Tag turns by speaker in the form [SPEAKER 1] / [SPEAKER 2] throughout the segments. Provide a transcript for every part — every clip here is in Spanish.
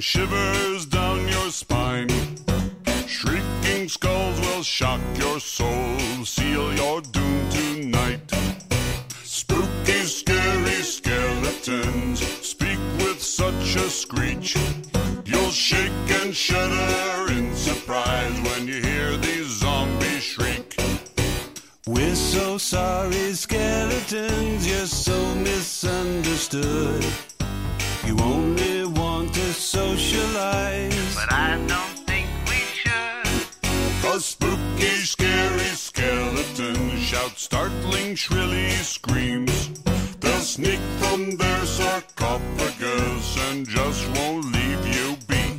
[SPEAKER 1] Shivers down your spine. Shrieking skulls will shock your soul, seal your doom tonight. Spooky, scary skeletons speak with such a screech. You'll shake and shudder in surprise when you hear these zombies shriek. We're so sorry, skeletons, you're so misunderstood. You only want to socialize.
[SPEAKER 2] But I don't think we should.
[SPEAKER 1] Cause spooky, scary skeletons shout startling, shrilly screams. They'll sneak from their sarcophagus and just won't leave you be.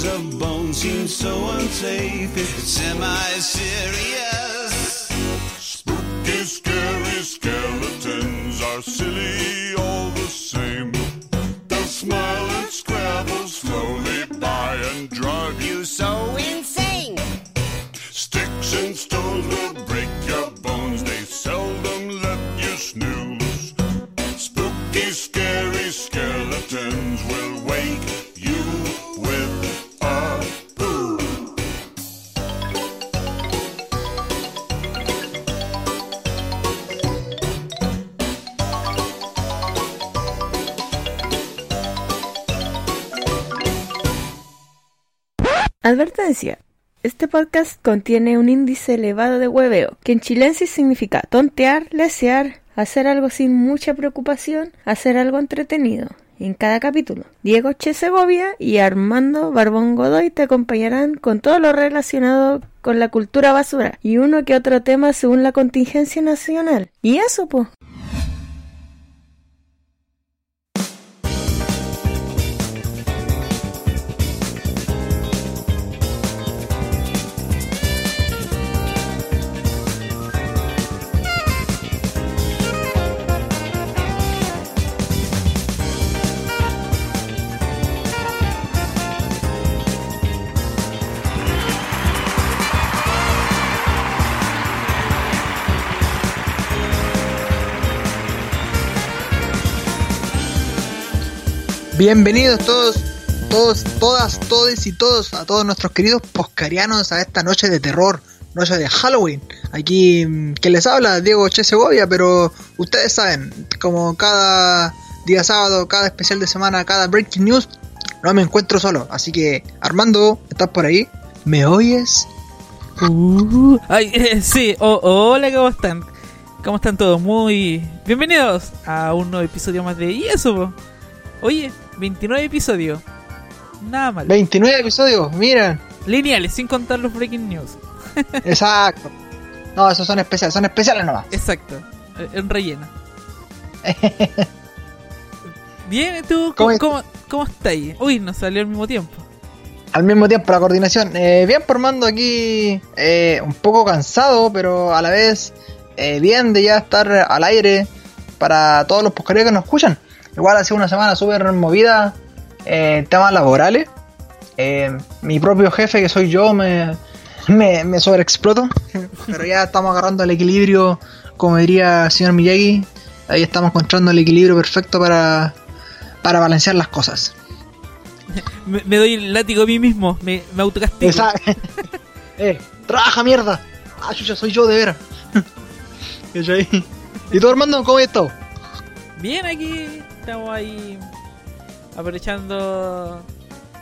[SPEAKER 1] But of bones seem so unsafe, it's semi-serious. Spooky, scary skeletons are silly all the same. They'll smile
[SPEAKER 3] Advertencia. Este podcast contiene un índice elevado de hueveo, que en chilensis significa tontear, lesear, hacer algo sin mucha preocupación, hacer algo entretenido. En cada capítulo, Diego Che Segovia y Armando Barbón Godoy te acompañarán con todo lo relacionado con la cultura basura y uno que otro tema según la contingencia nacional. Y eso, pues.
[SPEAKER 4] Bienvenidos todos, todos, todas, todes y todos a todos nuestros queridos poscarianos a esta noche de terror, noche de Halloween. Aquí mm, que les habla Diego Che Segovia, pero ustedes saben, como cada día sábado, cada especial de semana, cada breaking news, no me encuentro solo. Así que Armando, ¿estás por ahí? ¿Me oyes?
[SPEAKER 5] Uh, ay, sí, oh, hola, ¿cómo están? ¿Cómo están todos? Muy bienvenidos a un nuevo episodio más de Y. Oye, 29 episodios. Nada mal.
[SPEAKER 4] 29 episodios, mira.
[SPEAKER 5] Lineales, sin contar los breaking news.
[SPEAKER 4] Exacto. No, esos son especiales, son especiales nomás.
[SPEAKER 5] Exacto, eh, en relleno. Bien, ¿y ¿tú
[SPEAKER 4] ¿Cómo
[SPEAKER 5] cómo, cómo, ahí? Uy, nos salió al mismo tiempo.
[SPEAKER 4] Al mismo tiempo, la coordinación. Eh, bien, formando aquí, eh, un poco cansado, pero a la vez eh, bien de ya estar al aire para todos los poscareos que nos escuchan. Igual ha sido una semana súper movida eh, en temas laborales. Eh, mi propio jefe, que soy yo, me, me, me sobreexploto. Pero ya estamos agarrando el equilibrio, como diría el señor Miyagi. Ahí estamos encontrando el equilibrio perfecto para, para balancear las cosas.
[SPEAKER 5] Me, me doy el látigo a mí mismo, me, me autocastigo.
[SPEAKER 4] Eh, trabaja mierda. Ah, chucha, soy yo de veras. ¿Y tú, Armando, cómo estás?
[SPEAKER 5] Bien, aquí estamos ahí aprovechando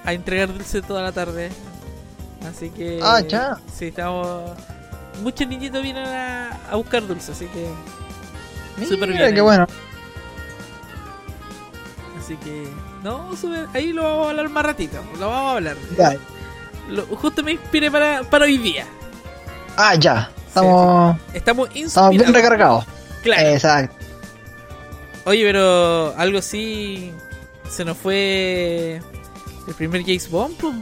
[SPEAKER 5] a entregar dulce toda la tarde. Así que.
[SPEAKER 4] Ah, ya.
[SPEAKER 5] Sí, estamos. Muchos niñitos vienen a, a buscar dulce, así que. Súper
[SPEAKER 4] Mira,
[SPEAKER 5] bien.
[SPEAKER 4] qué
[SPEAKER 5] ahí.
[SPEAKER 4] bueno.
[SPEAKER 5] Así que. No, súper- ahí lo vamos a hablar más ratito. Lo vamos a hablar.
[SPEAKER 4] Ya.
[SPEAKER 5] Lo- justo me inspiré para, para hoy día.
[SPEAKER 4] Ah, ya. Estamos,
[SPEAKER 5] Estamos
[SPEAKER 4] estamos bien recargados.
[SPEAKER 5] Claro.
[SPEAKER 4] Exacto.
[SPEAKER 5] Oye, pero algo sí. Se nos fue. El primer James Bond, po.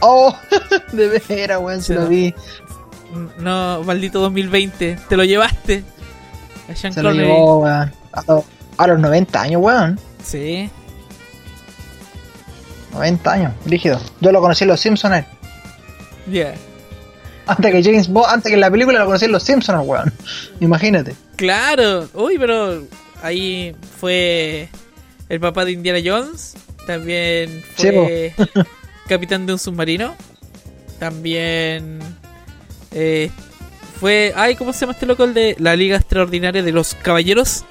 [SPEAKER 4] Oh, de veras, weón, se
[SPEAKER 5] Se
[SPEAKER 4] lo
[SPEAKER 5] lo-
[SPEAKER 4] vi.
[SPEAKER 5] No, maldito 2020. Te lo llevaste. A Sean
[SPEAKER 4] Se lo
[SPEAKER 5] Connery.
[SPEAKER 4] llevó, weón. A, los- a los 90 años, weón.
[SPEAKER 5] Sí.
[SPEAKER 4] 90 años, rígido. Yo lo conocí en Los Simpsons. eh.
[SPEAKER 5] Ya.
[SPEAKER 4] Antes que James Bond, antes que la película lo conocí en Los Simpsons, weón. Imagínate.
[SPEAKER 5] Claro. Uy, pero ahí fue el papá de Indiana Jones. También
[SPEAKER 4] Sí,
[SPEAKER 5] fue capitán de un submarino. También eh, fue... Ay, ¿cómo se llama este loco? El de la Liga Extraordinaria de los Caballeros.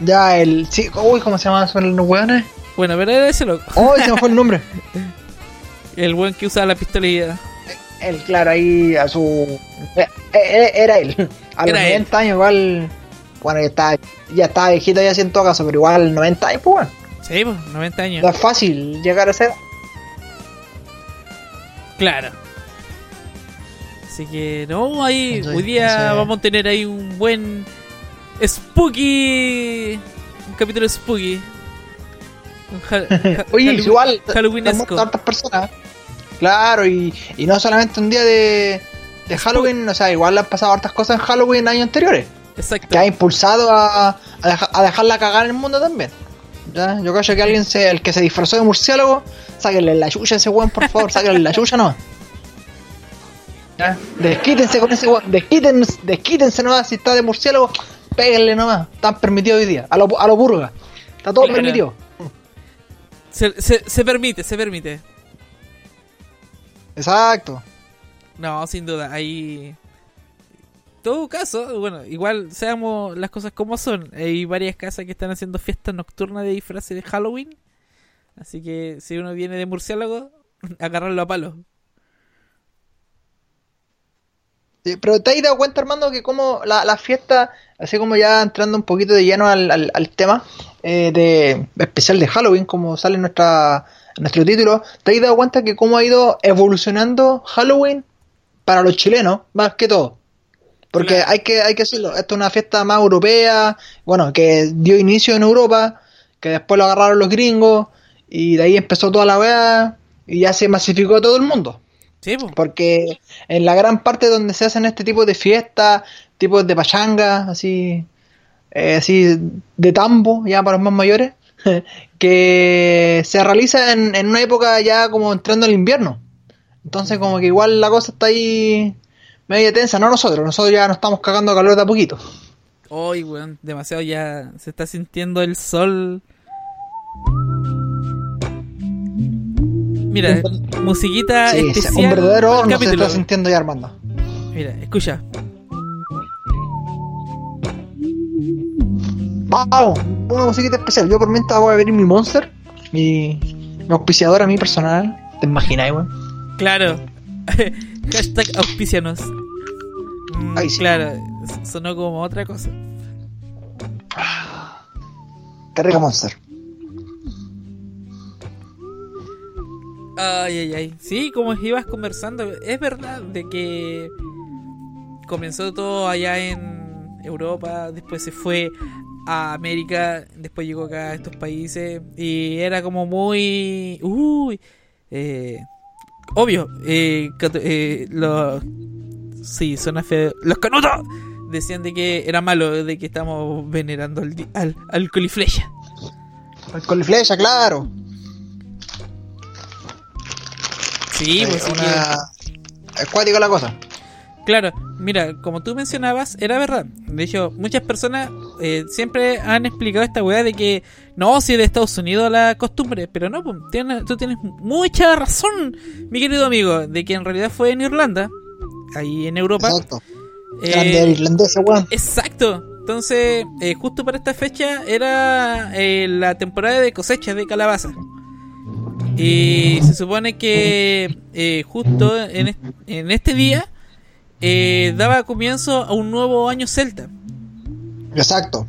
[SPEAKER 4] Ya el. Sí, uy, ¿cómo se llama son los weones?
[SPEAKER 5] Bueno, pero era ese loco.
[SPEAKER 4] Oh, se me fue el nombre.
[SPEAKER 5] El buen que usaba la pistola y...
[SPEAKER 4] Él, claro, ahí a su. eh, eh, Era él. A los
[SPEAKER 5] Era él.
[SPEAKER 4] 90 años, igual. Bueno, ya está, ya está viejito ya en todo caso, pero igual 90 años, pues bueno.
[SPEAKER 5] Sí, pues, 90 años.
[SPEAKER 4] No es fácil llegar a ser.
[SPEAKER 5] Claro. Así que, no, ahí
[SPEAKER 4] Entonces,
[SPEAKER 5] hoy día
[SPEAKER 4] entonces-
[SPEAKER 5] vamos a tener ahí un buen spooky. Un capítulo spooky. Un ha- ha-
[SPEAKER 4] Oye,
[SPEAKER 5] Halloween-
[SPEAKER 4] igual. Tenemos tantas personas. Claro, y, y no solamente un día de, de Halloween, o sea, igual le han pasado hartas cosas en Halloween años anteriores.
[SPEAKER 5] Exacto.
[SPEAKER 4] Que ha impulsado a, a, deja- a dejarla cagar en el mundo también. ¿Ya? Yo creo que alguien se, el que se disfrazó de murciélago, sáquenle la chucha a ese weón, por favor, sáquenle la chucha nomás. ¿Ya? Desquítense con ese weón, desquítense, desquítense nomás si está de murciélago, péguenle nomás, están permitidos hoy día, a lo, a lo purga, está todo
[SPEAKER 5] Claro.
[SPEAKER 4] permitido.
[SPEAKER 5] Se, se- se permite, se permite.
[SPEAKER 4] Exacto.
[SPEAKER 5] No, sin duda. Ahí. Todo caso, bueno, igual seamos las cosas como son. Hay varias casas que están haciendo fiestas nocturnas de disfraces de Halloween. Así que si uno viene de murciélago, agarrarlo a palo.
[SPEAKER 4] Sí, pero te has dado cuenta, Armando, que como la, la fiesta, así como ya entrando un poquito de lleno al, al- al tema eh, de especial de Halloween, como sale nuestra, nuestro título, te has dado cuenta que cómo ha ido evolucionando Halloween para los chilenos, más que todo. Porque
[SPEAKER 5] Claro.
[SPEAKER 4] hay que hay que decirlo, esto es una fiesta más europea, bueno, que dio inicio en Europa, que después lo agarraron los gringos, y de ahí empezó toda la weá, y ya se masificó todo el mundo.
[SPEAKER 5] Sí, pues.
[SPEAKER 4] Porque en la gran parte donde se hacen este tipo de fiestas, tipos de pachangas, así, eh, así de tambo, ya para los más mayores, que se realiza en, en una época ya como entrando al invierno. Entonces como que igual la cosa está ahí media tensa, no nosotros, nosotros ya nos estamos cagando calor de a poquito.
[SPEAKER 5] Hoy, weón, demasiado ya se está sintiendo el sol. Mira, musiquita
[SPEAKER 4] Sí, es
[SPEAKER 5] especial.
[SPEAKER 4] un verdadero
[SPEAKER 5] el
[SPEAKER 4] horno se está sintiendo ya Armando.
[SPEAKER 5] Mira, escucha.
[SPEAKER 4] Vamos, una musiquita especial. Yo por mientras voy a abrir mi monster, mi, mi auspiciador a mí personal. ¿Te imaginas, weón?
[SPEAKER 5] Claro. Hashtag auspicianos. Mm,
[SPEAKER 4] Ay, sí.
[SPEAKER 5] Claro, sonó como otra cosa.
[SPEAKER 4] Rico monster.
[SPEAKER 5] Ay, ay, ay. Sí, como ibas conversando, es verdad de que comenzó todo allá en Europa, después se fue a América, después llegó acá a estos países y era como muy... Uy, eh, obvio, eh, eh, los... Sí, feo. Los canutos decían de que era malo, de que estamos venerando al, al, al coliflecha.
[SPEAKER 4] El coliflecha, claro.
[SPEAKER 5] Sí, pues
[SPEAKER 4] una... Acuática la cosa.
[SPEAKER 5] Claro, mira, como tú mencionabas, era verdad. De hecho, muchas personas eh, siempre han explicado esta weá de que no, si es de Estados Unidos la costumbre, pero no, pues, tienes- tú tienes mucha razón, mi querido amigo, de que en realidad fue en Irlanda, ahí en Europa.
[SPEAKER 4] Exacto.
[SPEAKER 5] Eh,
[SPEAKER 4] irlandés, weón.
[SPEAKER 5] Exacto. Entonces, eh, justo para esta fecha era eh, la temporada de cosecha de calabaza. Y se supone que justo en, est- en este día daba comienzo a un nuevo año celta,
[SPEAKER 4] Exacto.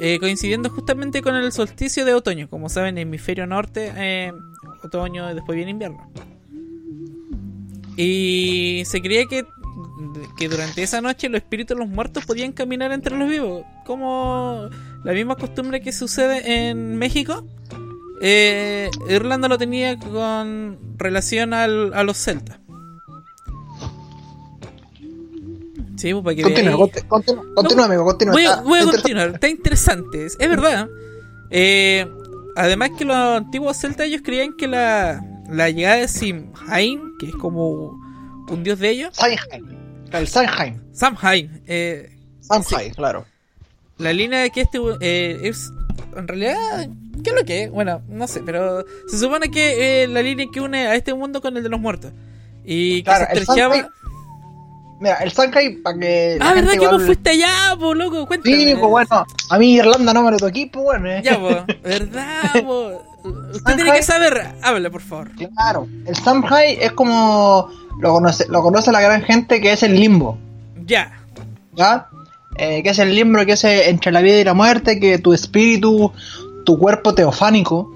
[SPEAKER 5] eh, coincidiendo justamente con el solsticio de otoño. Como saben, hemisferio norte, eh, otoño después viene invierno. Y se creía que, que durante esa noche los espíritus de los muertos podían caminar entre los vivos. Como la misma costumbre que sucede en México. Eh, Irlanda lo tenía con relación al- a los celtas. Sí, pues para que
[SPEAKER 4] Continúa,
[SPEAKER 5] veáis-
[SPEAKER 4] continúa, continúa, amigo, continúa.
[SPEAKER 5] Voy a, voy a continuar, está interesante, es verdad. Eh, además que los antiguos celtas ellos creían que la, la llegada de Simhain, que es como un dios de ellos,
[SPEAKER 4] Samhain. El Samhain.
[SPEAKER 5] Samhain, eh,
[SPEAKER 4] Samhain, claro.
[SPEAKER 5] la línea de que este eh, es en realidad ¿qué es lo que es? Bueno, no sé, pero se supone que eh, la línea que une a este mundo con el de los muertos y que se estrechaba.
[SPEAKER 4] Mira, el Samhain, para que. la
[SPEAKER 5] Ah, ¿verdad que vos fuiste allá, po, loco? Cuéntame.
[SPEAKER 4] Sí, pues bueno, a mí Irlanda no me lo toqué, pues bueno. eh.
[SPEAKER 5] Ya, po, ¿verdad, po? Usted tiene que saber, háblale, por favor.
[SPEAKER 4] Claro, el Samhain es como. Lo conoce, lo conoce la gran gente que es el limbo.
[SPEAKER 5] Ya.
[SPEAKER 4] ¿Ya? Eh, que es el limbo, que es entre la vida y la muerte, que tu espíritu, tu cuerpo teofánico,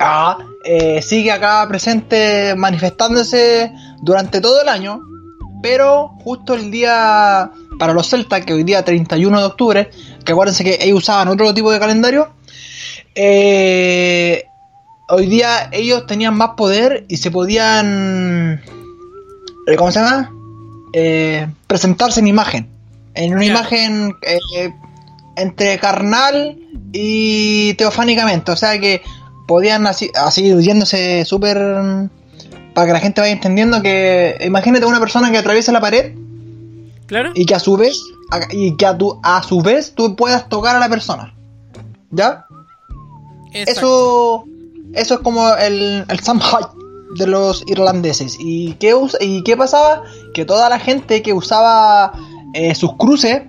[SPEAKER 4] ah, eh, sigue acá presente manifestándose durante todo el año, pero justo el día, para los celtas, que hoy día 31 de octubre, que acuérdense que ellos usaban otro tipo de calendario, eh, hoy día ellos tenían más poder y se podían, eh, ¿cómo se llama? Eh, presentarse en imagen. En una imagen eh, entre carnal y teofánicamente. O sea que podían así, así yéndose súper... Para que la gente vaya entendiendo que... Imagínate una persona que atraviesa la pared
[SPEAKER 5] ¿Claro?
[SPEAKER 4] y que a su vez... a- Y que a, tu, a su vez tú puedas tocar a la persona. ¿Ya?
[SPEAKER 5] Exacto.
[SPEAKER 4] Eso, eso es como el, el Samhain de los irlandeses. ¿Y qué, ¿Y qué pasaba? Que toda la gente que usaba eh, sus cruces,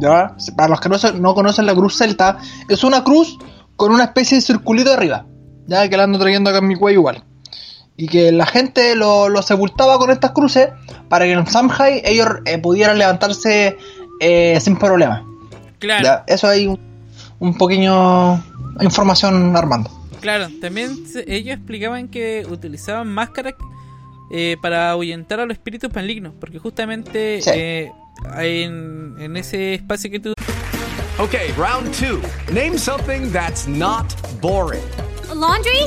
[SPEAKER 4] ¿ya? para los que no, no conocen la cruz celta, es una cruz con una especie de circulito arriba, ya que la ando trayendo acá en mi cuello igual. Y que la gente lo, lo sepultaba con estas cruces para que en el Samhain ellos eh, pudieran levantarse eh, sin problema.
[SPEAKER 5] Claro,
[SPEAKER 4] Ya, eso hay un, un pequeño información Armando.
[SPEAKER 5] claro. También se- ellos explicaban que utilizaban máscaras eh, para ahuyentar a los espíritus malignos. Porque justamente
[SPEAKER 4] Sí.
[SPEAKER 5] eh, en, en ese espacio que tú
[SPEAKER 6] Okay, round two. Name something that's not boring.
[SPEAKER 7] laundry?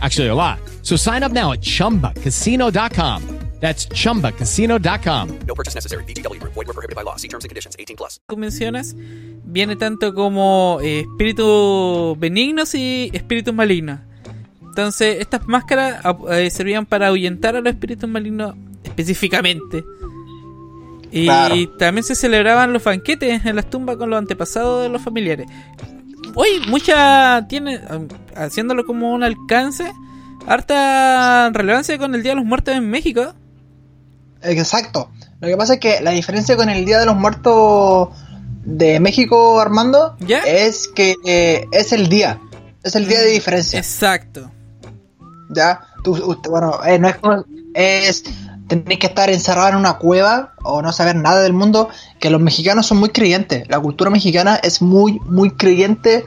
[SPEAKER 8] Actually, a lot. So sign up now at chumbacasino.com. That's chumbacasino.com.
[SPEAKER 6] No purchase necessary. VGW Group. Void where prohibited by law. See terms and conditions. 18 plus.
[SPEAKER 5] tú mencionas, viene tanto como eh, espíritus benignos y espíritus malignos. Entonces, estas máscaras ap- eh, servían para ahuyentar a los espíritus malignos específicamente. Y
[SPEAKER 4] Claro.
[SPEAKER 5] también se celebraban los banquetes en las tumbas con los antepasados de los familiares. Hoy mucha tiene, haciéndolo como un alcance, harta relevancia con el Día de los Muertos en México.
[SPEAKER 4] Exacto. Lo que pasa es que la diferencia con el Día de los Muertos de México, Armando,
[SPEAKER 5] ¿Ya?
[SPEAKER 4] es que eh, es el día. Es el día de diferencia.
[SPEAKER 5] Exacto.
[SPEAKER 4] ¿Ya? Tú, usted- bueno, eh, no es como- es tenéis que estar encerrado en una cueva o no saber nada del mundo, que los mexicanos son muy creyentes. La cultura mexicana es muy, muy creyente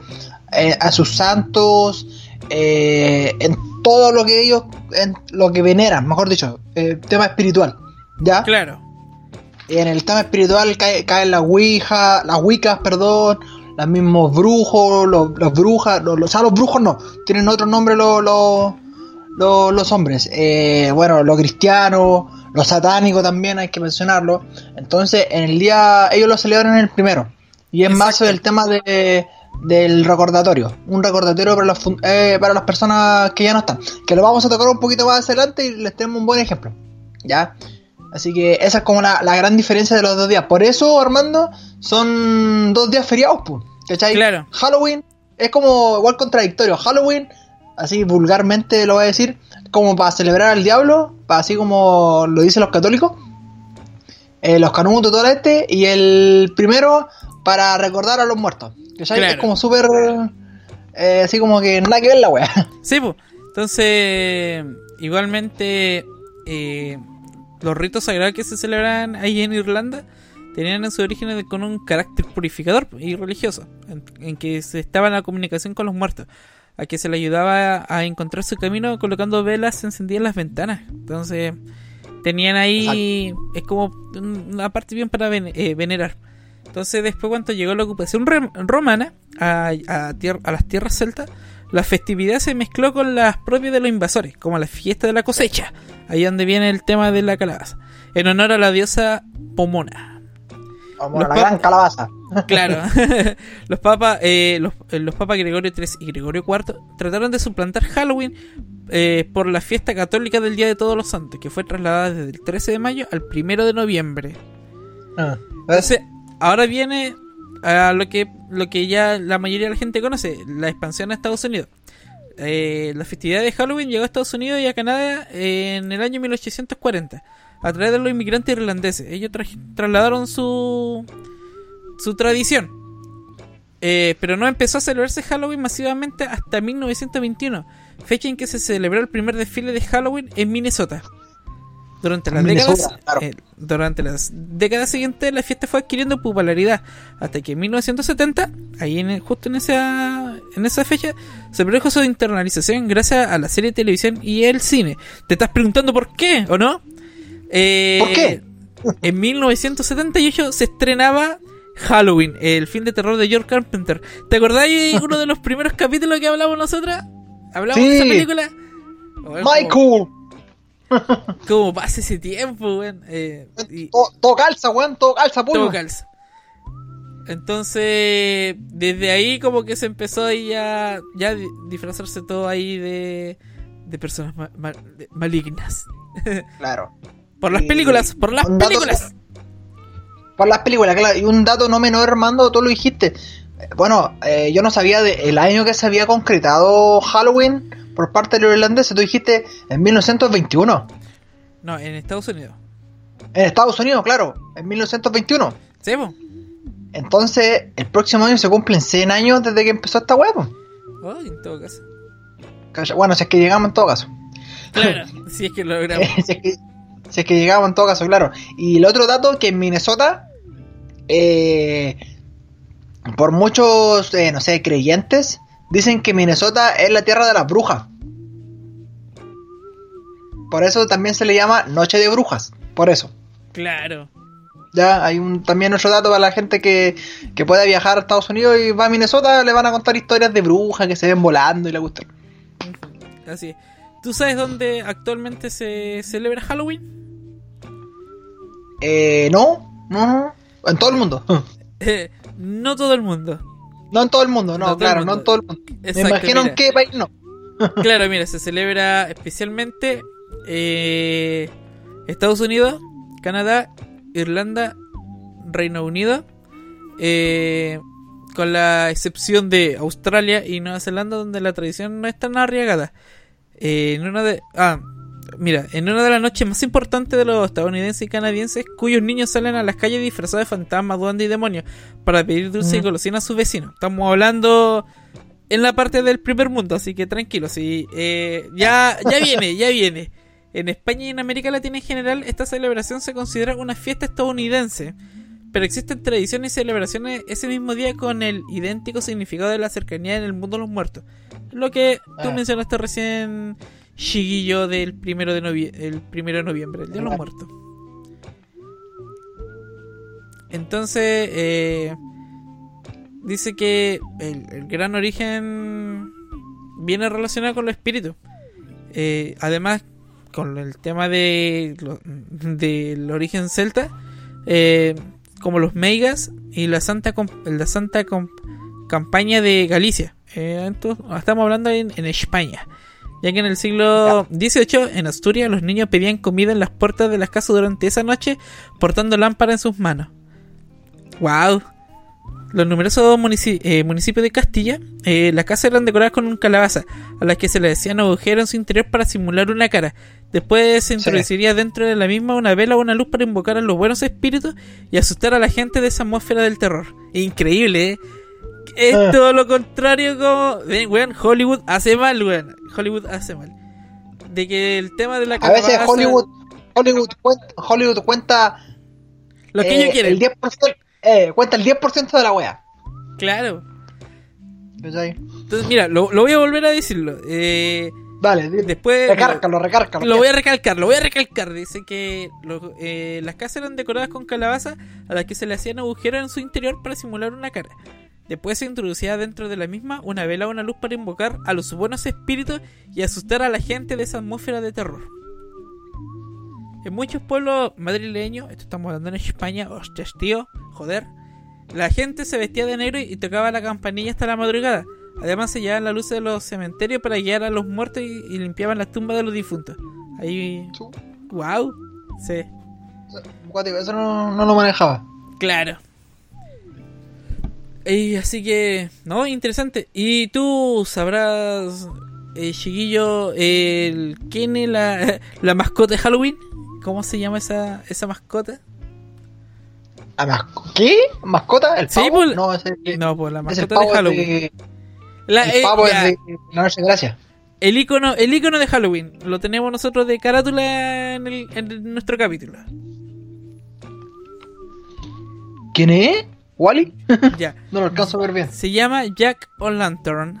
[SPEAKER 4] eh, a sus santos, eh, en todo lo que ellos, en lo que veneran, mejor dicho, eh, tema espiritual. ¿Ya?
[SPEAKER 5] Claro.
[SPEAKER 4] en el tema espiritual cae- caen las ouijas, las wicas, perdón, los mismos brujos, los, los brujas, los, los- o sea, los brujos no, tienen otro nombre los, los, los, los hombres. Eh, bueno, los cristianos, los satánicos también hay que mencionarlo. Entonces, en el día, ellos lo celebran el primero. Y es más el tema de, del recordatorio. Un recordatorio para, las fun- eh, para las personas que ya no están. Que lo vamos a tocar un poquito más adelante y les tenemos un buen ejemplo. ¿Ya? Así que esa es como la, la gran diferencia de los dos días. Por eso, Armando, son dos días feriados, pues. ¿Cachai?
[SPEAKER 5] Claro.
[SPEAKER 4] Halloween es como igual contradictorio. Halloween, así vulgarmente lo voy a decir, como para celebrar al diablo, para así como lo dicen los católicos. Eh, los canutos, todo este, y el primero para recordar a los muertos. ¿cachai?
[SPEAKER 5] Claro.
[SPEAKER 4] Es como súper. eh, así como que nada que ver la wea.
[SPEAKER 5] Sí, pues. Entonces, igualmente, eh, los ritos sagrados que se celebran ahí en Irlanda tenían en su origen con un carácter purificador y religioso, en, en que se estaba en la comunicación con los muertos, a que se le ayudaba a, encontrar su camino colocando velas encendidas en las ventanas. Entonces, tenían ahí, es como una parte bien para ven- eh, venerar. Entonces, después, cuando llegó la ocupación romana a, a tier- a las tierras celtas, la festividad se mezcló con las propias de los invasores, como la fiesta de la cosecha, ahí donde viene el tema de la calabaza, en honor a la diosa Pomona.
[SPEAKER 4] Como
[SPEAKER 5] Los
[SPEAKER 4] la gran calabaza.
[SPEAKER 5] Claro, los papas, eh, los, eh, los papas Gregorio III y Gregorio IV trataron de suplantar Halloween eh, por la fiesta católica del Día de Todos los Santos, que fue trasladada desde el 13 de mayo al 1 de noviembre.
[SPEAKER 4] Ah,
[SPEAKER 5] Entonces, ahora viene a lo que, lo que ya la mayoría de la gente conoce, la expansión a Estados Unidos. Eh, la festividad de Halloween llegó a Estados Unidos y a Canadá en el año 1840 a través de los inmigrantes irlandeses. Ellos tra- trasladaron su, su tradición. Eh, pero no empezó a celebrarse Halloween masivamente hasta 1921, fecha en que se celebró el primer desfile de Halloween en Minnesota. Durante las,
[SPEAKER 4] Minnesota,
[SPEAKER 5] décadas,
[SPEAKER 4] claro.
[SPEAKER 5] eh, durante las décadas siguientes la fiesta fue adquiriendo popularidad hasta que en 1970, ahí en el- justo en esa, en esa fecha, se produjo su internalización gracias a la serie de televisión y el cine. ¿Te estás preguntando por qué o no? Eh,
[SPEAKER 4] ¿Por qué?
[SPEAKER 5] En 1978 se estrenaba Halloween, el film de terror de George Carpenter. ¿Te acordáis uno de los primeros capítulos que hablamos nosotras? ¿Hablamos de esa película?
[SPEAKER 4] Michael.
[SPEAKER 5] Como, como pasa ese tiempo, weón. Eh, y-
[SPEAKER 4] Todo, todo calza, weón, todo calza, puro.
[SPEAKER 5] todo calza. Entonces, desde ahí como que se empezó ahí ya, ya di- disfrazarse todo ahí de, de personas ma- ma- de- malignas.
[SPEAKER 4] Claro.
[SPEAKER 5] Por las
[SPEAKER 4] Y
[SPEAKER 5] películas, por las
[SPEAKER 4] dato-
[SPEAKER 5] películas.
[SPEAKER 4] Por las películas, claro. Y un dato no menor, Armando, tú lo dijiste. Eh, Bueno, eh, yo no sabía de- el año que se había concretado Halloween por parte de los irlandeses. Tú dijiste en 1921.
[SPEAKER 5] No, en Estados Unidos.
[SPEAKER 4] En Estados Unidos, claro, en 1921.
[SPEAKER 5] ¿Sí, po?
[SPEAKER 4] Entonces, el próximo año se cumplen 100 años desde que empezó esta web.
[SPEAKER 5] Oh, en todo caso.
[SPEAKER 4] Bueno, si es que llegamos en todo caso.
[SPEAKER 5] Claro, si es que lo logramos.
[SPEAKER 4] si, es que, si es que llegamos en todo caso, claro. Y el otro dato que en Minnesota, eh, por muchos, eh, no sé, creyentes, dicen que Minnesota es la tierra de las brujas. Por eso también se le llama Noche de Brujas. Por eso.
[SPEAKER 5] Claro.
[SPEAKER 4] Ya, hay un, también otro dato para la gente que, que pueda viajar a Estados Unidos y va a Minnesota, le van a contar historias de brujas que se ven volando y la cuestión.
[SPEAKER 5] Así es. ¿Tú sabes dónde actualmente se celebra Halloween?
[SPEAKER 4] Eh, no, no, no, en todo el mundo.
[SPEAKER 5] Eh, no todo el mundo.
[SPEAKER 4] No en todo el mundo, no, claro,
[SPEAKER 5] mundo.
[SPEAKER 4] no en todo el mundo. Me imagino en
[SPEAKER 5] mira.
[SPEAKER 4] qué país no.
[SPEAKER 5] Claro, mira, se celebra especialmente eh, Estados Unidos, Canadá, Irlanda, Reino Unido, eh, con la excepción de Australia y Nueva Zelanda, donde la tradición no es tan arriesgada. Eh, en una de, ah, mira, en una de las noches más importantes de los estadounidenses y canadienses, cuyos niños salen a las calles disfrazados de fantasmas, duendes y demonios para pedir dulce y
[SPEAKER 4] Mm.
[SPEAKER 5] golosina a sus vecinos. Estamos hablando en la parte del primer mundo, así que tranquilos. Sí, eh, ya, ya viene, ya viene. En España y en América Latina en general, esta celebración se considera una fiesta estadounidense. Pero existen tradiciones y celebraciones ese mismo día con el idéntico significado de la cercanía en el mundo de los muertos. Lo que tú
[SPEAKER 4] Ah.
[SPEAKER 5] mencionaste recién, Chiquillo, del primero de, novie- el primero de noviembre, el Día de los. Muertos. Entonces, eh, dice que el, el gran origen viene relacionado con los espíritus. Eh, además, con el tema de del origen celta, eh, como los meigas y la santa la santa campaña de Galicia. Eh, esto- estamos hablando en, en España. Ya que en el siglo XVIII, en Asturias, los niños pedían comida en las puertas de las casas durante esa noche, portando lámparas en sus manos. ¡Wow! Los numerosos munici- eh, municipios de Castilla, eh, las casas eran decoradas con un calabaza, a las que se le decían agujeros en su interior para simular una cara. Después se introduciría dentro de la misma una vela o una luz para invocar a los buenos espíritus y asustar a la gente de esa atmósfera del terror. Increíble, ¿eh? Es
[SPEAKER 4] Ah.
[SPEAKER 5] todo lo contrario como... Ven, weón, Hollywood hace mal, weón. Hollywood hace mal. De que el tema de la
[SPEAKER 4] A veces Hollywood, Hollywood, cuenta, Hollywood cuenta
[SPEAKER 5] Lo que
[SPEAKER 4] eh,
[SPEAKER 5] ellos quieren.
[SPEAKER 4] El 10%, eh, cuenta el 10% de la wea.
[SPEAKER 5] Claro. Entonces, mira, lo, lo voy a volver a decirlo. Eh,
[SPEAKER 4] Vale,
[SPEAKER 5] después.
[SPEAKER 4] recárcalo, recárcalo.
[SPEAKER 5] Lo voy a recalcar, lo voy a recalcar. Dice que lo- eh, las casas eran decoradas con calabaza a las que se le hacían agujeros en su interior para simular una cara. Después se introducía dentro de la misma una vela o una luz para invocar a los buenos espíritus y asustar a la gente de esa atmósfera de terror. En muchos pueblos madrileños, esto estamos hablando en España, hostias tío, joder, la gente se vestía de negro y tocaba la campanilla hasta la madrugada. Además se llevaban la luz de los cementerios para guiar a los muertos y, y limpiaban las tumbas de los difuntos. Ahí... ¡Wow! Sí.
[SPEAKER 4] Cuático, Eso no, no lo manejaba.
[SPEAKER 5] Claro. Y así que, no, interesante. Y tú sabrás, eh, chiquillo, el, quién es la, la mascota de Halloween. ¿Cómo se llama esa, esa mascota?
[SPEAKER 4] ¿A mas- ¿Qué? ¿Mascota? ¿El
[SPEAKER 5] Sí,
[SPEAKER 4] pavo?
[SPEAKER 5] pues-
[SPEAKER 4] no, ese, ese-
[SPEAKER 5] No, pues la
[SPEAKER 4] el
[SPEAKER 5] mascota
[SPEAKER 4] pavo
[SPEAKER 5] de
[SPEAKER 4] es
[SPEAKER 5] Halloween.
[SPEAKER 4] de-
[SPEAKER 5] La-
[SPEAKER 4] el
[SPEAKER 5] eh,
[SPEAKER 4] pavo es de la noche de gracia.
[SPEAKER 5] el icono, el icono de Halloween. Lo tenemos nosotros de carátula en, el- en nuestro capítulo.
[SPEAKER 4] ¿Quién es? ¿Wally?
[SPEAKER 5] ya.
[SPEAKER 4] No lo alcanzo a ver bien.
[SPEAKER 5] Se llama Jack O'Lantern.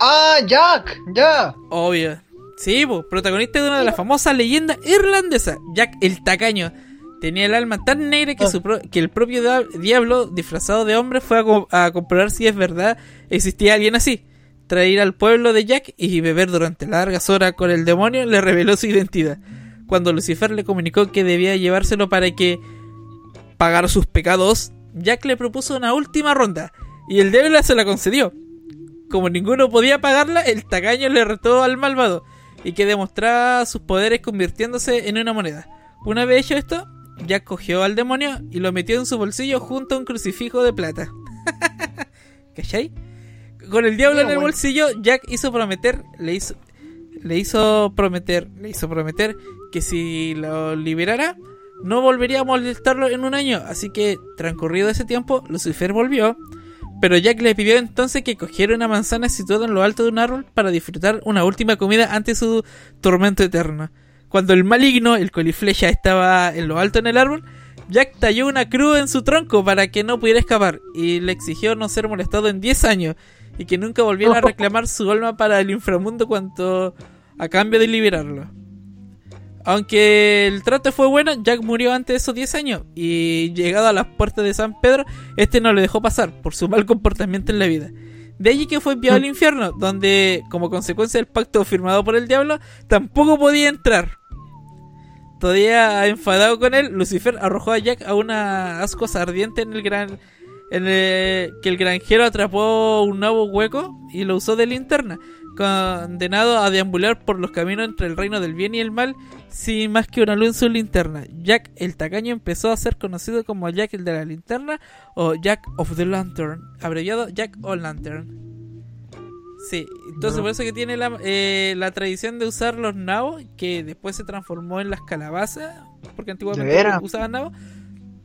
[SPEAKER 4] ¡Ah, Jack! ¡Ya!
[SPEAKER 5] Obvio. Sí, protagonista de una de las famosas leyendas irlandesas, Jack el Tacaño. Tenía el alma tan negra que, su pro- que el propio diablo, disfrazado de hombre, fue a, co- a comprobar si es verdad existía alguien así. Traer al pueblo de Jack y beber durante largas horas con el demonio le reveló su identidad. Cuando Lucifer le comunicó que debía llevárselo para que pagara sus pecados, Jack le propuso una última ronda y el diablo se la concedió. Como ninguno podía pagarla, el tacaño le retó al malvado y que demostraba sus poderes convirtiéndose en una moneda. Una vez hecho esto, Jack cogió al demonio y lo metió en su bolsillo junto a un crucifijo de plata. ¿Cachai? Con el diablo en el bolsillo, Jack hizo prometer, le hizo, le hizo prometer, le hizo prometer que si lo liberara, no volvería a molestarlo en un año. Así que, transcurrido ese tiempo, Lucifer volvió. Pero Jack le pidió entonces que cogiera una manzana situada en lo alto de un árbol para disfrutar una última comida antes de su tormento eterno. Cuando el maligno, el coliflecha, estaba en lo alto en el árbol, Jack talló una cruz en su tronco para que no pudiera escapar y le exigió no ser molestado en 10 años y que nunca volviera a reclamar su alma para el inframundo cuanto a cambio de liberarlo. Aunque el trato fue bueno, Jack murió antes de esos 10 años y llegado a las puertas de San Pedro, este no le dejó pasar por su mal comportamiento en la vida. De allí que fue enviado al infierno, donde, como consecuencia del pacto firmado por el diablo, tampoco podía entrar. Todavía enfadado con él, Lucifer arrojó a Jack a una ascuas ardiente en el gran en el que el granjero atrapó un nuevo hueco y lo usó de linterna, condenado a deambular por los caminos entre el reino del bien y el mal sin más que una luz en su linterna. Jack el tacaño empezó a ser conocido como Jack el de la linterna o Jack of the Lantern, abreviado Jack o Lantern. Sí, entonces por eso que tiene la, eh, la tradición de usar los nabos, que después se transformó en las calabazas, porque antiguamente usaban nabos,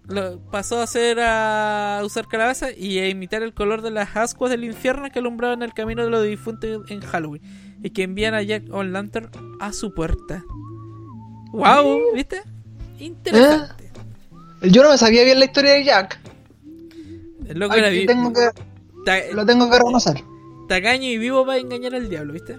[SPEAKER 5] lo pasó a hacer a usar calabazas y a imitar el color de las ascuas del infierno que alumbraban el camino de los difuntos en Halloween y que envían a Jack O'Lantern a su puerta. ¡Wow! ¿Viste? Interesante.
[SPEAKER 4] Yo no me sabía bien la historia de Jack.
[SPEAKER 5] El loco
[SPEAKER 4] Ay,
[SPEAKER 5] era
[SPEAKER 4] tengo que, lo tengo que reconocer.
[SPEAKER 5] Tacaño y vivo para engañar al diablo, ¿viste?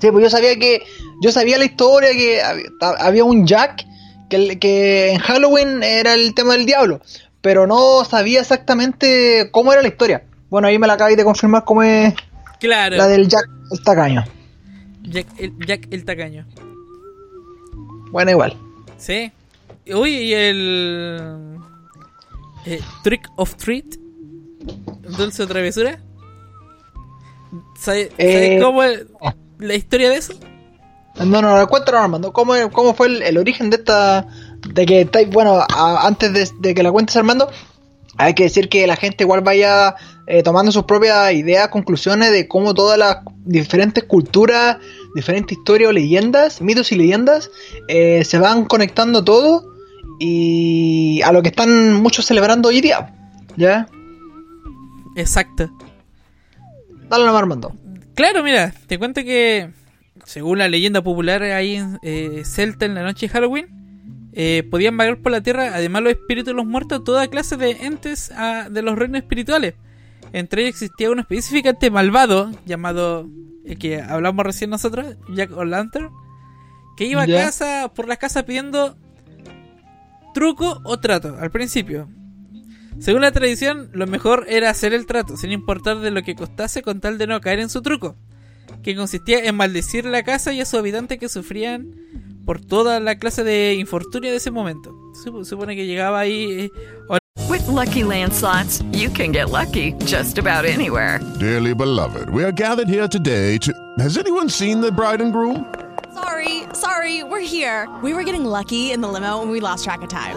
[SPEAKER 4] Sí, pues yo sabía que. Yo sabía la historia que había, un Jack que, en Halloween era el tema del diablo, pero no sabía exactamente cómo era la historia. Bueno, ahí me la acabáis de confirmar cómo es
[SPEAKER 5] Claro.
[SPEAKER 4] la del Jack el tacaño.
[SPEAKER 5] Jack el, Jack el tacaño.
[SPEAKER 4] Bueno, igual.
[SPEAKER 5] Sí. Uy, y el. eh, Trick of Treat. Dulce o travesura. ¿Sabes
[SPEAKER 4] Eh,
[SPEAKER 5] cómo es la historia de eso?
[SPEAKER 4] No, no, no, cuéntanos Armando, ¿cómo, cómo fue el, el origen de esta... De que, estáis- bueno, a- antes de, de que la cuentes Armando, hay que decir que la gente igual vaya eh, tomando sus propias ideas, conclusiones de cómo todas las diferentes culturas, diferentes historias o leyendas, mitos y leyendas, eh, se van conectando todo y a lo que están muchos celebrando hoy día. ¿Ya?
[SPEAKER 5] Exacto.
[SPEAKER 4] Dale nomás Armando.
[SPEAKER 5] Claro, mira, te cuento que según la leyenda popular ahí en eh, Celta en la noche de Halloween, eh, podían vagar por la tierra, además los espíritus de los muertos, toda clase de entes ah, de los reinos espirituales. Entre ellos existía uno específicamente malvado, llamado, el que hablamos recién nosotros, Jack O'Lantern, que iba a casa, por las casas pidiendo truco o trato al principio. Según la tradición, lo mejor era hacer el trato, sin importar de lo que costase con tal de no caer en su truco, que consistía en maldecir la casa y a sus habitantes que sufrían por toda la clase de infortunio de ese momento. Sup- supone que llegaba ahí... eh,
[SPEAKER 9] With Lucky Land slots, you can get lucky just about anywhere.
[SPEAKER 1] Dearly beloved, we are gathered here today to. Has anyone seen the bride and groom?
[SPEAKER 10] Sorry, sorry, we're here. We were getting lucky in the limo and we lost track of time.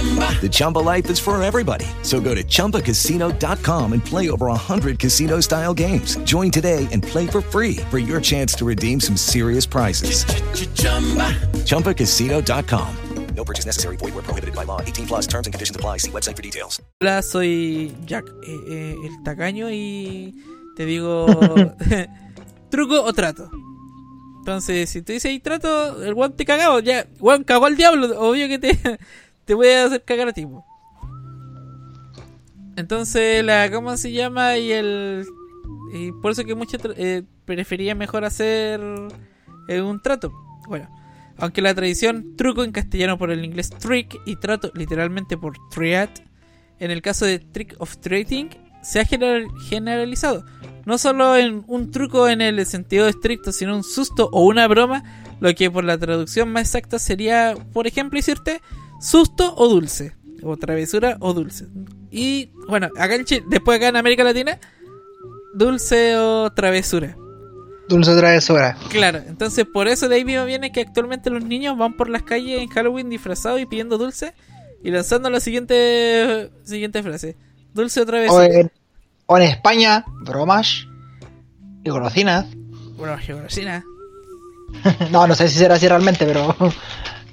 [SPEAKER 11] The Chumba life is for everybody. So go to ChumbaCasino.com and play over 100 casino-style games. Join today and play for free for your chance to redeem some serious prizes. ChumbaCasino.com.
[SPEAKER 12] No purchase necessary. Void where prohibited by law. 18 plus terms and conditions apply. See website for details.
[SPEAKER 5] Hola, soy Jack eh, eh, el tacaño y te digo truco o trato. Entonces, si tú dices trato, el guan te cagado, ya, guan cagó al diablo, obvio que te, te voy a hacer cagar a ti. Entonces, la, ¿cómo se llama? Y el, y por eso que muchos eh, prefería mejor hacer eh, un trato. Bueno, aunque la tradición truco en castellano por el inglés trick y trato literalmente por triad, en el caso de trick of treating, se ha general- generalizado. No solo en un truco en el sentido estricto, sino un susto o una broma, lo que por la traducción más exacta sería, por ejemplo, decirte susto o dulce, o travesura o dulce. Y bueno, acá en Chile, después acá en América Latina, dulce o travesura.
[SPEAKER 4] Dulce travesura.
[SPEAKER 5] Claro, entonces por eso de ahí mismo viene que actualmente los niños van por las calles en Halloween disfrazados y pidiendo dulce y lanzando la siguiente siguiente frase. Dulce otra vez.
[SPEAKER 4] O en, o en España, bromas y golosinas.
[SPEAKER 5] Bueno, geografía.
[SPEAKER 4] no, no sé si será así realmente, pero,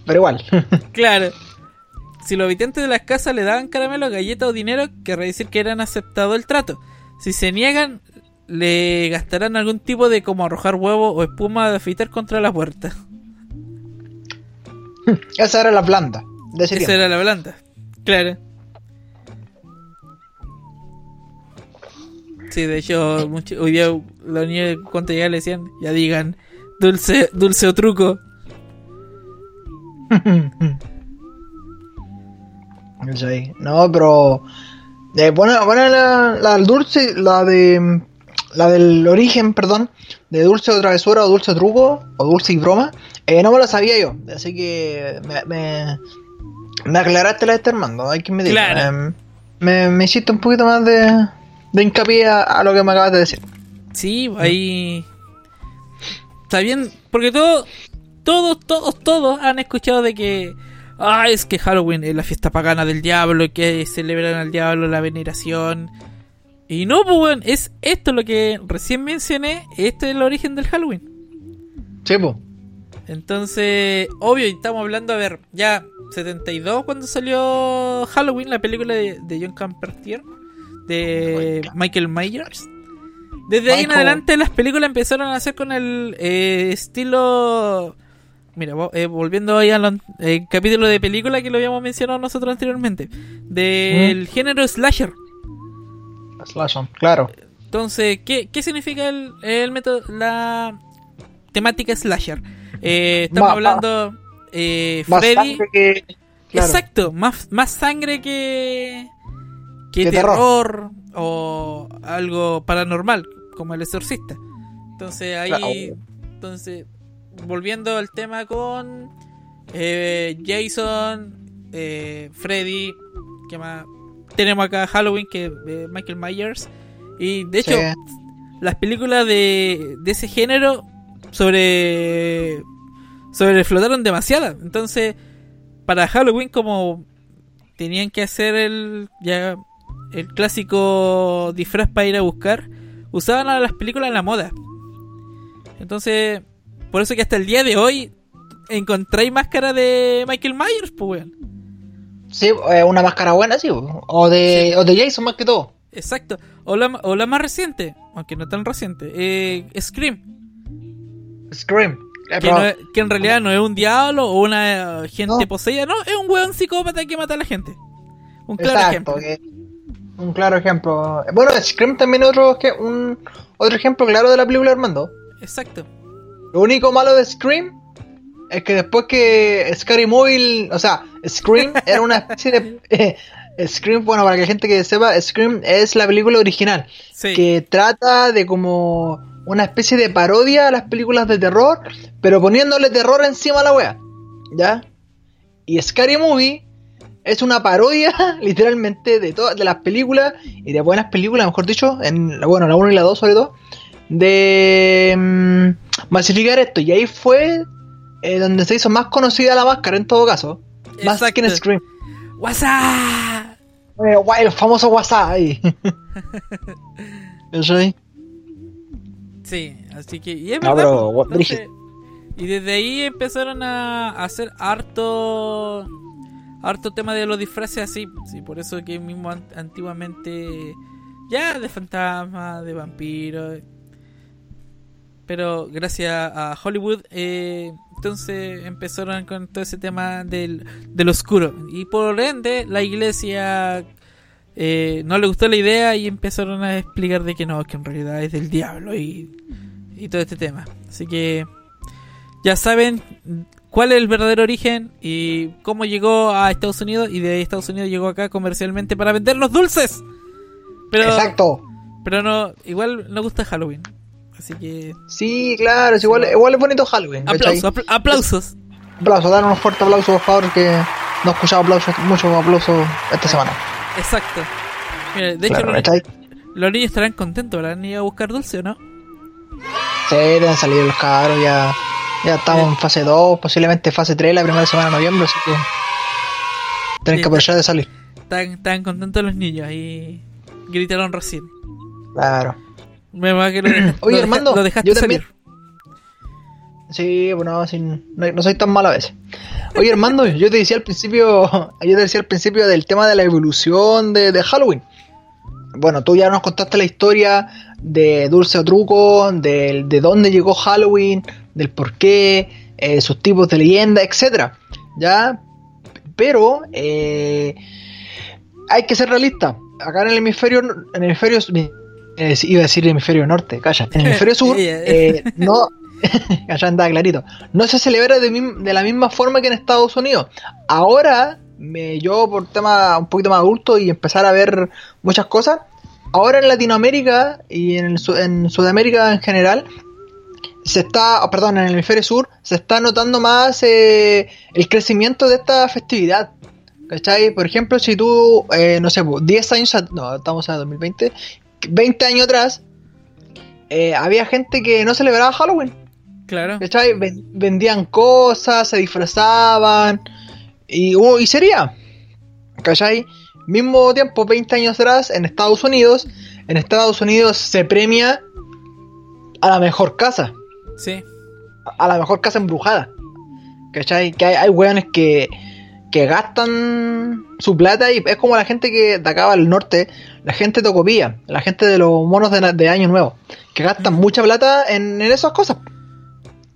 [SPEAKER 4] pero igual.
[SPEAKER 5] Claro. Si los habitantes de las casas le daban caramelo, galleta o dinero, querrá decir que eran aceptado el trato. Si se niegan, le gastarán algún tipo de como arrojar huevo o espuma de afeitar contra la puerta.
[SPEAKER 4] Esa era la planta. De ese
[SPEAKER 5] Esa
[SPEAKER 4] tiempo.
[SPEAKER 5] era la planta. Claro. Sí, de hecho, mucho- hoy día los niños cuando ya le decían, ya digan, dulce, dulce o truco.
[SPEAKER 4] Ahí. No, pero. Eh, buena, buena la, la del dulce, la de. La del origen, perdón. De dulce o travesura o dulce truco o dulce y broma. Eh, no me lo sabía yo. Así que. Me, me, me aclaraste la de este Armando. Hay que me diga.
[SPEAKER 5] Claro.
[SPEAKER 4] Eh, me, me hiciste un poquito más de. De hincapié a, a lo que me acabas de decir.
[SPEAKER 5] Sí, ahí. Está bien, porque todos, todos, todos, todos han escuchado de que. Ah, es que Halloween es la fiesta pagana del diablo, que celebran al diablo la veneración. Y no, pues, weón, es esto lo que recién mencioné. Este es el origen del Halloween.
[SPEAKER 4] Sí, pues.
[SPEAKER 5] Entonces, obvio, y estamos hablando, a ver, ya 72 cuando salió Halloween, la película de, de John Carpenter, de Michael Myers. Desde ahí en adelante las películas empezaron a hacer con el eh, estilo... Mira, eh, volviendo ahí al capítulo de película que lo habíamos mencionado nosotros anteriormente, del género slasher.
[SPEAKER 4] Slash, claro.
[SPEAKER 5] Entonces, ¿qué, qué significa el, el método, la temática slasher? Eh, estamos
[SPEAKER 4] Ma-
[SPEAKER 5] hablando eh,
[SPEAKER 4] Más
[SPEAKER 5] Freddy.
[SPEAKER 4] sangre que- claro.
[SPEAKER 5] Exacto, más, más sangre que, que
[SPEAKER 4] Que
[SPEAKER 5] terror, o algo paranormal, como el exorcista. Entonces ahí,
[SPEAKER 4] Claro.
[SPEAKER 5] entonces, volviendo al tema con eh, Jason, eh, Freddy, ¿qué más? Tenemos acá Halloween, que eh, Michael Myers. Y de hecho,
[SPEAKER 4] Sí.
[SPEAKER 5] las películas de, de ese género sobre sobreflotaron demasiadas. Entonces, para Halloween, como tenían que hacer el ya el clásico disfraz para ir a buscar, usaban a las películas en la moda. Entonces, por eso que hasta el día de hoy encontráis máscara de Michael Myers, pues weón.
[SPEAKER 4] Sí, una máscara buena, sí. O de, o de Jason más que todo.
[SPEAKER 5] Exacto. O la, o la más reciente, aunque no tan reciente, eh, Scream.
[SPEAKER 4] Scream. Eh,
[SPEAKER 5] Que,
[SPEAKER 4] pero-
[SPEAKER 5] no es- que en realidad no es un diablo o una gente poseída, no, es un weón psicópata que mata a la gente. Un claro
[SPEAKER 4] Exacto,
[SPEAKER 5] ejemplo.
[SPEAKER 4] que- un claro ejemplo. Bueno, Scream también es otro, que- un, otro ejemplo claro de la película Armando.
[SPEAKER 5] Exacto.
[SPEAKER 4] Lo único malo de Scream es que después que Scary Movie, o sea, Scream era una especie de... eh, Scream, bueno, para que la gente que sepa, Scream es la película original,
[SPEAKER 5] Sí.
[SPEAKER 4] que trata de como una especie de parodia a las películas de terror, pero poniéndole terror encima a la wea, ¿ya? Y Scary Movie es una parodia, literalmente, de todas de las películas, y de buenas películas, mejor dicho, en bueno, la 1 y la 2 sobre todo, de mm, masificar esto. Y ahí fue eh, donde se hizo más conocida la máscara, en todo caso. Más que en Scream.
[SPEAKER 5] WhatsApp.
[SPEAKER 4] Eh, guay, el famoso WhatsApp ahí. Soy.
[SPEAKER 5] Sí, así que. Y es
[SPEAKER 4] No,
[SPEAKER 5] verdad, pues, entonces, y desde ahí empezaron a hacer harto. Harto tema de los disfraces así. Sí, por eso que mismo an- antiguamente. Ya de fantasma, de vampiro. Pero gracias a Hollywood, eh, entonces empezaron con todo ese tema del, del oscuro. Y por ende, la iglesia eh, no le gustó la idea y empezaron a explicar de que no, que en realidad es del diablo y, y todo este tema. Así que ya saben cuál es el verdadero origen y cómo llegó a Estados Unidos y de Estados Unidos llegó acá comercialmente para vender los dulces. Pero,
[SPEAKER 4] Exacto.
[SPEAKER 5] Pero no, igual no gusta Halloween. Así que
[SPEAKER 4] Sí, claro, es igual, igual es bonito Halloween. ¿cachai?
[SPEAKER 5] aplausos, apl- aplausos.
[SPEAKER 4] Aplausos, dar unos fuertes aplausos, por favor, que no he escuchado aplausos, muchos aplausos esta semana.
[SPEAKER 5] Exacto. Mira, de hecho, los, niños estarán contentos, ¿verdad? Ni a buscar dulce o no?
[SPEAKER 4] Sí, deben salir los cabros, ya, ya estamos en fase 2, posiblemente fase 3 la primera semana de noviembre, así que tienen
[SPEAKER 5] Sí,
[SPEAKER 4] que aprovechar de salir.
[SPEAKER 5] Están, están contentos los niños ahí. Gritaron recién.
[SPEAKER 4] Claro.
[SPEAKER 5] Me va que lo,
[SPEAKER 4] Oye,
[SPEAKER 5] lo deja- lo dejaste
[SPEAKER 4] yo también-
[SPEAKER 5] salir.
[SPEAKER 4] Sí, bueno, sin- no, no soy tan malo a veces. Oye, Armando, yo te decía al principio, yo te decía al principio del tema de la evolución de, de Halloween. Bueno, tú ya nos contaste la historia de Dulce o Truco, del- de dónde llegó Halloween, del por qué, eh, sus tipos de leyenda, etcétera. Ya, pero eh, hay que ser realista. Acá en el hemisferio, en el hemisferio, eh, iba a decir hemisferio norte, calla. En el hemisferio sur, eh, no, allá andaba clarito. No se celebra de, de la misma forma que en Estados Unidos. Ahora, me, yo por tema un poquito más adulto y empezar a ver muchas cosas, ahora en Latinoamérica y en, el Su- en Sudamérica en general, se está, oh, perdón, en el hemisferio sur, se está notando más eh, el crecimiento de esta festividad. ¿Cachai? Por ejemplo, si tú, eh, no sé, pues, 10 años, no, estamos en 2020, 20 años atrás, eh, había gente que no celebraba Halloween.
[SPEAKER 5] Claro.
[SPEAKER 4] ¿Cachai? Ven- vendían cosas, se disfrazaban y, uh, y sería. ¿Cachai? Mismo tiempo, 20 años atrás, en Estados Unidos, en Estados Unidos se premia a la mejor casa,
[SPEAKER 5] Sí.
[SPEAKER 4] a la mejor casa embrujada. ¿Cachai? Que hay, hay weones que, que gastan su plata y es como la gente que de acá al norte, la gente de Tocopilla, la gente de los monos de, de Año Nuevo, que gastan mucha plata en, en esas cosas.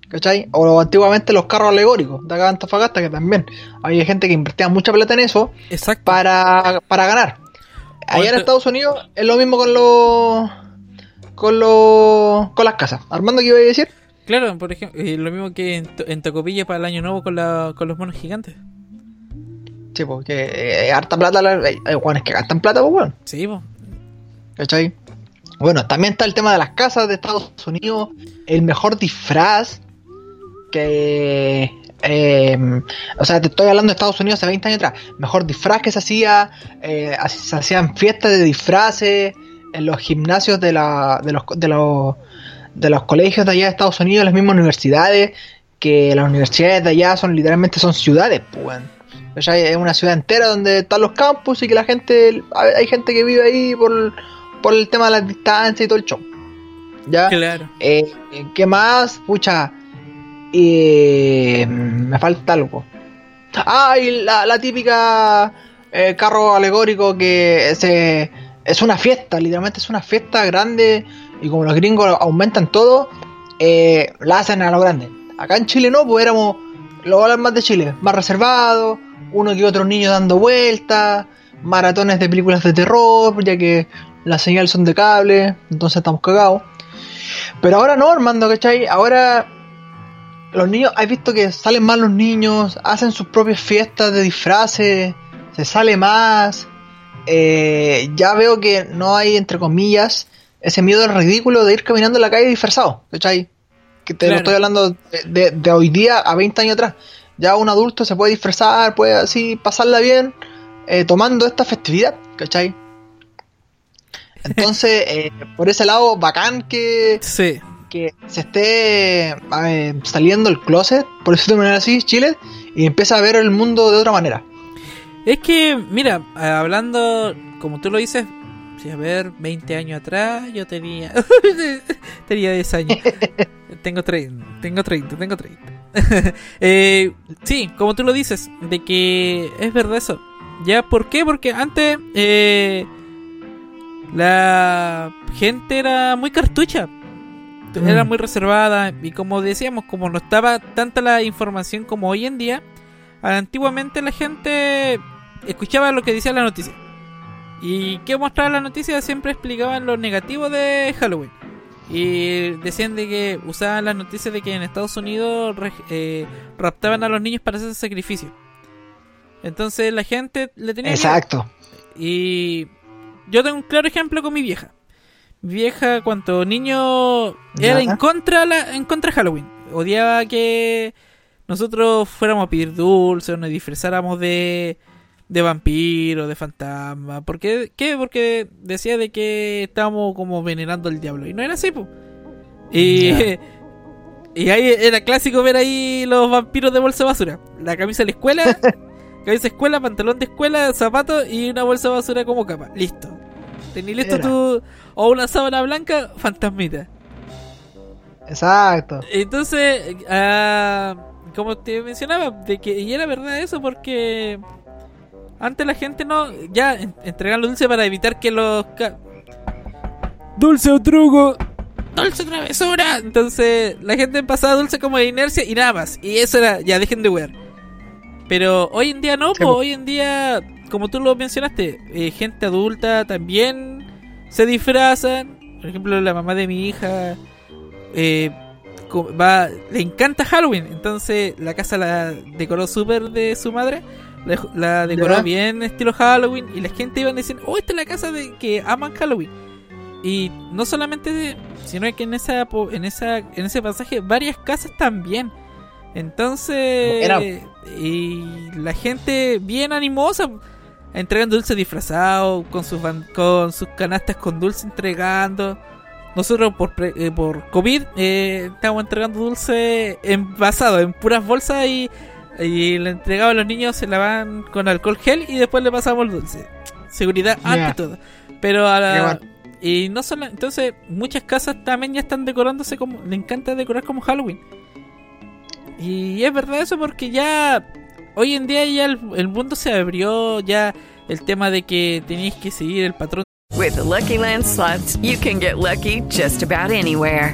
[SPEAKER 4] ¿Cachai? O antiguamente los carros alegóricos de acá de Antofagasta, que también había gente que invertía mucha plata en eso Para, para ganar. Allá en
[SPEAKER 5] ¿Cuánto-
[SPEAKER 4] Estados Unidos es lo mismo con los con los con las casas. Armando, ¿qué iba a decir?
[SPEAKER 5] Claro, por ejemplo, eh, lo mismo que en, en Tocopilla para el año nuevo con, la, con los monos gigantes.
[SPEAKER 4] Sí, porque eh, harta plata, la- hay weones que gastan plata, pues weón.
[SPEAKER 5] Sí, pues.
[SPEAKER 4] ¿Cachai? Bueno, también está el tema de las casas de Estados Unidos. El mejor disfraz que... eh, o sea, te estoy hablando de Estados Unidos hace 20 años atrás. Mejor disfraz que se hacía. eh, se hacían fiestas de disfraces en los gimnasios de, la, de, los, de, los, de los colegios de allá de Estados Unidos, las mismas universidades. Que las universidades de allá son literalmente son ciudades, pues. weón. Es una ciudad entera donde están los campus y que la gente... Hay gente que vive ahí por por el tema de las distancias y todo el show. ¿Ya?
[SPEAKER 5] Claro.
[SPEAKER 4] Eh, ¿Qué más? Pucha. eh, me falta algo. Ah, y la, la típica eh, carro alegórico que se, es una fiesta, literalmente es una fiesta grande y como los gringos aumentan todo, eh, la hacen a lo grande. Acá en Chile no, pues éramos los hablan más de Chile, más reservados, uno que otro niño dando vueltas, maratones de películas de terror, ya que las señales son de cable, entonces estamos cagados. Pero ahora no, Armando, ¿cachai? Ahora los niños, has visto que salen más los niños, hacen sus propias fiestas de disfraces, se sale más. Eh, ya veo que no hay, entre comillas, ese miedo ridículo de ir caminando en la calle disfrazado, ¿cachai? Que te lo estoy hablando de, de- de hoy día a 20 años atrás. Ya un adulto se puede disfrazar, puede así pasarla bien, eh, tomando esta festividad, ¿cachai? Entonces, eh, por ese lado, bacán que, que se esté eh, saliendo el closet, por decirlo de manera así, Chile, y empieza a ver el mundo de otra manera.
[SPEAKER 5] Es que, mira, hablando, como tú lo dices, si a ver, 20 años atrás, yo tenía. tenía 10 años. tengo 30, tengo 30, tengo 30. Eh, sí, como tú lo dices, de que es verdad eso. ¿Ya? ¿Por qué? Porque antes eh, la gente era muy cartucha. Era
[SPEAKER 13] Mm.
[SPEAKER 5] muy reservada y como decíamos, como no estaba tanta la información como hoy en día, antiguamente la gente escuchaba lo que decía la noticia. ¿Y qué mostraba la noticia? Siempre explicaban lo negativo de Halloween. Y decían de que usaban las noticias de que en Estados Unidos eh, raptaban a los niños para hacer sacrificio. Entonces la gente le tenía miedo.
[SPEAKER 4] Exacto.
[SPEAKER 5] Y yo tengo un claro ejemplo con mi vieja. Mi vieja, cuando niño, era
[SPEAKER 4] Ya.
[SPEAKER 5] en contra, la, en contra de Halloween. Odiaba que nosotros fuéramos a pedir dulce o nos disfrazáramos de, de vampiro, de fantasma. ¿Por qué? ¿Qué? Porque decía de que estábamos como venerando al diablo. Y no era así, pues. Y, y ahí era clásico ver ahí los vampiros de bolsa de basura. La camisa de la escuela, camisa de escuela, pantalón de escuela, zapatos y una bolsa de basura como capa. Listo. Tení listo
[SPEAKER 4] Era.
[SPEAKER 5] tu. O una sábana blanca, fantasmita.
[SPEAKER 4] Exacto.
[SPEAKER 5] Entonces, ah, como te mencionaba, de que y era verdad eso porque antes la gente no ya en- entregaban los dulces para evitar que los dulce o truco, dulce travesura. Entonces la gente pasaba dulce como de inercia y nada más. Y eso era ya dejen de wear. Pero hoy en día no, po, hoy en día, como tú lo mencionaste, eh, gente adulta también se disfrazan. Por ejemplo, la mamá de mi hija eh, va, le encanta Halloween, entonces la casa la decoró súper de su madre, la, la decoró
[SPEAKER 4] Ya.
[SPEAKER 5] bien estilo Halloween y la gente iba diciendo, oh, esta es la casa de que aman Halloween. Y no solamente, de- sino que en esa en esa en ese pasaje varias casas también. Entonces,
[SPEAKER 4] Era-
[SPEAKER 5] y la gente bien animosa entregando dulces disfrazados con sus con sus canastas con dulce entregando. Nosotros por pre- eh, por COVID eh, estábamos entregando dulce envasado en puras bolsas y, y le entregaba a los niños, se lavan con alcohol gel y después le pasamos el dulce. Seguridad
[SPEAKER 4] Ya.
[SPEAKER 5] ante todo. Pero a la- y no solo, entonces muchas casas también ya están decorándose como le encanta decorar como Halloween. Y es verdad eso porque ya hoy en día ya el, el mundo se abrió, ya el tema de que tenéis que seguir el patrón.
[SPEAKER 9] With the Lucky Land slots, you can get lucky just about anywhere.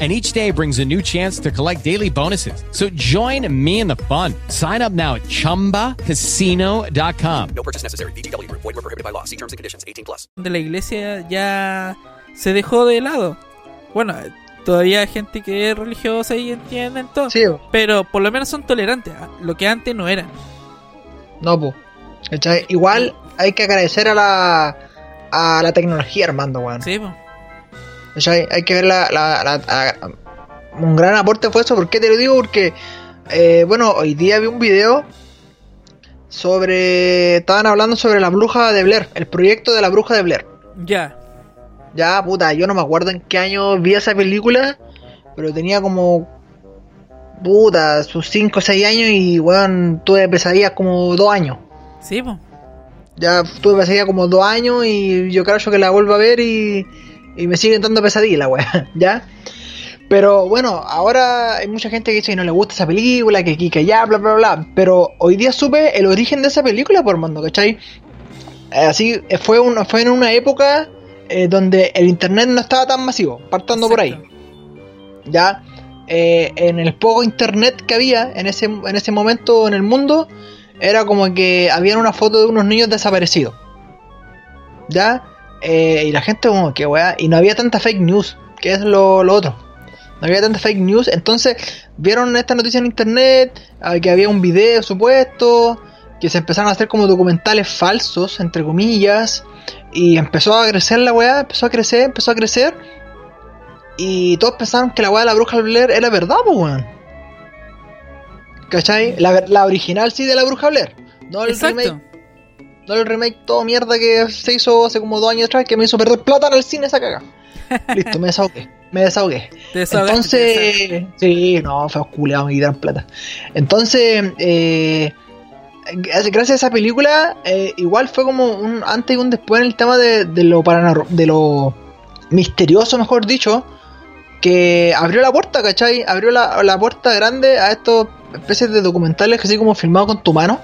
[SPEAKER 8] And each day brings a new chance to collect daily bonuses. So join me in the fun. Sign up now at chumbacasino.com.
[SPEAKER 14] No purchase necessary. VGW Group. Void were prohibited by law. See terms and conditions. 18 plus.
[SPEAKER 5] de la iglesia ya se dejó de lado. Bueno, todavía hay gente que es religiosa y entienden todo. Pero por lo menos son tolerantes, a lo que antes no eran.
[SPEAKER 4] No, pues. Igual hay que agradecer a la, a la tecnología, Armando, weón.
[SPEAKER 5] Sí, pues.
[SPEAKER 4] ¿Cachai? Hay que ver la, la- la- un gran aporte fue eso. ¿Por qué te lo digo? Porque, eh, bueno, hoy día vi un video sobre. Estaban hablando sobre la bruja de Blair, el proyecto de la bruja de Blair.
[SPEAKER 5] Ya.
[SPEAKER 4] Ya, puta, yo no me acuerdo en qué año vi esa película, pero tenía como. Puta, sus 5 o 6 años y, weón, tuve pesadillas como 2 años.
[SPEAKER 5] Sí, pues.
[SPEAKER 4] Ya tuve pesadillas como 2 años y yo creo que la vuelvo a ver y, y me siguen dando pesadillas, la weá, ¿ya? Pero bueno, ahora hay mucha gente que dice que no le gusta esa película, que aquí, que allá, bla, bla, bla. Pero hoy día supe el origen de esa película, por mando, ¿cachai? Eh, Así eh, fue, un, fue en una época eh, donde el internet no estaba tan masivo, partando por ahí. Ya, eh, en el poco internet que había en ese, en ese momento en el mundo, era como que había una foto de unos niños desaparecidos. ¿Ya? Eh, y la gente como que weá, y no había tanta fake news, que es lo, lo otro. No había tanta fake news, entonces vieron esta noticia en internet, ah, que había un video supuesto, que se empezaron a hacer como documentales falsos, entre comillas, y empezó a crecer la weá, empezó a crecer, empezó a crecer, y todos pensaron que la weá de la bruja Blair era verdad, pues weón. ¿Cachai? La, la original sí de la bruja Blair, no el
[SPEAKER 5] Exacto.
[SPEAKER 4] remake. No el remake todo mierda que se hizo hace como dos años atrás que me hizo perder plata en el cine esa caga. Listo, me desahogué. Me desahogué. Entonces, sí, no, fue culeado me quitaron plata. Entonces, eh, gracias a esa película, eh, igual fue como un antes y un después en el tema de, de lo paranormal, de lo misterioso, mejor dicho, que abrió la puerta, ¿cachai? Abrió la, la puerta grande a estos especies de documentales así como filmado con tu mano.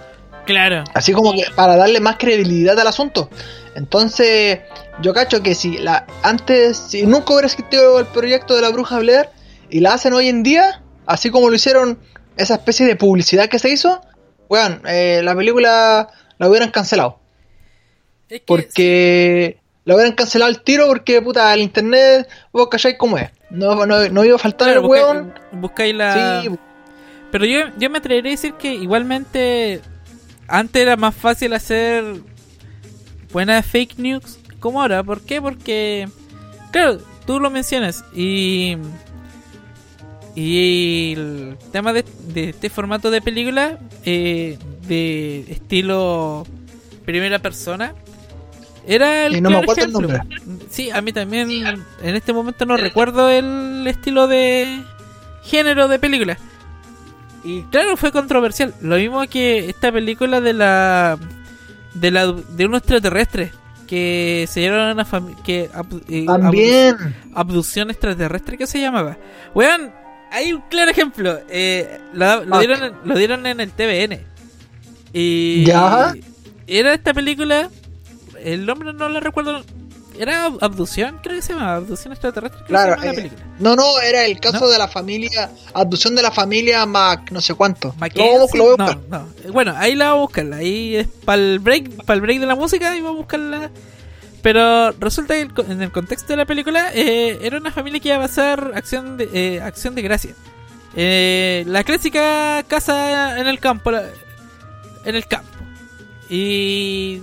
[SPEAKER 5] Claro.
[SPEAKER 4] Así como que para darle más credibilidad al asunto. Entonces, yo cacho que si la antes, si nunca hubiera existido el proyecto de la bruja Blair y la hacen hoy en día, así como lo hicieron esa especie de publicidad que se hizo, weón, eh, la película la hubieran cancelado. porque la hubieran cancelado al tiro porque, puta, el internet, vos cacháis cómo es. No, no, no iba a faltar
[SPEAKER 5] Claro,
[SPEAKER 4] el
[SPEAKER 5] busca-
[SPEAKER 4] weón.
[SPEAKER 5] Buscáis la.
[SPEAKER 4] Sí.
[SPEAKER 5] Pero yo, yo me atrevería a decir que igualmente antes era más fácil hacer buenas fake news como ahora. ¿Por qué? Porque, claro, tú lo mencionas y. Y el tema de, de este formato de película, eh, de estilo primera persona, era el
[SPEAKER 4] Y no me acuerdo el
[SPEAKER 5] ejemplo. Sí, a mí también en este momento no recuerdo el estilo de género de película. Y claro, fue controversial. Lo mismo que esta película de la de la de unos extraterrestres que se dieron a una familia que eh,
[SPEAKER 4] También.
[SPEAKER 5] abdu- abducción extraterrestre que se llamaba. Weón, hay un claro ejemplo. Eh, lo, lo
[SPEAKER 4] Fuck.
[SPEAKER 5] dieron en- lo dieron en el TVN. Y
[SPEAKER 4] ¿Ya?
[SPEAKER 5] era esta película el nombre no lo recuerdo. Era ab- abducción, creo que se llama abducción extraterrestre.
[SPEAKER 4] Claro,
[SPEAKER 5] la
[SPEAKER 4] eh,
[SPEAKER 5] película.
[SPEAKER 4] no, no, era el caso de la familia, abducción de la familia Mac, no sé cuánto. Lo voy a buscar.
[SPEAKER 5] no, no. Bueno, ahí la vamos a buscar. Ahí es para el break, para el break de la música y vamos a buscarla. Pero resulta que en el contexto de la película eh, era una familia que iba a pasar acción de, eh, acción de gracia. Eh, la clásica casa en el campo. en el campo. Y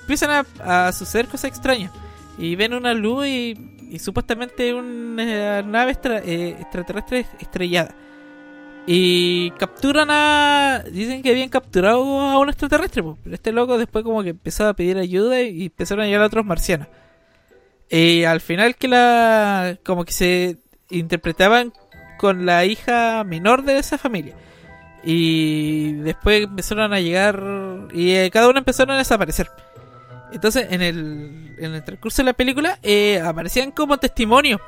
[SPEAKER 5] empiezan a, a suceder cosas extrañas. Y ven una luz y, supuestamente una nave extra- eh, extraterrestre estrellada. Y capturan a. Dicen que habían capturado a un extraterrestre. Pero este loco después, como que empezó a pedir ayuda y empezaron a llegar a otros marcianos. Y al final, que la. Como que se interpretaban con la hija menor de esa familia. Y después empezaron a llegar. Y eh, cada uno empezaron a desaparecer. Entonces, en el, en el transcurso de la película, eh, aparecían como testimonios.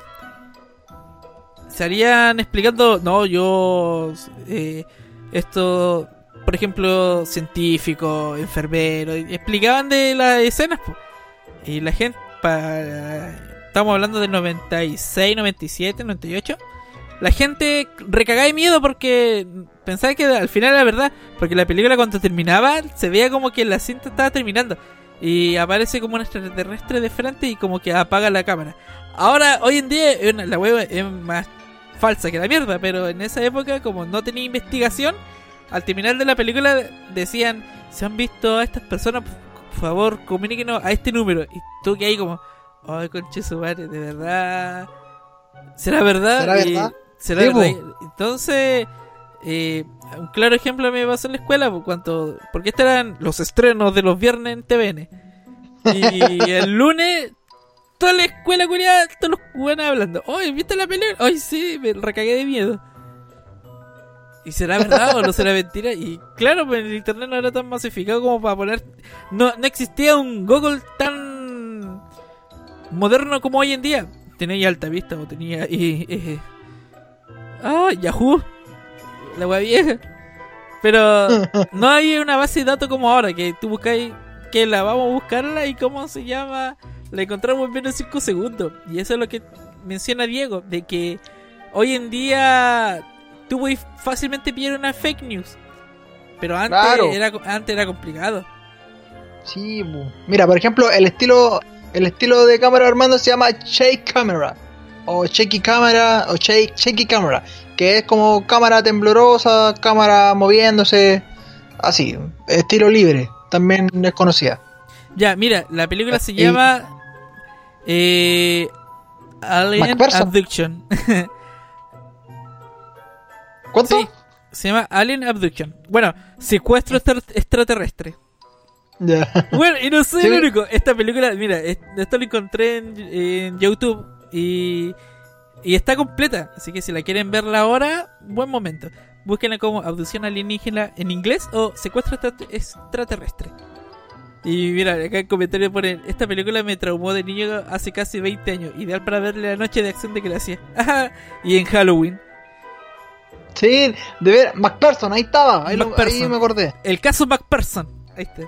[SPEAKER 5] Estarían explicando, no, yo. eh, esto, por ejemplo, científico, enfermero. explicaban de las escenas, po. Y la gente. pa- estamos hablando del 96, 97, 98. La gente recagaba de miedo porque pensaba que al final era verdad. Porque la película cuando terminaba se veía como que la cinta estaba terminando. Y aparece como un extraterrestre de frente y como que apaga la cámara. Ahora, hoy en día, la web es más falsa que la mierda. Pero en esa época, como no tenía investigación, al terminar de la película decían: Si han visto a estas personas, por favor, comuníquenos a este número. Y tú que ahí como, ay, conche su madre, de verdad. ¿Será verdad?
[SPEAKER 4] ¿Será
[SPEAKER 5] Y-
[SPEAKER 4] verdad?
[SPEAKER 5] ¿será verdad? Entonces, eh, un claro ejemplo me pasó en la escuela, por cuanto, porque estos eran los estrenos de los viernes en TVN. Y el lunes, toda la escuela culiada, todos los buenos hablando. Oye, ¿viste la película? Ay, sí, me recagué de miedo. ¿Y será verdad o no será mentira? Y claro, pues el internet no era tan masificado como para poner. No, no existía un Google tan moderno como hoy en día. Tenía alta vista o tenía. Y, eh, ah, Yahoo. La wea vieja. Pero no hay una base de datos como ahora, que tú buscáis que la vamos a buscarla y cómo se llama. La encontramos en menos de 5 segundos. Y eso es lo que menciona Diego, de que hoy en día tú puedes fácilmente pillar una fake news. Pero antes,
[SPEAKER 4] Claro.
[SPEAKER 5] era, antes era complicado.
[SPEAKER 4] Sí, mira, por ejemplo, el estilo el estilo de cámara Armando se llama shake camera o shaky camera o shake shaky camera, que es como cámara temblorosa, cámara moviéndose, así, estilo libre, también es conocida.
[SPEAKER 5] Ya, mira, la película se
[SPEAKER 4] Y-
[SPEAKER 5] llama eh, Alien. Abduction.
[SPEAKER 4] ¿Cuánto?
[SPEAKER 5] Sí, se llama Alien Abduction. Bueno, secuestro extra- extraterrestre.
[SPEAKER 4] Ya.
[SPEAKER 5] Bueno, y no soy
[SPEAKER 4] Sí.
[SPEAKER 5] el único. Esta película, mira, es- esto lo encontré en, en YouTube y, y está completa. Así que si la quieren verla ahora, buen momento. Búsquenla como abducción alienígena en inglés o secuestro extra- extraterrestre. Y mira, acá en comentario ponen, esta película me traumó de niño hace casi 20 años, ideal para verle la noche de acción de gracia. Y en Halloween.
[SPEAKER 4] Sí, de ver, MacPherson, ahí estaba, ahí, lo- ahí me acordé.
[SPEAKER 5] El caso MacPherson. Ahí está.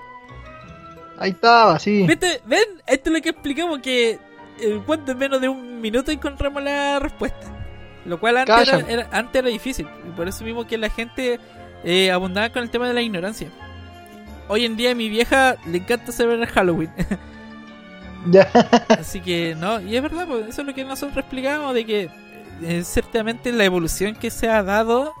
[SPEAKER 4] Ahí estaba, sí.
[SPEAKER 5] ¿Viste? ¿Ven? Esto es lo que explicamos que en cuanto menos de un minuto encontramos la respuesta. Lo cual antes era, antes era difícil. Y por eso mismo que la gente eh, abundaba con el tema de la ignorancia. Hoy en día a mi vieja le encanta celebrar Halloween.
[SPEAKER 4] Ya.
[SPEAKER 5] Así que no, y es verdad, pues, eso es lo que nosotros explicamos, de que eh, ciertamente la evolución que se ha dado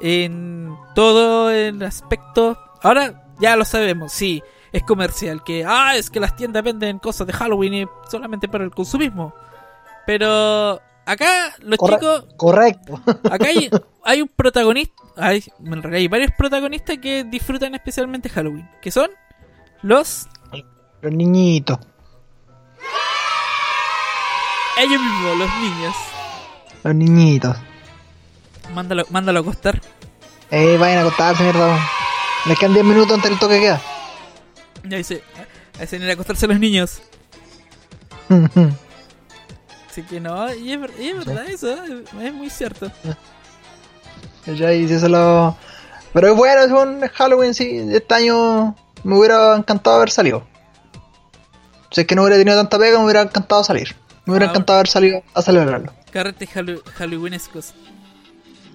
[SPEAKER 5] en todo el aspecto... Ahora ya lo sabemos, sí, es comercial, que, ah, es que las tiendas venden cosas de Halloween y solamente para el consumismo. Pero acá los
[SPEAKER 4] Corre-
[SPEAKER 5] chicos...
[SPEAKER 4] Correcto.
[SPEAKER 5] Acá hay, hay un protagonista, hay, en realidad hay varios protagonistas que disfrutan especialmente Halloween, que son los...
[SPEAKER 4] Los niñitos.
[SPEAKER 5] Ellos mismos, los niños.
[SPEAKER 4] Los niñitos.
[SPEAKER 5] Mándalo, mándalo a acostar.
[SPEAKER 4] Eh, vayan a acostarse, mierda. Les quedan 10 minutos antes del toque que queda.
[SPEAKER 5] Ya dice, a ese ir a acostarse los niños. Así que no, y es, y es verdad eso, eh, es muy cierto.
[SPEAKER 4] Ya hice eso lo... Pero es bueno, es un Halloween, sí. Este año me hubiera encantado haber salido. Si es que no hubiera tenido tanta pega, me hubiera encantado salir. Me hubiera
[SPEAKER 5] Ah,
[SPEAKER 4] encantado haber salido a celebrarlo.
[SPEAKER 5] Carrete Hallow- Halloweenescos.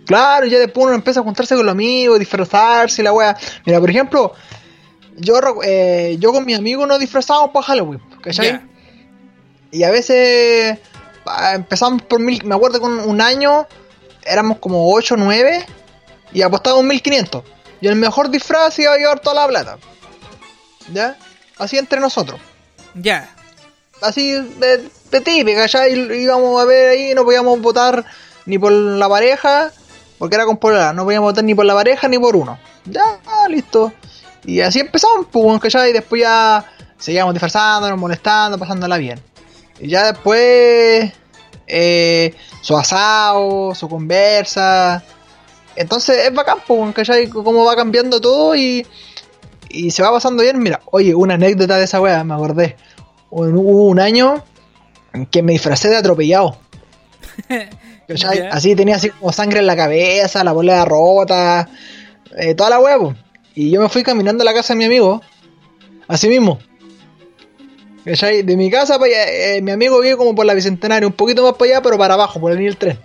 [SPEAKER 4] Claro, ya después uno empieza a juntarse con los amigos, disfrazarse y la wea. Mira, por ejemplo, yo, eh, yo con mis amigos nos disfrazamos para Halloween, ¿cachai? Y a veces empezamos por mil, me acuerdo con un año éramos como 8 o 9 y apostábamos 1500. Y el mejor disfraz iba a llevar toda la plata. ¿Ya? Así entre nosotros.
[SPEAKER 5] Ya.
[SPEAKER 4] Así de, de típica, ya íbamos a ver ahí, no podíamos votar ni por la pareja, porque era con polola, no podíamos votar ni por la pareja ni por uno. Ya, listo. Y así empezamos, pues, ¿cachai? Y después ya seguíamos disfrazándonos, molestando, pasándola bien. Y ya después, eh, su asado, su conversa. Entonces es bacán, pues, ¿cachai? Cómo va cambiando todo y, y se va pasando bien. Mira, oye, una anécdota de esa wea, me acordé. Un- Hubo un año en que me disfracé de atropellado. Así tenía así como sangre en la cabeza, la polea rota, eh, toda la wea, pues. Y yo me fui caminando a la casa de mi amigo, así mismo. De mi casa para allá, eh, mi amigo vive como por la Bicentenario, un poquito más para allá, pero para abajo, por línea del tren.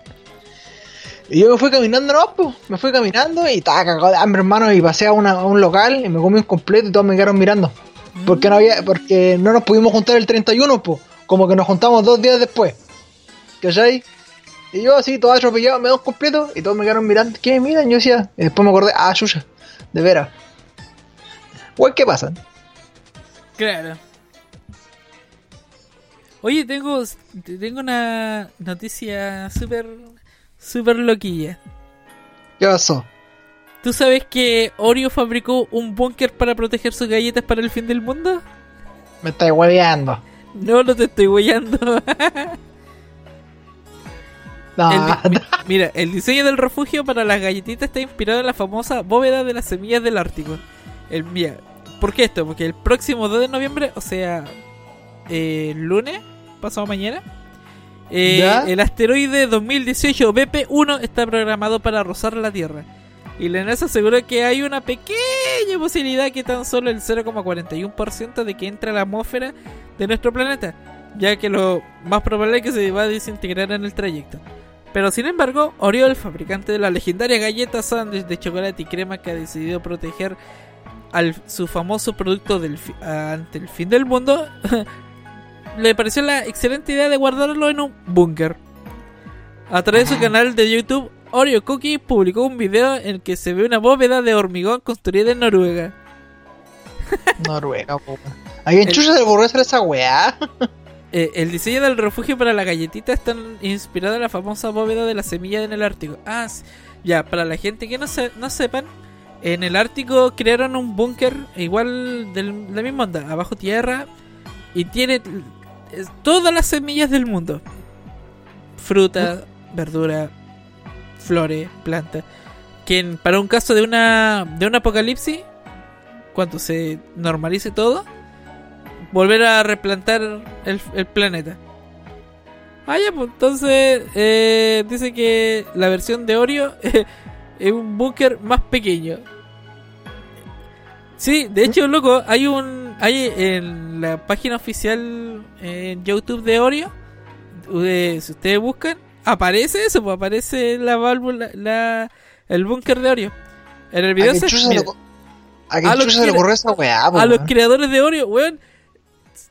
[SPEAKER 4] Y yo me fui caminando, no, pues, me fui caminando y estaba cagado de hambre, hermano, y pasé a, un local y me comí un completo y todos me quedaron mirando. Porque no había, porque no nos pudimos juntar el 31, pues, como que nos juntamos dos días después. ¿Cachai? Y yo así, todo atropellado, me da un completo y todos me quedaron mirando. ¿Qué miran? Yo decía, y después me acordé, ah, chucha, de veras. Pues, ¿qué pasa?
[SPEAKER 5] Claro. Oye, tengo, tengo una noticia súper, súper loquilla.
[SPEAKER 4] ¿Qué pasó?
[SPEAKER 5] ¿Tú sabes que Oreo fabricó un búnker para proteger sus galletas para el fin del mundo?
[SPEAKER 4] Me estáis hueveando.
[SPEAKER 5] No, no te estoy huellando.
[SPEAKER 4] No,
[SPEAKER 5] El di- mi- mira, el diseño del refugio para las galletitas está inspirado en la famosa bóveda de las semillas del Ártico. El, mira, ¿por qué esto? Porque el próximo 2 de noviembre, o sea, eh, lunes, pasado mañana, eh, el asteroide 2018 BP1 está programado para rozar la Tierra. Y la NASA aseguró que hay una pequeña posibilidad que tan solo el 0,41% de que entre a la atmósfera de nuestro planeta, ya que lo más probable es que se va a desintegrar en el trayecto. Pero sin embargo, Oreo, el fabricante de la legendaria galleta sándwich de chocolate y crema que ha decidido proteger al, su famoso producto del fi- ante el fin del mundo, le pareció la excelente idea de guardarlo en un búnker. A través de su canal de YouTube, Oreo Cookie publicó un video en el que se ve una bóveda de hormigón construida en Noruega.
[SPEAKER 4] Noruega, po. ¿A quién
[SPEAKER 5] El-
[SPEAKER 4] chucha ocurrió hacer esa weá?
[SPEAKER 5] Eh, el diseño del refugio para la galletita está inspirado en la famosa bóveda de la semilla en el Ártico. Ah, s- ya, para la gente que no, se, no sepan, en el Ártico crearon un búnker igual de la misma onda, abajo tierra, y tiene todas las semillas del mundo. Fruta, verdura, flores, plantas. Que en- para un caso de una de un apocalipsis, cuando se normalice todo, volver a replantar el, el planeta. Ah, ya, pues entonces eh, dice que la versión de Oreo es un búnker más pequeño. Sí, de hecho, loco, hay un. Hay en la página oficial en YouTube de Oreo. eh, si ustedes buscan, aparece eso, pues aparece la válvula, la, el búnker de Oreo. En el video
[SPEAKER 4] ¿A quién
[SPEAKER 5] se- mira,
[SPEAKER 4] ocu- a
[SPEAKER 5] a los
[SPEAKER 4] se le ocurrió esa weá, po,
[SPEAKER 5] a los
[SPEAKER 4] weón?
[SPEAKER 5] creadores de Oreo, weón.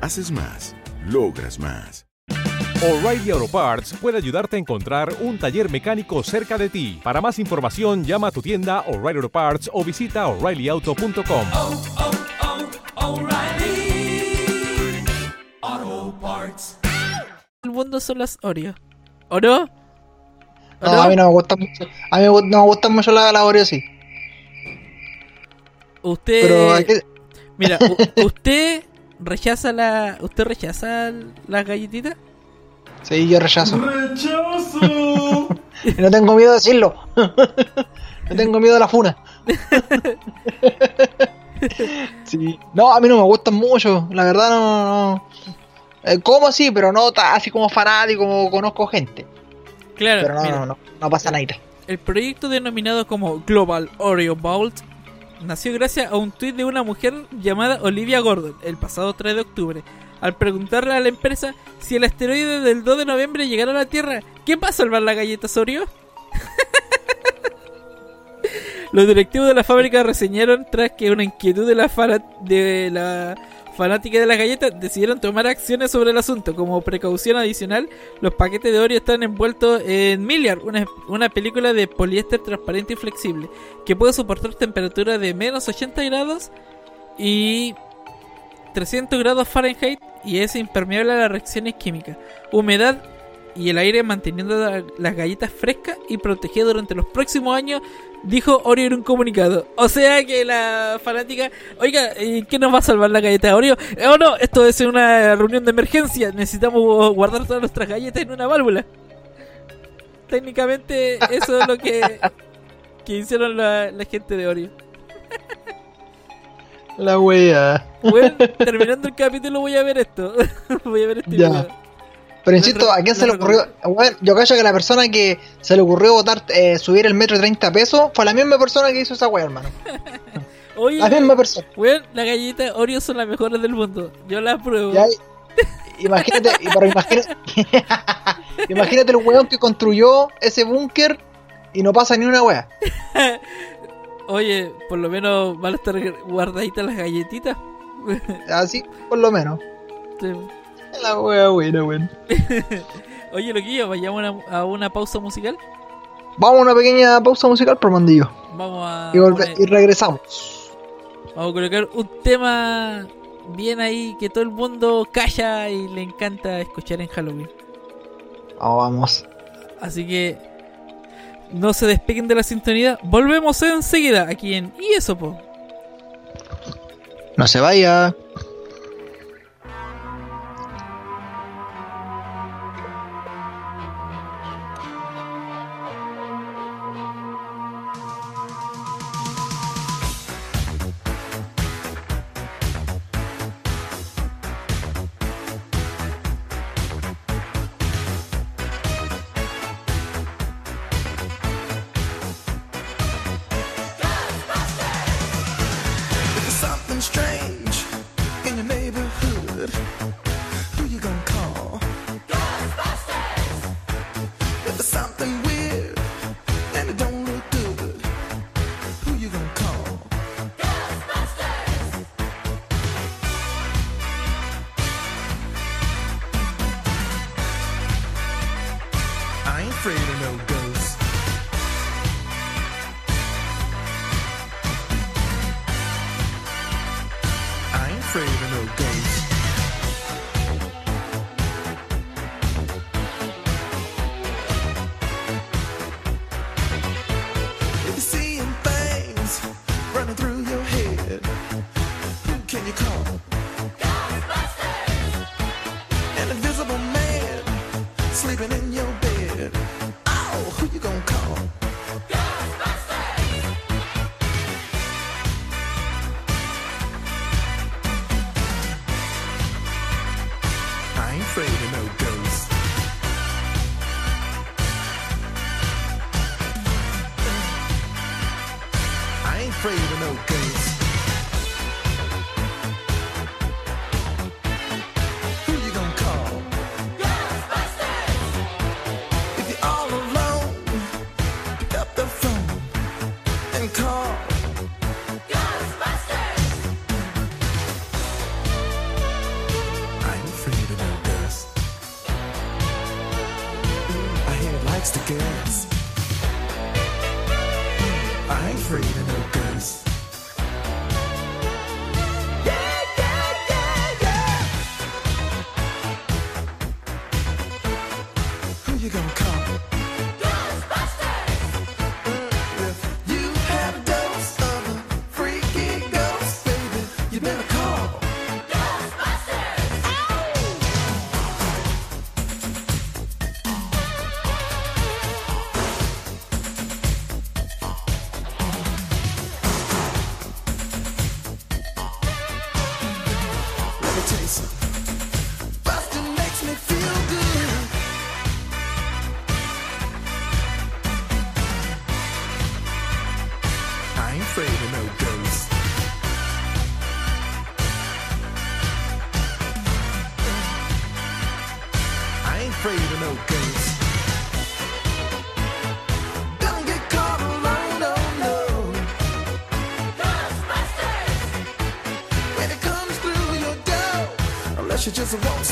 [SPEAKER 1] Haces más. Logras más.
[SPEAKER 15] O'Reilly Auto Parts puede ayudarte a encontrar un taller mecánico cerca de ti. Para más información, llama a tu tienda O'Reilly Auto Parts o visita oreillyauto.com.
[SPEAKER 5] El mundo son las Oreo. ¿O no? ¿O
[SPEAKER 4] No, a mí no me gusta mucho. A mí no me gusta mucho la, la Oreo, sí.
[SPEAKER 5] Usted.
[SPEAKER 4] Pero hay que-
[SPEAKER 5] Mira, usted rechaza la. ¿Usted rechaza las galletitas?
[SPEAKER 4] Sí, yo rechazo.
[SPEAKER 5] ¡Rechazo!
[SPEAKER 4] No tengo miedo de decirlo. no tengo miedo de la funa. sí. No, a mí no me gustan mucho. La verdad, no. no. Eh, como así, pero no así como fanático, como conozco gente.
[SPEAKER 5] Claro,
[SPEAKER 4] Pero no,
[SPEAKER 5] mira.
[SPEAKER 4] no, no, no pasa nada.
[SPEAKER 5] El proyecto denominado como Global Oreo Vault nació gracias a un tuit de una mujer llamada Olivia Gordon el pasado 3 de octubre. Al preguntarle a la empresa si el asteroide del 2 de noviembre llegara a la Tierra, ¿quién va a salvar la galleta Oreo? Los directivos de la fábrica reseñaron tras que una inquietud de la, de la fanática de las galletas decidieron tomar acciones sobre el asunto. Como precaución adicional, los paquetes de Oreo están envueltos en Milliard, una, una película de poliéster transparente y flexible que puede soportar temperaturas de menos 80 grados y 300 grados Fahrenheit y es impermeable a las reacciones químicas. Humedad y el aire manteniendo la- las galletas frescas y protegidas durante los próximos años, dijo Oreo en un comunicado. O sea que la fanática, oiga, ¿y ¿qué nos va a salvar la galleta de Oreo? Eh, Oh no, esto es una reunión de emergencia, necesitamos guardar todas nuestras galletas en una válvula. Técnicamente eso es lo que, que hicieron la, la gente de Oreo.
[SPEAKER 16] La wea.
[SPEAKER 5] Bueno, terminando el capítulo voy a ver esto. voy a ver este
[SPEAKER 16] Ya.
[SPEAKER 5] video.
[SPEAKER 16] Pero insisto, ¿a quién se le ocurrió? Weón, yo callo que la persona que se le ocurrió votar, eh, subir el metro de 30 pesos fue la misma persona que hizo esa wea, hermano.
[SPEAKER 5] Oye,
[SPEAKER 16] La misma persona.
[SPEAKER 5] Weón, las galletas Oreo son las mejores del mundo. Yo las pruebo.
[SPEAKER 16] Ya, Imagínate, pero imagínate, imagínate el weón que construyó ese búnker y no pasa ni una wea.
[SPEAKER 5] Oye, por lo menos van a estar guardaditas las galletitas.
[SPEAKER 16] Así, por lo menos.
[SPEAKER 5] Sí.
[SPEAKER 16] La wea buena, weón.
[SPEAKER 5] Oye, loquillo, vayamos a una, a una pausa musical.
[SPEAKER 16] Vamos a una pequeña pausa musical por mandillo.
[SPEAKER 5] Vamos a,
[SPEAKER 16] Y, volve-
[SPEAKER 5] poner-
[SPEAKER 16] y regresamos.
[SPEAKER 5] vamos a colocar un tema bien ahí que todo el mundo calla y le encanta escuchar en Halloween.
[SPEAKER 16] Vamos, vamos.
[SPEAKER 5] Así que no se despeguen de la sintonía. Volvemos enseguida aquí en Y eso, po.
[SPEAKER 16] No se vaya.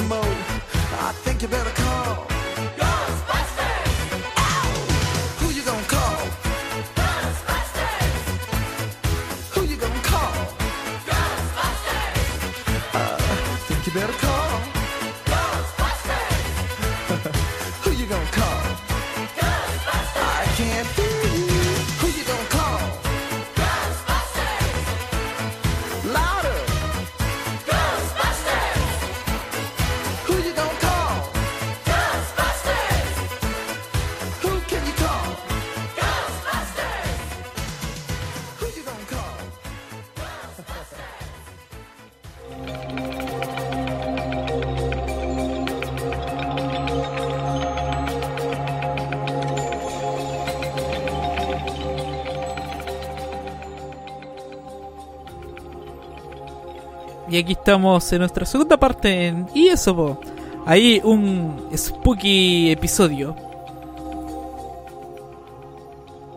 [SPEAKER 17] You
[SPEAKER 5] Aquí estamos en nuestra segunda parte en Y eso. Ahí un spooky episodio.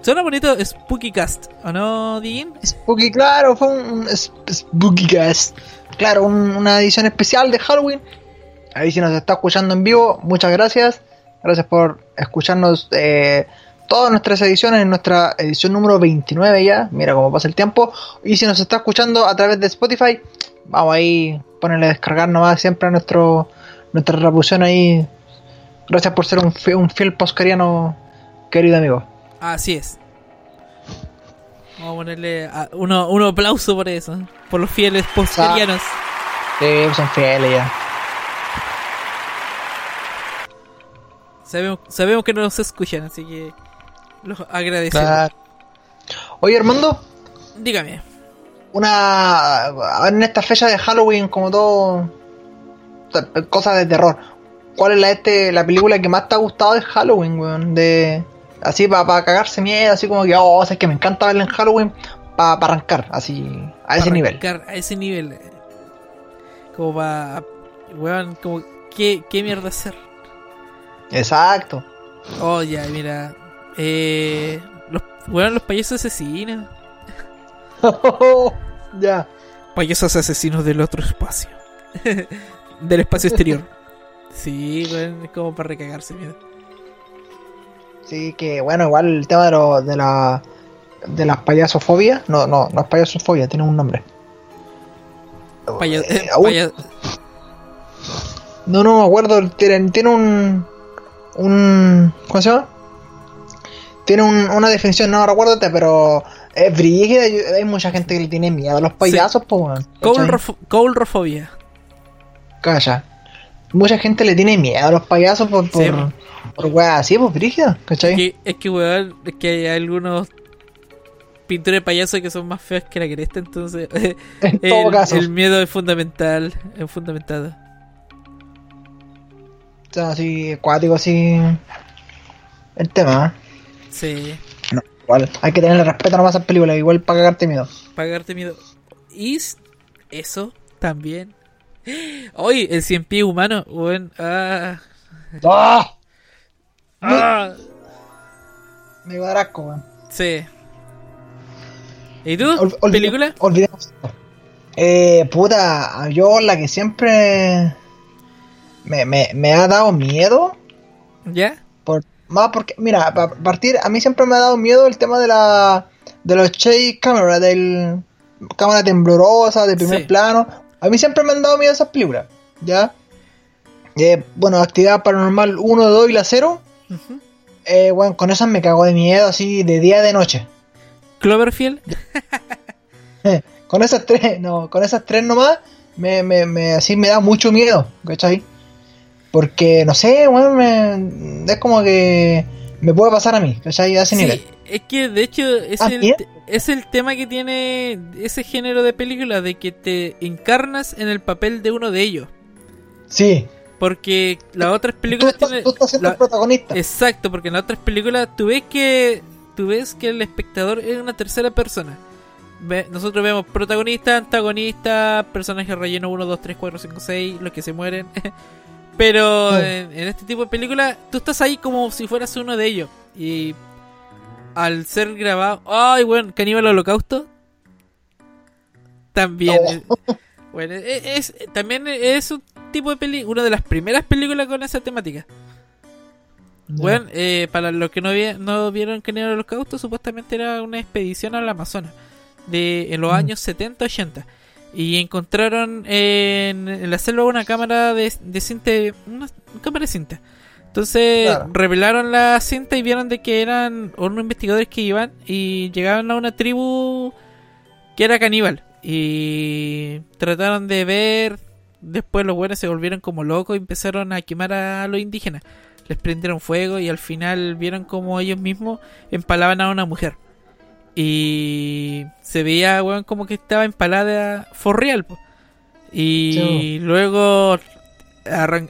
[SPEAKER 5] Suena bonito Spooky Cast, ¿o no, Dean?
[SPEAKER 4] Spooky, claro, fue un, Spooky Cast. Claro, un- una edición especial de Halloween. Ahí si nos está escuchando en vivo, muchas gracias. Gracias por escucharnos eh, todas nuestras ediciones, en nuestra edición número 29 ya. Mira cómo pasa el tiempo. Y si nos está escuchando a través de Spotify, vamos ahí, ponerle a descargar nomás siempre a nuestro, nuestra reproducción ahí. Gracias por ser un, fi- un fiel poscariano, querido amigo.
[SPEAKER 5] Así es. Vamos a ponerle a- uno, un aplauso por eso. Por los fieles postcarianos.
[SPEAKER 4] Sí, son fieles ya.
[SPEAKER 5] Sabemos, sabemos que no nos escuchan, así que los agradecemos.
[SPEAKER 4] Claro. Oye, Armando,
[SPEAKER 5] Dígame.
[SPEAKER 4] Una en esta fecha de Halloween como todo cosas de terror ¿cuál es la este la película que más te ha gustado de Halloween weón? de así para cagarse miedo así como que oh o sea, es que me encanta verla en Halloween para arrancar así a ese nivel
[SPEAKER 5] arrancar A ese nivel. eh, Como para. Weón, como. ¿qué, ¿Qué mierda hacer?
[SPEAKER 4] exacto
[SPEAKER 5] Oh, ya, mira. Eh. Los, weón, los payasos asesinos.
[SPEAKER 4] ya
[SPEAKER 5] Payasos asesinos del otro espacio. del espacio exterior. Sí, es como para recagarse miedo.
[SPEAKER 4] sí que bueno igual el tema de, lo, de la de las payasofobias no no no es payasofobia tiene un nombre
[SPEAKER 5] Paya-
[SPEAKER 4] Eh,
[SPEAKER 5] eh, paya-
[SPEAKER 4] No, no me acuerdo. Tiene, tiene un. un ¿Cómo se llama? Tiene un- una definición, no recuérdate, pero es brígida. Hay mucha gente que le tiene miedo a los payasos, pues, weón. ¿cachai?
[SPEAKER 5] Coulrofo- Coulrofobia.
[SPEAKER 4] Calla. Mucha gente le tiene miedo a los payasos por. por,
[SPEAKER 5] Sí.
[SPEAKER 4] por weas así, pues, brígida, ¿cachai?
[SPEAKER 5] Es que, es que, weón, es que hay algunos pintores de payasos que son más feos que la cresta, entonces
[SPEAKER 4] En todo
[SPEAKER 5] el,
[SPEAKER 4] caso.
[SPEAKER 5] el miedo es fundamental, es fundamentado.
[SPEAKER 4] O sea, así, acuático, así. El tema, ¿eh?
[SPEAKER 5] Sí,
[SPEAKER 4] igual. Hay que tenerle respeto nomás a esas películas, igual para cagarte miedo.
[SPEAKER 5] pagarte miedo. Y eso también. Hoy, el cien pie humano, weón, ah,
[SPEAKER 4] ¡Ah!
[SPEAKER 5] ah,
[SPEAKER 4] Me va a dar asco, weón.
[SPEAKER 5] sí. ¿Y tú?
[SPEAKER 4] Ol-
[SPEAKER 5] ¿Película?
[SPEAKER 4] Olvidemos. Eh, puta, yo la que siempre me, me, me ha dado miedo.
[SPEAKER 5] ¿Ya?
[SPEAKER 4] Por, más porque, mira, para partir, a mí siempre me ha dado miedo el tema de la de los chase camera, del cámara temblorosa, de primer
[SPEAKER 5] Sí.
[SPEAKER 4] plano. A mí siempre me han dado miedo esas películas, ¿ya? Eh, bueno, Actividad Paranormal 1, 2 y la 0.
[SPEAKER 5] Ujú.
[SPEAKER 4] Eh, bueno, con esas me cago de miedo, así de día y de noche.
[SPEAKER 5] ¿Cloverfield?
[SPEAKER 4] con esas tres, no, con esas tres nomás, me, me, me, así me da mucho miedo, ¿cachai? Porque, no sé, weón, me- es como que me puede pasar a mí, ¿cachai? A ese
[SPEAKER 5] Sí,
[SPEAKER 4] nivel.
[SPEAKER 5] es que de hecho es
[SPEAKER 4] ¿Ah,
[SPEAKER 5] el, es el tema que tiene ese género de película, de que te encarnas en el papel de uno de ellos.
[SPEAKER 4] Sí,
[SPEAKER 5] Porque las otras películas tienen-
[SPEAKER 4] tú estás siendo
[SPEAKER 5] la-
[SPEAKER 4] el protagonista.
[SPEAKER 5] Exacto, porque en las otras películas tú ves que tú ves que el espectador es una tercera persona. Ve- nosotros vemos protagonista, antagonista, personajes relleno 1, 2, 3, 4, 5, 6, los que se mueren. Pero
[SPEAKER 4] Sí.
[SPEAKER 5] en, en este tipo de películas, tú estás ahí como si fueras uno de ellos. Y al ser grabado. ¡Ay, bueno! Caníbal Holocausto. También.
[SPEAKER 4] Oh.
[SPEAKER 5] es- bueno, e- es, también es un tipo de película. Una de las primeras películas con esa temática. Bueno, eh, para los que no, vi- no vieron Caníbal Holocausto, supuestamente era una expedición al Amazonas. De, en los años 70-80. Y encontraron en, la selva una cámara de, de cinta. Una, una cámara de cinta. Entonces
[SPEAKER 4] Claro.
[SPEAKER 5] revelaron la cinta y vieron de que eran unos investigadores que iban y llegaban a una tribu que era caníbal. Y trataron de ver. Después los buenos se volvieron como locos y empezaron a quemar a los indígenas. Les prendieron fuego y al final vieron como ellos mismos empalaban a una mujer. Y se veía, weón, como que estaba empalada for real. po. Y luego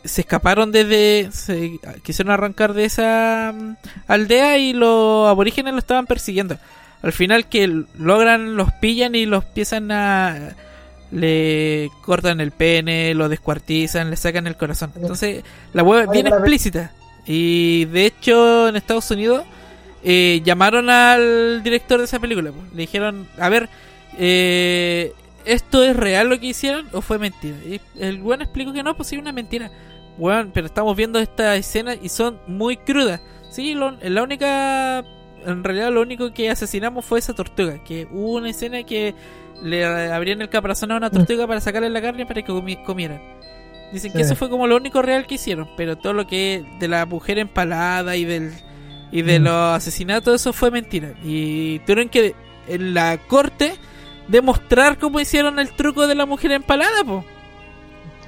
[SPEAKER 5] se escaparon desde. Se quisieron arrancar de esa mm, aldea y los aborígenes lo estaban persiguiendo. Al final que logran, los pillan y los empiezan a. Le cortan el pene, lo descuartizan, le sacan el corazón. Entonces, la web es bien explícita. Y de hecho, en Estados Unidos eh, llamaron al director de esa película. pues. Le dijeron, a ver, eh, ¿esto es real lo que hicieron o fue mentira? Y el weón explicó que no, pues sí, una mentira. Weón, pero estamos viendo esta escena y son muy crudas. Sí, lo- la única... En realidad lo único que asesinamos fue esa tortuga. Que hubo una escena que le abrían el caparazón a una tortuga para sacarle la carne para que comi- comieran. Dicen que eso fue como lo único real que hicieron, pero todo lo que de la mujer empalada y del y de
[SPEAKER 4] Mm.
[SPEAKER 5] los asesinatos eso fue mentira y tuvieron que en la corte demostrar cómo hicieron el truco de la mujer empalada, po.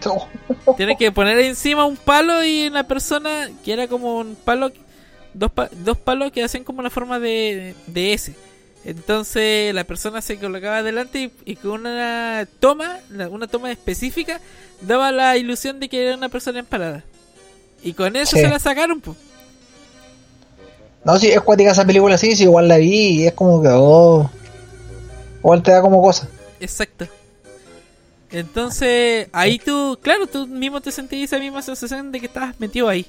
[SPEAKER 5] Tienen que poner encima un palo y una persona que era como un palo dos, pa- dos palos que hacen como la forma de, de S. Entonces la persona se colocaba adelante y, y con una toma, una toma específica, daba la ilusión de que era una persona empalada. Y con eso
[SPEAKER 4] Sí.
[SPEAKER 5] se la sacaron, pues.
[SPEAKER 4] No, sí, es cuática esa película, sí, sí, igual la vi y es como que, oh. Igual te da como cosa.
[SPEAKER 5] Exacto. Entonces, ahí tú, claro, tú mismo te sentías esa misma sensación de que estabas metido ahí.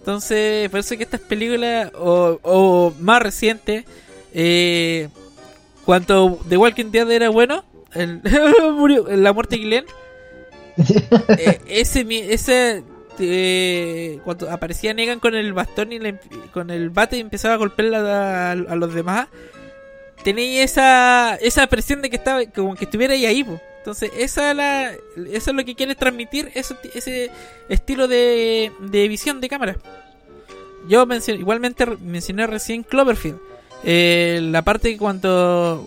[SPEAKER 5] Entonces, por eso que estas películas, o, o más recientes, eh, cuanto The Walking Dead era bueno, el, murió, la muerte de Glenn, eh, ese, ese eh, cuando aparecía Negan con el bastón y le con el bate y empezaba a golpear a, los demás, tenía esa, esa presión de que estaba como que estuviera ahí, entonces esa es la, eso es lo que quiere transmitir ese, ese estilo de, visión de cámara. Yo mencioné, igualmente mencioné recién Cloverfield Eh, la parte que cuando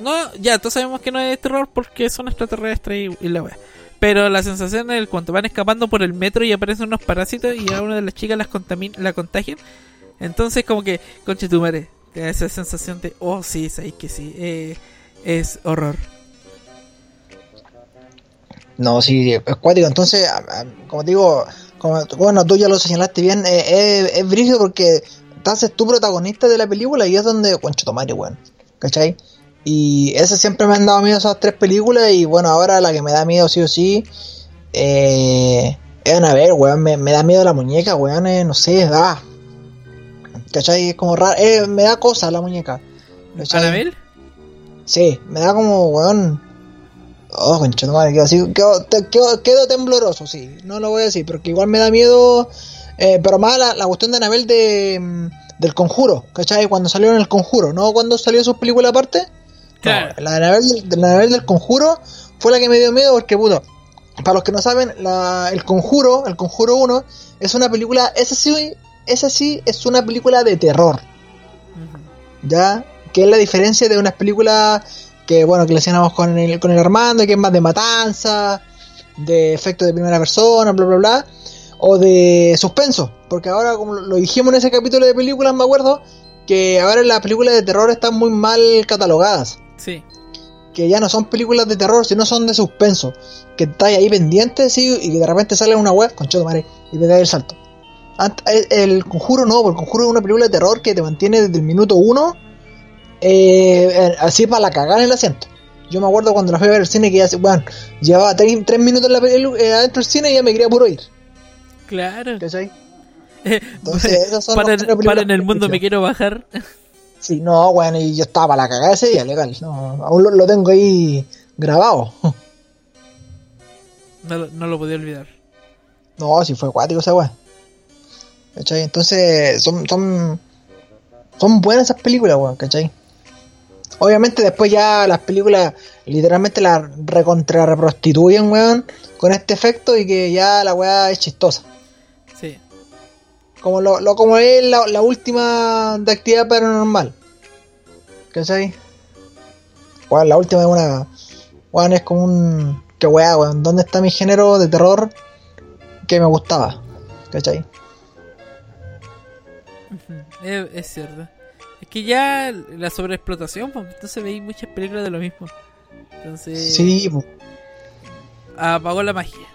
[SPEAKER 5] no ya todos sabemos que no es terror porque son extraterrestres y, y la wea pero la sensación es cuando van escapando por el metro y aparecen unos parásitos y a una de las chicas las contamin la contagian entonces como que conche tu madre te esa sensación de oh sí sabéis que sí eh, es horror
[SPEAKER 4] No, sí, es cuático. Entonces, como te digo, como, bueno, tú ya lo señalaste bien, eh, es, brígido porque estás es tú protagonista de la película y es donde, concho tomate, weón. ¿Cachai? Y ese siempre me han dado miedo esas tres películas y bueno, ahora la que me da miedo sí o sí eh, es Annabelle, weón. Me, me da miedo la muñeca, weón. eh, no sé, da. ¿Cachai? Es como raro, eh, me da cosa la muñeca.
[SPEAKER 5] ¿Annabelle?
[SPEAKER 4] Sí, me da como, weón. Oh, concha madre, quedo así, quedo, te- quedo- quedo tembloroso, sí, no lo voy a decir, porque igual me da miedo, eh, pero más la, la cuestión de Anabel de, mm, del conjuro, ¿cachai? Cuando salió en el conjuro, ¿no? Cuando salió sus películas aparte.
[SPEAKER 5] Claro.
[SPEAKER 4] No, la de de la Anabel del conjuro fue la que me dio miedo porque, puto, para los que no saben, la, el conjuro, el conjuro 1, es una película, esa sí, esa sí es una película de terror. ¿ya? Que es la diferencia de unas películas que, bueno, que le hacíamos con el, con el Armando, que es más de matanza, de efectos de primera persona, bla, bla, bla, o de suspenso, porque ahora, como lo dijimos en ese capítulo de películas, me acuerdo, que ahora las películas de terror están muy mal catalogadas,
[SPEAKER 5] sí
[SPEAKER 4] que ya no son películas de terror, sino son de suspenso, que estáis ahí pendientes, sí, y que de repente sale una web, con madre, y pegáis el salto. Ant- El, el conjuro no, porque el conjuro es una película de terror que te mantiene desde el minuto uno eh, eh, así para la cagar en el asiento. Yo me acuerdo cuando la fui a ver al cine que ya, bueno, llevaba tres, tres minutos en la eh, adentro del cine y ya me quería puro ir.
[SPEAKER 5] Claro.
[SPEAKER 4] Entonces, esos son
[SPEAKER 5] para, en- para en el mundo me quiero bajar.
[SPEAKER 4] Sí, no, bueno, y yo estaba para la cagada ese día, legal. No, aún lo, lo tengo ahí grabado.
[SPEAKER 5] No, lo- no lo podía olvidar.
[SPEAKER 4] No, si fue acuático esa weá. ¿Cachai? Entonces, son, son, son buenas esas películas, weón, ¿cachai? Obviamente después ya las películas literalmente las recontra reprostituyen, weón, con este efecto y que ya la weá es chistosa. Como lo, lo como es la, la última de actividad paranormal. ¿Cachai? Weón, la última es una. Weón, es como un. Que weá, weón. ¿Dónde está mi género de terror que me gustaba? ¿Cachai?
[SPEAKER 5] Es, es cierto. Es que ya la sobreexplotación, pues, entonces veis muchas películas de lo mismo. Entonces.
[SPEAKER 4] Sí, po.
[SPEAKER 5] Apagó la magia.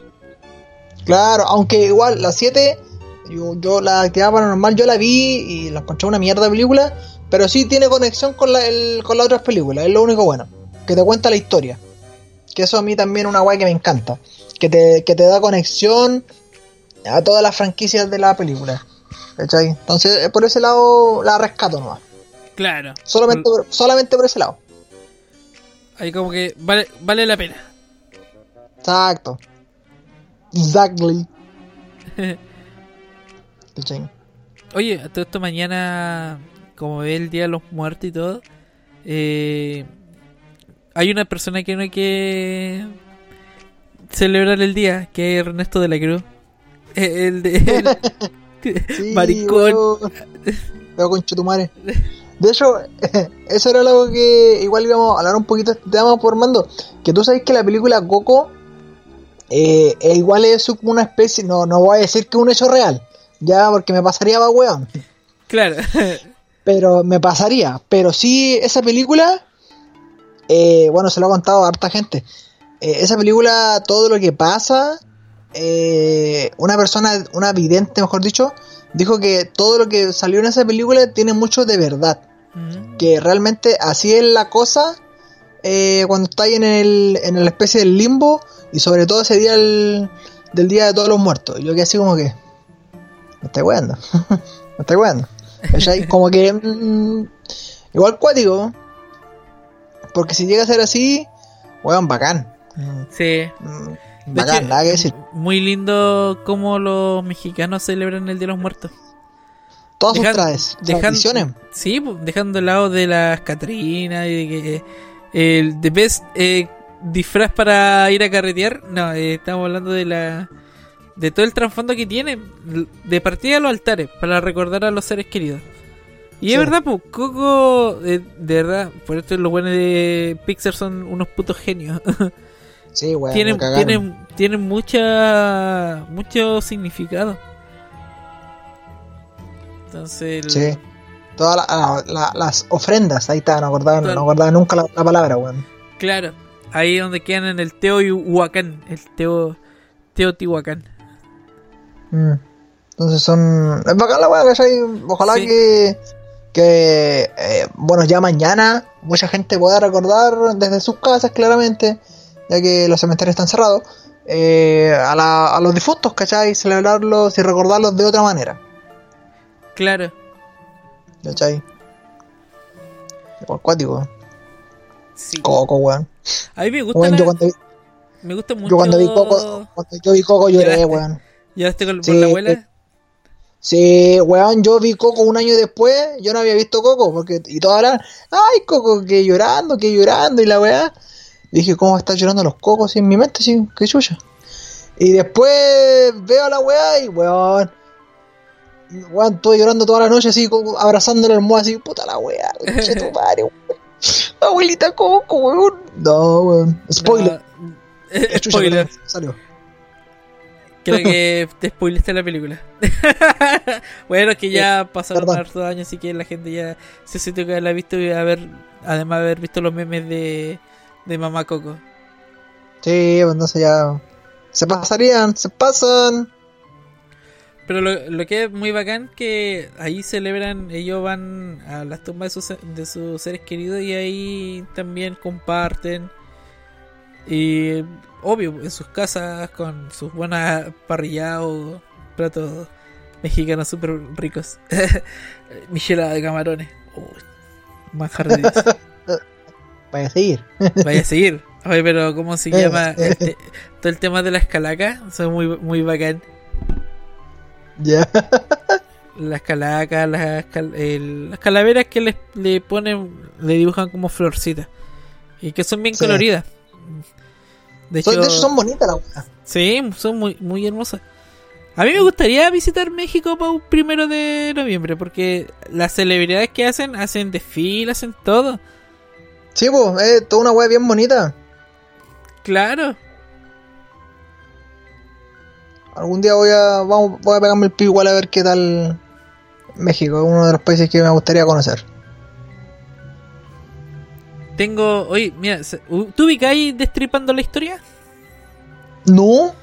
[SPEAKER 4] Claro, aunque igual la 7, yo, yo la actividad paranormal yo la vi y la encontré una mierda de película, pero sí tiene conexión con, la, el- con las otras películas, es lo único bueno, que te cuenta la historia. Que eso a mí también es una guay que me encanta, que te, que te da conexión a todas las franquicias de la película. ¿Cachai? Entonces, eh, por ese lado la rescato nomás.
[SPEAKER 5] Claro.
[SPEAKER 4] Solamente, por- solamente por ese lado.
[SPEAKER 5] Ahí como que vale, vale la pena.
[SPEAKER 4] Exacto. Exactly. ¿Cachai?
[SPEAKER 5] Oye, todo esto mañana, como ve el Día de los Muertos y todo, eh, hay una persona que no hay que celebrar el día, que es Ernesto de la Cruz. Eh, El de... el-
[SPEAKER 4] Sí,
[SPEAKER 5] maricón.
[SPEAKER 4] De hecho, eso era algo que igual íbamos a hablar un poquito de este tema por mando. Que tú sabes que la película Coco eh, igual es como una especie, no, no voy a decir que es un hecho real, ya porque me pasaría va weón.
[SPEAKER 5] Claro.
[SPEAKER 4] Pero me pasaría. Pero sí, esa película, eh, bueno, se lo ha contado a harta gente. Eh, esa película, todo lo que pasa, eh, una persona, una vidente, mejor dicho, dijo que todo lo que salió en esa película tiene mucho de verdad. Que realmente así es la cosa eh, cuando estáis en el, en la especie del limbo y sobre todo ese día del, del Día de Todos los Muertos. Y yo que así como que... Me estoy weando. me estoy weando. Como que... mm, igual cuático. Porque si llega a ser así, weón, bacán.
[SPEAKER 5] Sí. De
[SPEAKER 4] Bacán,
[SPEAKER 5] hecho,
[SPEAKER 4] nada que decir.
[SPEAKER 5] Muy lindo cómo los mexicanos celebran el Día de los Muertos.
[SPEAKER 4] Todas sus
[SPEAKER 5] Dejan-
[SPEAKER 4] trades-
[SPEAKER 5] dejan-
[SPEAKER 4] tradiciones.
[SPEAKER 5] Sí, pues, dejando de lado de las Catrinas y de que el the best eh, disfraz para ir a carretear. No, eh, estamos hablando de la de todo el trasfondo que tiene de partida a los altares para recordar a los seres queridos. Y
[SPEAKER 4] Sí.
[SPEAKER 5] es verdad, pues Coco, eh, de verdad, por esto los buenos de Pixar son unos putos genios.
[SPEAKER 4] Sí, weón.
[SPEAKER 5] tienen, tienen, tienen mucha mucho significado. Entonces, el-
[SPEAKER 4] Sí. Todas la- la- la- las ofrendas, ahí está, no acordaba, no acordaba nunca la, la palabra, weón.
[SPEAKER 5] Claro, ahí donde quedan en el Teotihuacán, el Teo Teotihuacán.
[SPEAKER 4] Mm. Entonces son. Es bacán la weá, ¿cachai? Ojalá
[SPEAKER 5] Sí.
[SPEAKER 4] que. Que. eh, bueno, ya mañana mucha gente pueda recordar desde sus casas, claramente, ya que los cementerios están cerrados, eh, a, la- a los difuntos, ¿cachai? Celebrarlos y recordarlos de otra manera,
[SPEAKER 5] Claro,
[SPEAKER 4] ¿cachai? Por cuático.
[SPEAKER 5] Sí.
[SPEAKER 4] Coco, weón.
[SPEAKER 5] a mí me gusta,
[SPEAKER 4] Weón,
[SPEAKER 5] la-
[SPEAKER 4] yo cuando vi,
[SPEAKER 5] me gusta mucho.
[SPEAKER 4] yo cuando vi Coco, cuando yo vi Coco lloré, weón.
[SPEAKER 5] ¿Llegaste con,
[SPEAKER 4] Sí,
[SPEAKER 5] la abuela?
[SPEAKER 4] eh, Sí, weón, yo vi Coco un año después, yo no había visto Coco, porque, y todos hablan, ay, Coco, que llorando, que llorando, y la weá. Dije, ¿cómo están llorando los cocos? En mi mente, sí, qué chucha. Y después veo a la weá y, weón, weón, estuve llorando toda la noche así, como abrazándole al almohada así, puta la weá, conche tu madre, weón. Abuelita Coco, weón. No, weón. Spoiler.
[SPEAKER 5] No,
[SPEAKER 4] Chucha,
[SPEAKER 5] spoiler.
[SPEAKER 4] salió.
[SPEAKER 5] Creo que te spoileaste la película. bueno, es que ya pasaron
[SPEAKER 4] perdón.
[SPEAKER 5] hartos años, así que la gente ya se sintió que la ha visto y haber, además de haber visto los memes de, de Mamá Coco.
[SPEAKER 4] Sí, pues entonces ya. Se pasarían, se pasan.
[SPEAKER 5] Pero lo, lo que es muy bacán que ahí celebran, ellos van a las tumbas de sus, de sus seres queridos y ahí también comparten. Y obvio, en sus casas con sus buenas parrillados, platos mexicanos súper ricos. Michelada de camarones. Uy, manjar de Dios.
[SPEAKER 4] Vaya a seguir.
[SPEAKER 5] Vaya a seguir. Oye, pero ¿cómo se
[SPEAKER 4] Eh,
[SPEAKER 5] llama?
[SPEAKER 4] eh.
[SPEAKER 5] Este- todo el tema de las calacas. Son muy, muy bacán.
[SPEAKER 4] Ya.
[SPEAKER 5] Las calacas, las, cal- el- las calaveras que le, le ponen, le dibujan como florcitas. Y que son bien
[SPEAKER 4] Sí.
[SPEAKER 5] coloridas. De hecho,
[SPEAKER 4] de hecho, son bonitas las weas.
[SPEAKER 5] Sí, son muy, muy hermosas. A mí me gustaría visitar México para un primero de noviembre, porque las celebridades que hacen, hacen desfiles, hacen todo.
[SPEAKER 4] Sí, pues, es toda una wea bien bonita.
[SPEAKER 5] Claro.
[SPEAKER 4] Algún día voy a, vamos, voy a pegarme el pico igual a ver qué tal México, uno de los países que me gustaría conocer.
[SPEAKER 5] Tengo, oye, mira, ¿tú ubicáis Destripando la Historia?
[SPEAKER 4] No.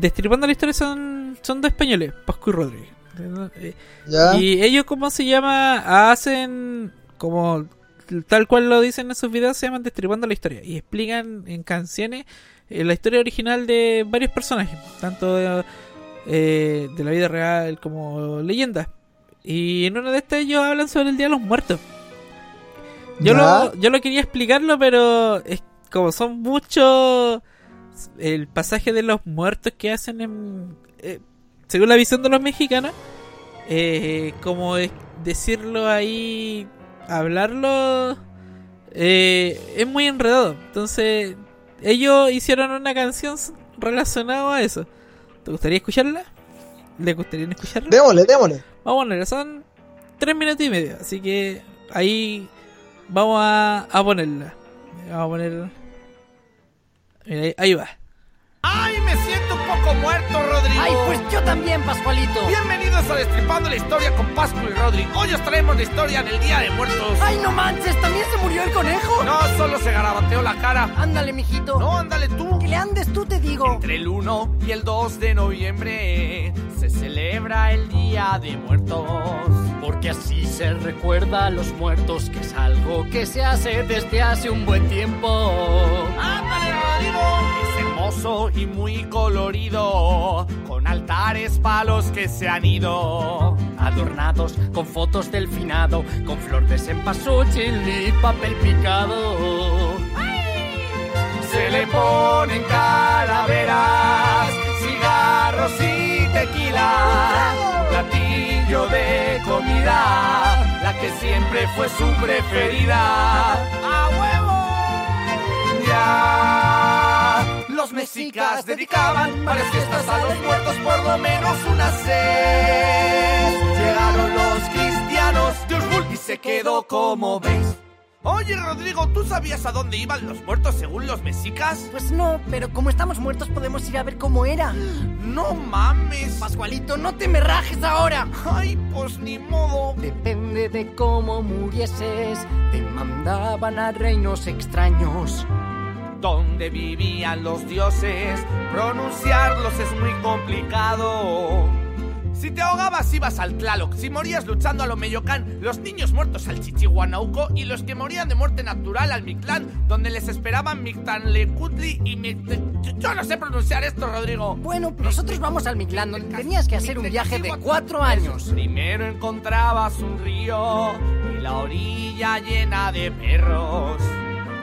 [SPEAKER 5] Destripando la Historia son, son dos españoles, Pascu y Rodríguez.
[SPEAKER 4] Ya.
[SPEAKER 5] Y ellos, ¿cómo se llama? Hacen como tal cual lo dicen en sus videos, se llaman Destripando la Historia. Y explican en canciones eh, la historia original de varios personajes, tanto de, eh, de la vida real como leyendas. Y en una de estas ellos hablan sobre el Día de los Muertos. Yo lo, yo lo quería explicarlo, pero es como son muchos el pasaje de los muertos que hacen en eh, según la visión de los mexicanos eh, como es decirlo ahí hablarlo eh, es muy enredado entonces ellos hicieron una canción relacionada a eso ¿te gustaría escucharla? ¿le gustaría escucharla?
[SPEAKER 4] Démosle, démosle.
[SPEAKER 5] Vamos a ponerla, son tres minutos y medio, así que ahí vamos a, a ponerla. Vamos a poner. Mira, ahí, ahí va.
[SPEAKER 18] ¡Ay, me siento un poco muerto, Rodrigo!
[SPEAKER 19] Ay, pues yo también, Pascualito.
[SPEAKER 18] Bienvenidos a Destripando la Historia con Pascu y Rodrigo. Hoy os traemos la historia del Día de Muertos.
[SPEAKER 19] Ay, no manches, ¿también se murió el conejo?
[SPEAKER 18] No, solo se garabateó la cara.
[SPEAKER 19] Ándale, mijito.
[SPEAKER 18] No, ándale tú.
[SPEAKER 19] Que le andes tú, te digo.
[SPEAKER 18] Entre el 1 y el 2 de noviembre se celebra el Día de Muertos.
[SPEAKER 19] Porque así se recuerda a los muertos, que es algo que se hace desde hace un buen tiempo.
[SPEAKER 18] ¡Ándale, Rodrigo! Hermoso y muy colorido, con altares palos que se han ido.
[SPEAKER 19] Adornados con fotos del finado, con flor de cempasúchil y papel picado.
[SPEAKER 18] Se le ponen calaveras, cigarros y tequila, platillo de comida, la que siempre fue su preferida. ¡A huevo! Ya los mexicas dedicaban varias fiestas a los muertos, por lo menos unas seis. Llegaron los cristianos, Dios y se quedó como veis. Oye, Rodrigo, ¿tú sabías a dónde iban los muertos según los mexicas?
[SPEAKER 19] Pues no, pero como estamos muertos podemos ir a ver cómo era.
[SPEAKER 18] No mames.
[SPEAKER 19] Pascualito, no te me rajes ahora.
[SPEAKER 18] Ay, pues ni modo.
[SPEAKER 19] Depende de cómo murieses, te mandaban a reinos extraños.
[SPEAKER 18] Donde vivían los dioses, pronunciarlos es muy complicado. Si te ahogabas ibas al Tlaloc, si morías luchando a lo Meyocán, los niños muertos al Chichihuanauco y los que morían de muerte natural al Mictlán, donde les esperaban Mictanlecutli y Mict... Yo- Yo no sé pronunciar esto, Rodrigo.
[SPEAKER 19] Bueno, nosotros vamos al Mictlán, donde tenías que hacer un viaje de cuatro años.
[SPEAKER 18] Primero encontrabas un río y la orilla llena de perros.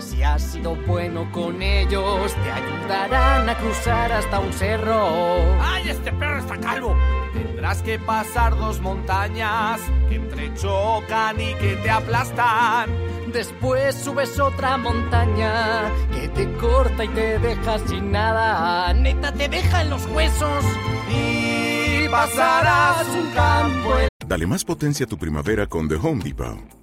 [SPEAKER 19] Si has sido bueno con ellos, te ayudarán a cruzar hasta un cerro.
[SPEAKER 18] ¡Ay, este perro está calvo! Tendrás que pasar dos montañas que entrechocan y que te aplastan.
[SPEAKER 19] Después subes otra montaña que te corta y te deja sin nada. Neta, te deja en los huesos.
[SPEAKER 18] Y pasarás un campo.
[SPEAKER 20] Dale más potencia a tu primavera con The Home Depot.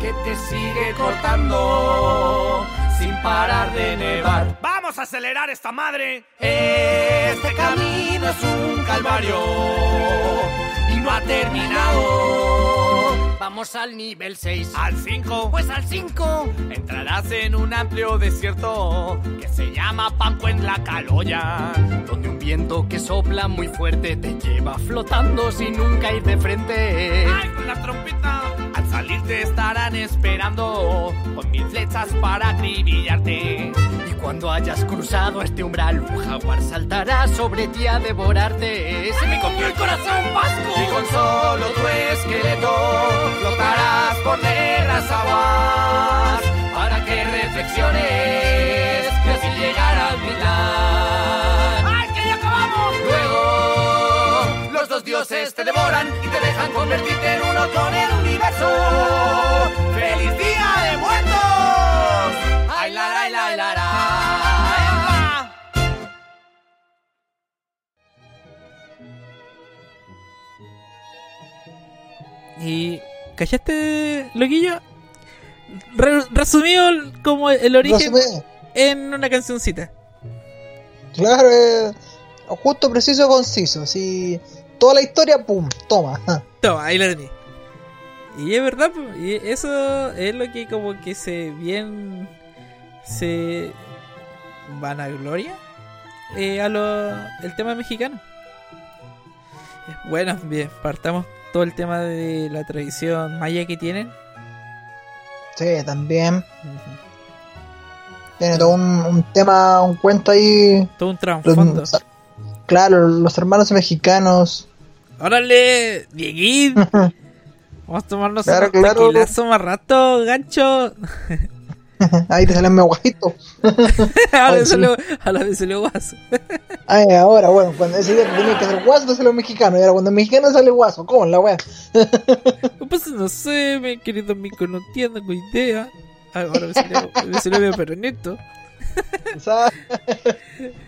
[SPEAKER 18] Que te sigue cortando sin parar de nevar. ¡Vamos a acelerar esta madre! Este camino es un calvario y no
[SPEAKER 19] terminado. Vamos al nivel 6.
[SPEAKER 18] Al 5,
[SPEAKER 19] Pues al 5.
[SPEAKER 18] entrarás en un amplio desierto que se llama Panco en la Caloya.
[SPEAKER 19] Donde un viento que sopla muy fuerte te lleva flotando sin nunca ir de frente.
[SPEAKER 18] ¡Ay, con la trompeta! Al salir te estarán esperando con mil flechas para acribillarte.
[SPEAKER 19] Y cuando hayas cruzado este umbral, un jaguar saltará sobre ti a devorarte. Se me comió el corazón, Vasco.
[SPEAKER 18] Y con solo tu esqueleto flotarás por negras aguas para que reflexiones que así llegar al final.
[SPEAKER 19] ¡Ay, que ya acabamos!
[SPEAKER 18] Luego los dos dioses te devoran y te dejan convertirte en uno con el universo. ¡Feliz día de muertos! ¡Ay, la, la, la, la, la!
[SPEAKER 5] Y. ¿Callaste, loquillo? Re- resumido el- como el origen
[SPEAKER 4] Resumido.
[SPEAKER 5] en una cancioncita.
[SPEAKER 4] Claro, eh, justo, preciso, conciso. Si toda la historia, pum, toma.
[SPEAKER 5] Toma, ahí la. Y es verdad, y eso es lo que como que se bien se vanagloria eh, a lo el tema mexicano. Bueno, bien, partamos todo el tema de la tradición maya que tienen.
[SPEAKER 4] Sí, también. Tiene todo un, un tema, un cuento ahí.
[SPEAKER 5] Todo un trasfondo.
[SPEAKER 4] Claro, los hermanos mexicanos.
[SPEAKER 5] ¡Órale! ¡Dieguín! Vamos a tomarnos
[SPEAKER 4] Claro,
[SPEAKER 5] un
[SPEAKER 4] claro.
[SPEAKER 5] más rato, gancho.
[SPEAKER 4] ahí te salen guajito.
[SPEAKER 5] a,
[SPEAKER 4] Oye,
[SPEAKER 5] la
[SPEAKER 4] sí.
[SPEAKER 5] vez salió- a la vez salió guaso.
[SPEAKER 4] Ay, ahora, bueno, cuando ese día tenía que hacer guaso, sale mexicano. Y ahora cuando el mexicano sale guaso, ¿cómo en la wea?
[SPEAKER 5] Pues no sé, mi querido amigo, no entiendo con idea. Ah, Ahora me salió, me salió medio peroneto.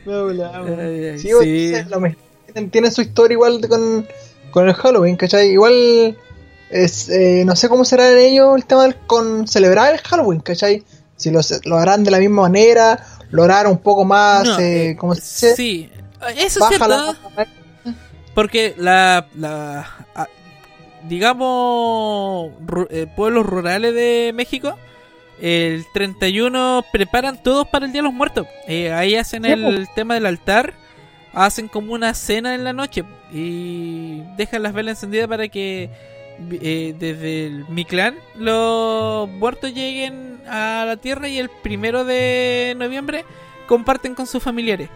[SPEAKER 4] No,
[SPEAKER 5] ay,
[SPEAKER 4] Sí,
[SPEAKER 5] sí.
[SPEAKER 4] tienen, tienen su historia igual de con, con el Halloween, ¿cachai? Igual, es, eh, no sé cómo será en ellos el tema del, con celebrar el Halloween, ¿cachai? Si lo harán de la misma manera, lo harán un poco más,
[SPEAKER 5] No,
[SPEAKER 4] eh,
[SPEAKER 5] eh,
[SPEAKER 4] ¿cómo se dice?
[SPEAKER 5] Sí, eso es cierto. Porque la, la digamos, ru- eh, pueblos rurales de México, el 31 preparan todos para el Día de los Muertos. Eh, ahí hacen el tema del altar, hacen como una cena en la noche y dejan las velas encendidas para que eh, desde el, mi clan los muertos lleguen a la tierra y el primero de noviembre comparten con sus familiares.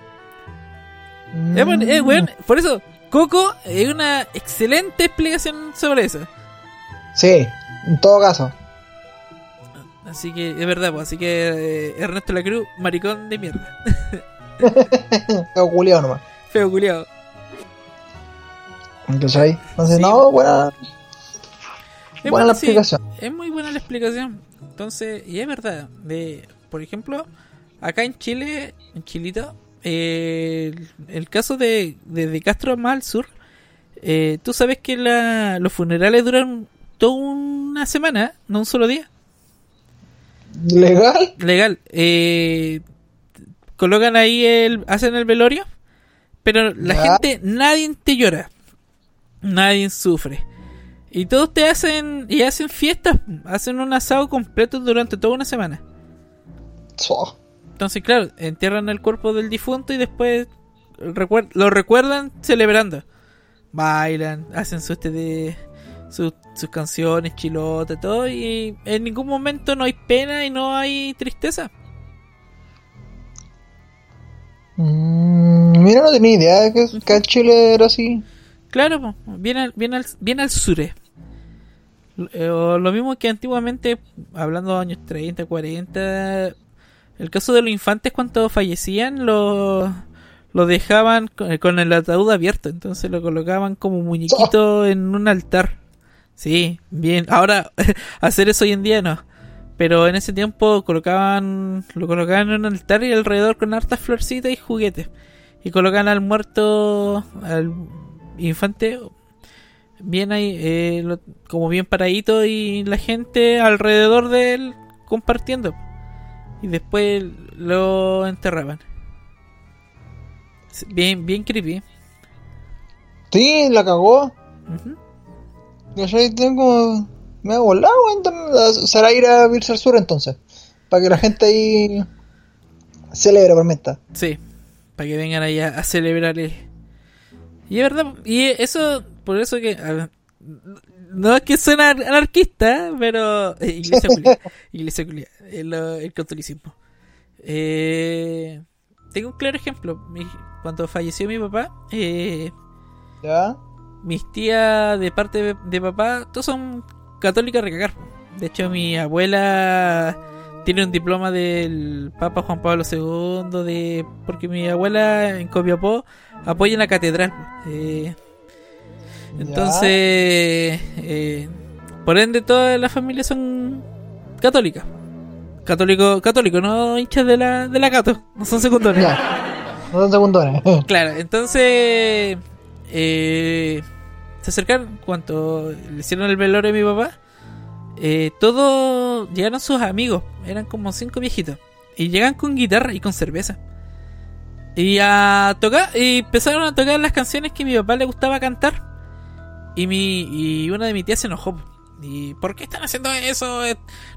[SPEAKER 5] Eh, bueno, eh, weón, por eso, Coco es una excelente explicación sobre eso.
[SPEAKER 4] Sí, en todo caso.
[SPEAKER 5] Así que es verdad, pues, así que eh, Ernesto Lacruz, maricón de mierda.
[SPEAKER 4] Feo culiao nomás.
[SPEAKER 5] Feo culiado.
[SPEAKER 4] ¿Cachai? Entonces, no, buena,
[SPEAKER 5] Es
[SPEAKER 4] buena la
[SPEAKER 5] sí,
[SPEAKER 4] explicación.
[SPEAKER 5] es muy buena la explicación. Entonces, y es verdad. De, por ejemplo, acá en Chile, en Chilito, eh, el, el caso de, de, de Castro más al sur, eh, tú sabes que la, los funerales duran toda una semana, no un solo día.
[SPEAKER 4] ¿Legal?
[SPEAKER 5] Legal. Eh, colocan ahí el. hacen el velorio. Pero la
[SPEAKER 4] Ya.
[SPEAKER 5] gente, nadie te llora. Nadie sufre. Y todos te hacen. y hacen fiestas. Hacen un asado completo durante toda una semana. Entonces, claro, entierran el cuerpo del difunto y después recuer- lo recuerdan celebrando. Bailan, hacen su este de sus, sus canciones, chilotas, todo. Y en ningún momento no hay pena y no hay tristeza.
[SPEAKER 4] Mm, mira, no tenía idea de que, que Chile era así.
[SPEAKER 5] Claro, bien al, bien al, bien al sure. Eh, lo mismo que antiguamente, hablando de años 30, 40, el caso de los infantes cuando fallecían, lo, lo dejaban con, con el ataúd abierto, entonces lo colocaban como muñequito en un altar. Sí, bien. Ahora, hacer eso hoy en día no. Pero en ese tiempo colocaban, lo colocaban en un altar y alrededor con hartas florcitas y juguetes. Y colocaban al muerto, al infante, bien ahí, eh, lo- como bien paradito y la gente alrededor de él compartiendo. Y después lo enterraban. Bien, bien creepy.
[SPEAKER 4] Sí, la cagó.
[SPEAKER 5] Ujú.
[SPEAKER 4] ¿Cachai? Tengo. Me ha volado, tam- Será ir a Virse al Sur entonces. Para que la gente ahí. Celebre por menta.
[SPEAKER 5] Sí, para que vengan allá a celebrar. eh. Y es verdad, y eso, por eso que. a no es que suena anar- anarquista, pero. eh, iglesia culia. iglesia culia. El, el catolicismo. Eh, tengo un claro ejemplo. Mi- cuando falleció mi papá, eh,
[SPEAKER 4] ¿Ya?
[SPEAKER 5] mis tías de parte de, de papá, todos son católicas recagar. De hecho, mi abuela tiene un diploma del Papa Juan Pablo II, de porque mi abuela en Copiapó apoya en la catedral. eh, entonces, eh, por ende, todas las familias son católicas. Católico, católico, no hinchas de la, de la Cato, no son secundarios.
[SPEAKER 4] No son secundarios.
[SPEAKER 5] Claro, entonces eh, se acercaron cuando le hicieron el velorio a mi papá. Eh, todos llegaron sus amigos, eran como cinco viejitos, y llegan con guitarra y con cerveza. Y a tocar, y empezaron a tocar las canciones que mi papá le gustaba cantar. Y mi y una de mis tías se enojó. ¿Y por qué están haciendo eso?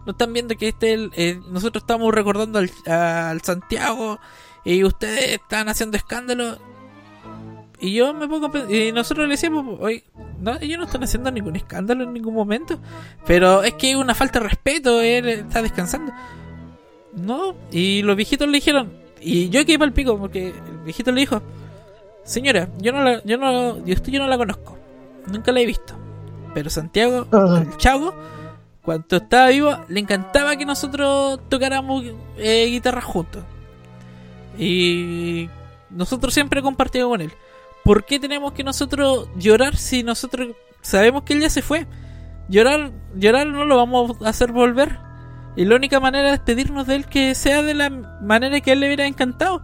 [SPEAKER 5] No están viendo que este eh, nosotros estamos recordando al, al Santiago y ustedes están haciendo escándalo. Y yo me pongo y nosotros le decíamos, oye, no, ellos no están haciendo ningún escándalo en ningún momento, pero es que es una falta de respeto, él está descansando. No, y los viejitos le dijeron, y yo quedé para el pico porque el viejito le dijo, señora, yo no la, yo no, yo, esto yo no la conozco, nunca la he visto, pero Santiago, el chavo, cuando estaba vivo, le encantaba que nosotros tocáramos eh, guitarra juntos. Y nosotros siempre compartimos con él. ¿Por qué tenemos que nosotros llorar si nosotros sabemos que él ya se fue? Llorar, llorar no lo vamos a hacer volver. Y la única manera de despedirnos de él que sea de la manera que a él le hubiera encantado.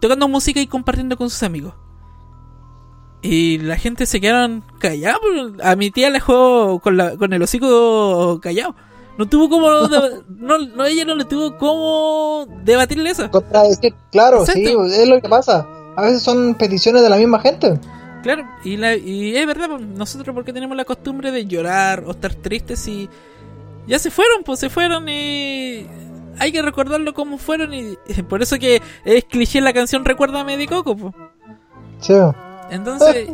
[SPEAKER 5] Tocando música y compartiendo con sus amigos. Y la gente se quedaron callados. A mi tía le dejó con, la, con el hocico callado. No tuvo como. no, no, ella no le tuvo como debatirle eso.
[SPEAKER 4] Contradecir, claro, sí, es lo que pasa. A veces son peticiones de la misma gente.
[SPEAKER 5] Claro, y, la, y es verdad, pues, nosotros porque tenemos la costumbre de llorar o estar tristes y ya se fueron, pues se fueron y hay que recordarlo como fueron y por eso que es cliché la canción Recuérdame de Coco, pues.
[SPEAKER 4] Sí.
[SPEAKER 5] Entonces,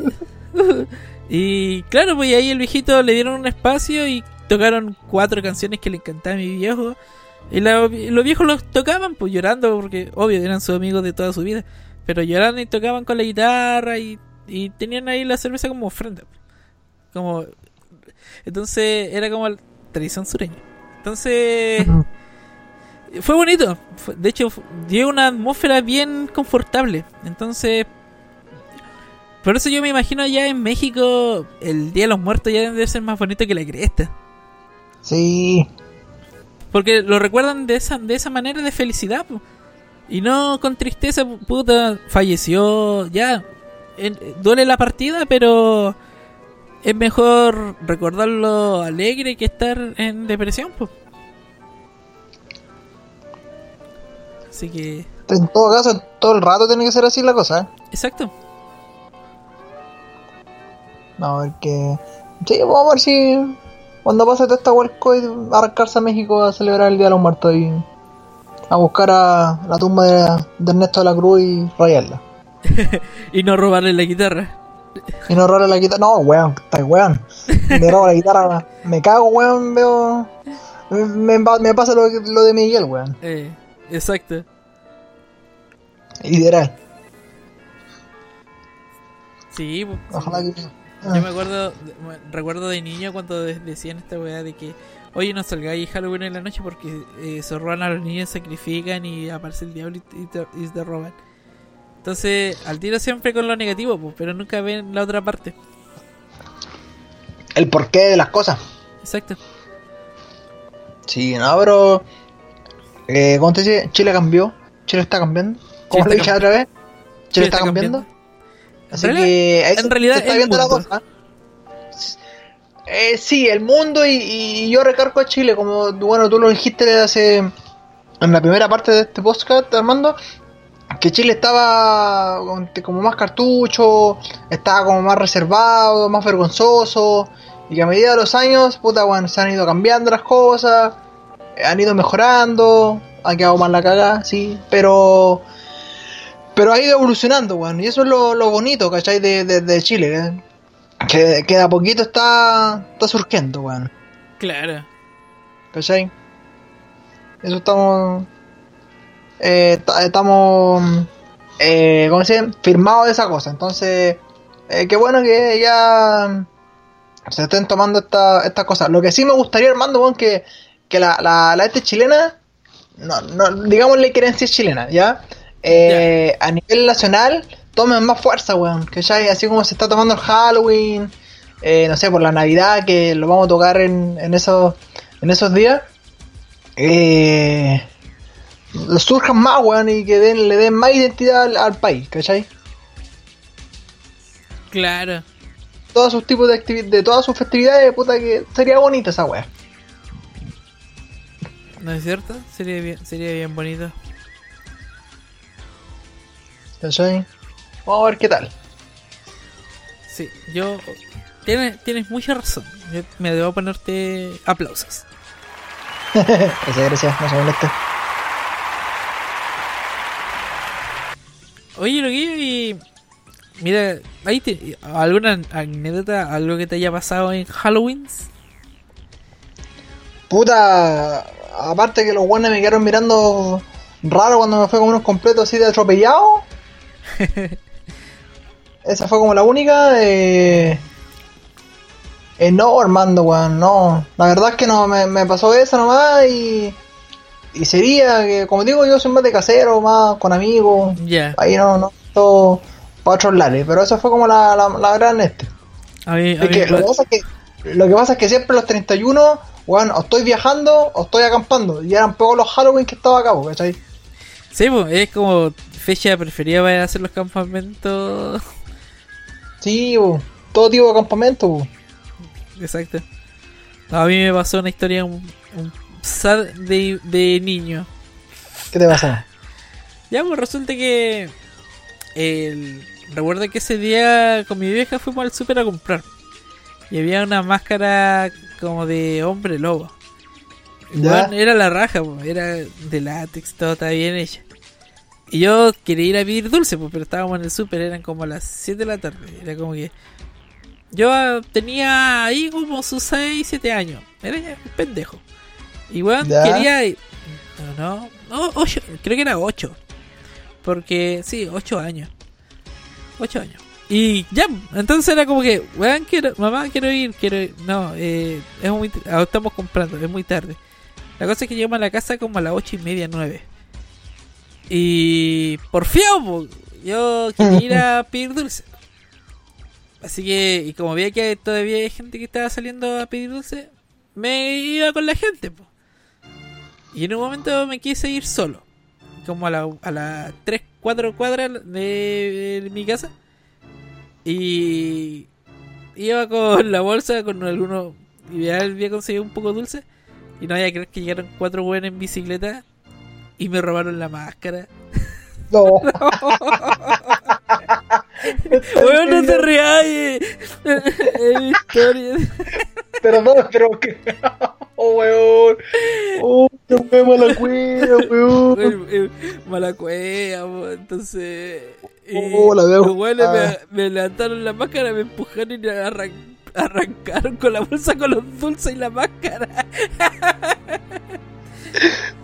[SPEAKER 5] y claro, pues ahí el viejito le dieron un espacio y tocaron cuatro canciones que le encantaban a mi viejo. Y la- los viejos los tocaban, pues llorando, porque obvio eran sus amigos de toda su vida. Pero lloraban y tocaban con la guitarra y, y tenían ahí la cerveza como ofrenda. Como, entonces era como la tradición sureña. Entonces, fue bonito. De hecho, dio una atmósfera bien confortable. Entonces, por eso yo me imagino allá en México el Día de los Muertos ya debe ser más bonito que la cresta.
[SPEAKER 4] Sí.
[SPEAKER 5] Porque lo recuerdan de esa, de esa manera de felicidad. po. Y no con tristeza, puta, falleció, ya. Duele la partida, pero es mejor recordarlo alegre que estar en depresión. po. Así que,
[SPEAKER 4] En todo caso, todo el rato tiene que ser así la cosa, ¿eh?
[SPEAKER 5] exacto.
[SPEAKER 4] No, a ver que. Sí, vamos a ver si. Cuando pase toda esta Worldcoin, arrancarse a México a celebrar el Día de los Muertos y. a buscar a la tumba de, de Ernesto de la Cruz y rayarla.
[SPEAKER 5] y no robarle la guitarra.
[SPEAKER 4] Y no robarle la guitarra. No, weón, está weón. Me robo la guitarra, me cago, weón, veo. Me, me- pasa lo, lo de Miguel, weón.
[SPEAKER 5] Eh, exacto.
[SPEAKER 4] Literal.
[SPEAKER 5] Sí, sí.
[SPEAKER 4] Ojalá que.
[SPEAKER 5] Yo me acuerdo, recuerdo de niño cuando de- decían esta weá de que, oye, no salgáis Halloween en la noche porque eh, se roban a los niños, sacrifican y aparece el diablo y, te, y te roban. Entonces, al tiro siempre con lo negativo, pues, pero nunca ven la otra parte.
[SPEAKER 4] El porqué de las cosas.
[SPEAKER 5] Exacto.
[SPEAKER 4] Sí, no, pero. Eh, ¿Cómo te dice? Chile cambió. Chile está cambiando. ¿Cómo lo dije otra vez? Chile,
[SPEAKER 5] Chile
[SPEAKER 4] está,
[SPEAKER 5] está
[SPEAKER 4] cambiando.
[SPEAKER 5] cambiando.
[SPEAKER 4] Así
[SPEAKER 5] En
[SPEAKER 4] que.
[SPEAKER 5] realidad- en realidad
[SPEAKER 4] está viendo la cosa. Eh, sí, el mundo y, y yo recargo a Chile, como bueno, tú lo dijiste hace. En la primera parte de este podcast, Armando. Que Chile estaba como más cartucho, estaba como más reservado, más vergonzoso. Y que a medida de los años, puta, weón, se han ido cambiando las cosas, han ido mejorando, ha quedado mal la cagada, sí, pero. Pero ha ido evolucionando, weón, y eso es lo, lo bonito, ¿cachai? De, de, de Chile, ¿eh? que, que de a poquito está, está surgiendo, weón.
[SPEAKER 5] Claro.
[SPEAKER 4] ¿Cachai? Eso estamos. eh, ta- estamos. Eh, ¿Cómo se dice? Firmados de esa cosa. Entonces, eh, qué bueno que ya se estén tomando esta- estas cosas. Lo que sí me gustaría, Armando, weón, que, que la, la, la este chilena, no, no, digámosle querencia chilena, ¿ya? Eh, A nivel nacional, tomen más fuerza, weón. Que ya así como se está tomando el Halloween, eh, no sé, por la Navidad, que lo vamos a tocar en, en, esos, en esos días. Eh, surjan más, weón, y que den, le den más identidad al, al país, ¿cachai?
[SPEAKER 5] Claro.
[SPEAKER 4] Todos sus tipos de actividades, de todas sus festividades, puta que sería bonita esa weá.
[SPEAKER 5] ¿No es cierto? Sería bien, sería bien bonito.
[SPEAKER 4] ¿Cachai? Vamos a ver qué tal.
[SPEAKER 5] Sí, yo. Tienes, tienes mucha razón. Yo me debo ponerte aplausos.
[SPEAKER 4] gracias, gracias, no se moleste.
[SPEAKER 5] Oye, Loquillo, y. Mira, ¿hay te- alguna anécdota, algo que te haya pasado en Halloween?
[SPEAKER 4] Puta, aparte que los buenos me quedaron mirando raro cuando me fue como unos completos así de atropellado. Esa fue como la única. Eh... eh, no, Armando, weón, no. La verdad es que no, me, me pasó esa nomás y. Y sería que, como digo, yo soy más de casero, más con amigos.
[SPEAKER 5] Ya.
[SPEAKER 4] Ahí no, no, todo para otros lares. Pero esa fue como la, la, la gran este.
[SPEAKER 5] A mí, a
[SPEAKER 4] Es
[SPEAKER 5] mí
[SPEAKER 4] que
[SPEAKER 5] me
[SPEAKER 4] lo, que
[SPEAKER 5] pa-
[SPEAKER 4] pasa es que lo que pasa es que siempre los 31, weón, o estoy viajando o estoy acampando. Y eran pocos los Halloween que estaba a cabo, ¿cachai?
[SPEAKER 5] Sí, pues, es como fecha preferida para hacer los campamentos.
[SPEAKER 4] Sí, bo, todo tipo de campamento. bo.
[SPEAKER 5] Exacto. A mí me pasó una historia un, un sad de, de niño.
[SPEAKER 4] ¿Qué te pasa?
[SPEAKER 5] Ya, pues resulta que. El, recuerdo que ese día con mi vieja fuimos al súper a comprar. Y había una máscara como de hombre lobo. Era la raja, po, era de látex, todo estaba bien hecha. Y yo quería ir a pedir dulce, pues, pero estábamos en el súper, eran como las 7 de la tarde. Era como que. Yo ah, tenía ahí como sus 6, 7 años. Era ya un pendejo. Y
[SPEAKER 4] Ya.
[SPEAKER 5] quería ir. No, no, 8, creo que era 8. Porque, sí, 8 años. 8 años. Y ya, entonces era como que, weón, quiero, mamá, quiero ir, quiero ir. No, eh, es muy, ah, estamos comprando, es muy tarde. La cosa es que llegamos a la casa como a las 8 y media, 9. Y por fiado, po, yo quería ir a pedir dulce. Así que, y como veía que todavía hay gente que estaba saliendo a pedir dulce, me iba con la gente. po. Y en un momento me quise ir solo. Como a las a las 3, 4 cuadras de, de mi casa. Y iba con la bolsa, con algunos. Y ya había conseguido un poco dulce. Y no había que creer que llegaron cuatro buenos en bicicleta. Y me robaron la máscara.
[SPEAKER 4] No.
[SPEAKER 5] Weón, no te rías. eh. Es historia.
[SPEAKER 4] Pero no, pero que. Oh, weón. Oh, qué weón mala cueva, weón.
[SPEAKER 5] Weón, eh, Mala cueva, po, entonces. y
[SPEAKER 4] Oh, la veo.
[SPEAKER 5] los weones
[SPEAKER 4] Ah.
[SPEAKER 5] me, me levantaron la máscara, me empujaron y me arran- arrancaron con la bolsa con los dulces y la máscara.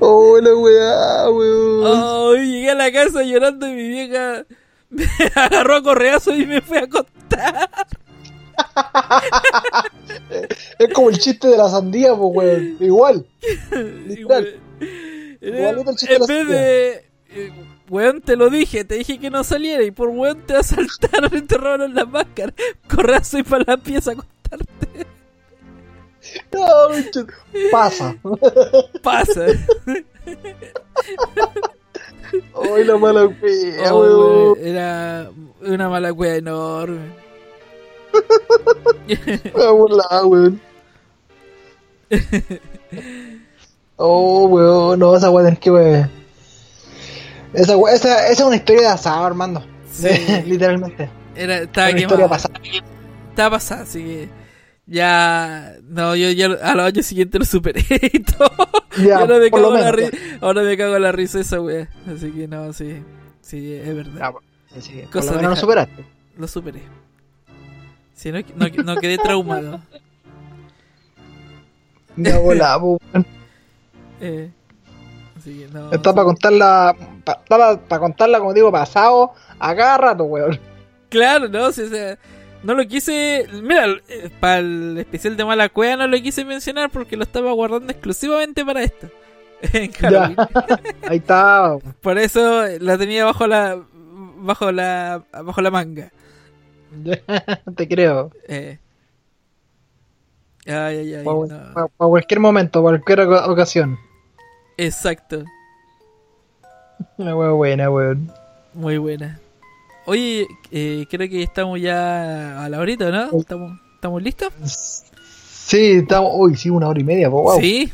[SPEAKER 4] Oh, la weá, weón.
[SPEAKER 5] Oh, llegué a la casa llorando y mi vieja me agarró a correazo y me fue a acostar.
[SPEAKER 4] Es como el chiste de la sandía, pues, weón. Igual. Literal. El chiste de
[SPEAKER 5] en
[SPEAKER 4] la
[SPEAKER 5] vez
[SPEAKER 4] sandía.
[SPEAKER 5] de. eh, Weón, te lo dije, te dije que no saliera y por weón te asaltaron y te robaron la máscara. Correazo y para la pieza
[SPEAKER 4] bicho. Pasa.
[SPEAKER 5] Pasa.
[SPEAKER 4] Ay, la mala wea,
[SPEAKER 5] Oh, Era una mala cueva enorme.
[SPEAKER 4] Me voy a burlar, weón. Oh, weón, no, esa weá tenés que weón. Esa, weá- esa, esa es una historia de asado, Armando.
[SPEAKER 5] Sí.
[SPEAKER 4] Literalmente.
[SPEAKER 5] Era, estaba
[SPEAKER 4] Una historia pasada.
[SPEAKER 5] Estaba pasada, así que. Ya, no, yo ya a los años siguientes lo superé y todo.
[SPEAKER 4] Ya,
[SPEAKER 5] Ya no me cago la ri- Ahora me cago en la risa esa wea. Así que no, sí. Sí, es verdad.
[SPEAKER 4] Sí, sí, por lo menos lo superaste.
[SPEAKER 5] Lo superé. Sí, no, no, no quedé traumado.
[SPEAKER 4] Ya po, weón.
[SPEAKER 5] Eh, así que no.
[SPEAKER 4] Está para contarla, para contarla, como digo, pasado a cada rato, weón.
[SPEAKER 5] Claro, no, sí, o sea, no lo quise. Mira, para el especial de Mala Cueva no lo quise mencionar porque lo estaba guardando exclusivamente para esto. En.
[SPEAKER 4] Ahí está.
[SPEAKER 5] Por eso la tenía bajo la. bajo la. bajo la manga.
[SPEAKER 4] Te creo.
[SPEAKER 5] Eh. Ay, ay, ay.
[SPEAKER 4] Para
[SPEAKER 5] no.
[SPEAKER 4] cualquier momento, cualquier oca- ocasión.
[SPEAKER 5] Exacto.
[SPEAKER 4] Una buena, weón.
[SPEAKER 5] Muy buena. Oye, eh, creo que estamos ya a la horita, ¿no? ¿Estamos, ¿estamos listos?
[SPEAKER 4] Sí, estamos. Uy, sí, una hora y media, po, wow.
[SPEAKER 5] Sí.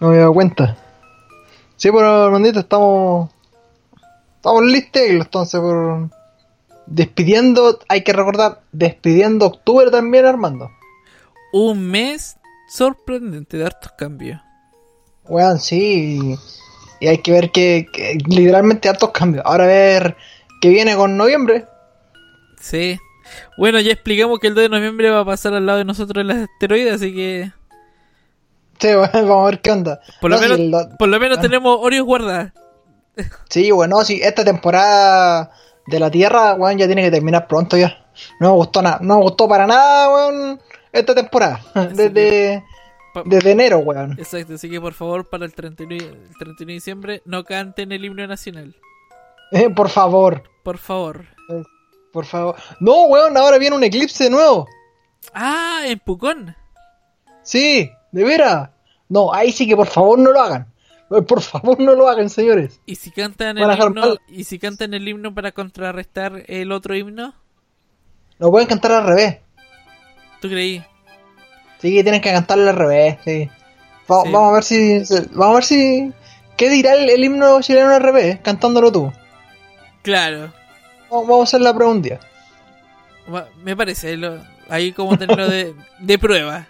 [SPEAKER 4] No me he dado cuenta. Sí, pero Armandito, estamos. Estamos listos, entonces, por. Despidiendo, hay que recordar, despidiendo octubre también, Armando.
[SPEAKER 5] Un mes sorprendente de hartos cambios.
[SPEAKER 4] Weón, sí. Y hay que ver que, que literalmente hartos cambios. Ahora a ver qué viene con noviembre.
[SPEAKER 5] Sí. Bueno, ya explicamos que el 2 de noviembre va a pasar al lado de nosotros el asteroide, así que
[SPEAKER 4] Sí, weón, vamos a ver qué onda.
[SPEAKER 5] por lo
[SPEAKER 4] No,
[SPEAKER 5] menos,
[SPEAKER 4] lo-
[SPEAKER 5] por lo menos
[SPEAKER 4] Ah.
[SPEAKER 5] tenemos Orios guardadas.
[SPEAKER 4] Sí, bueno, sí, esta temporada de la Tierra, weón, ya tiene que terminar pronto ya. No me gustó nada, no me gustó para nada, weón, esta temporada. Desde, desde enero, weón.
[SPEAKER 5] Exacto, así que por favor, para el 31, y- el 31 de diciembre, no canten el himno nacional.
[SPEAKER 4] Eh, por favor,
[SPEAKER 5] Por favor.
[SPEAKER 4] por favor. No, weón, ahora viene un eclipse de nuevo.
[SPEAKER 5] Ah, en Pucón.
[SPEAKER 4] Sí, de veras. No, ahí sí que por favor no lo hagan. Eh, Por favor no lo hagan, señores.
[SPEAKER 5] ¿Y si cantan el himno,
[SPEAKER 4] mal.
[SPEAKER 5] y si cantan el himno para contrarrestar el otro himno?
[SPEAKER 4] Lo pueden cantar al revés.
[SPEAKER 5] ¿Tú creí?
[SPEAKER 4] Sí, tienen que cantarlo al revés, sí. Va-
[SPEAKER 5] Sí.
[SPEAKER 4] Vamos a ver si. Vamos a ver si. ¿Qué dirá el, el himno chileno al revés? Cantándolo tú.
[SPEAKER 5] Claro.
[SPEAKER 4] Vamos vamos a hacer la prueba un día.
[SPEAKER 5] Me parece, lo- ahí como tenerlo de, de prueba.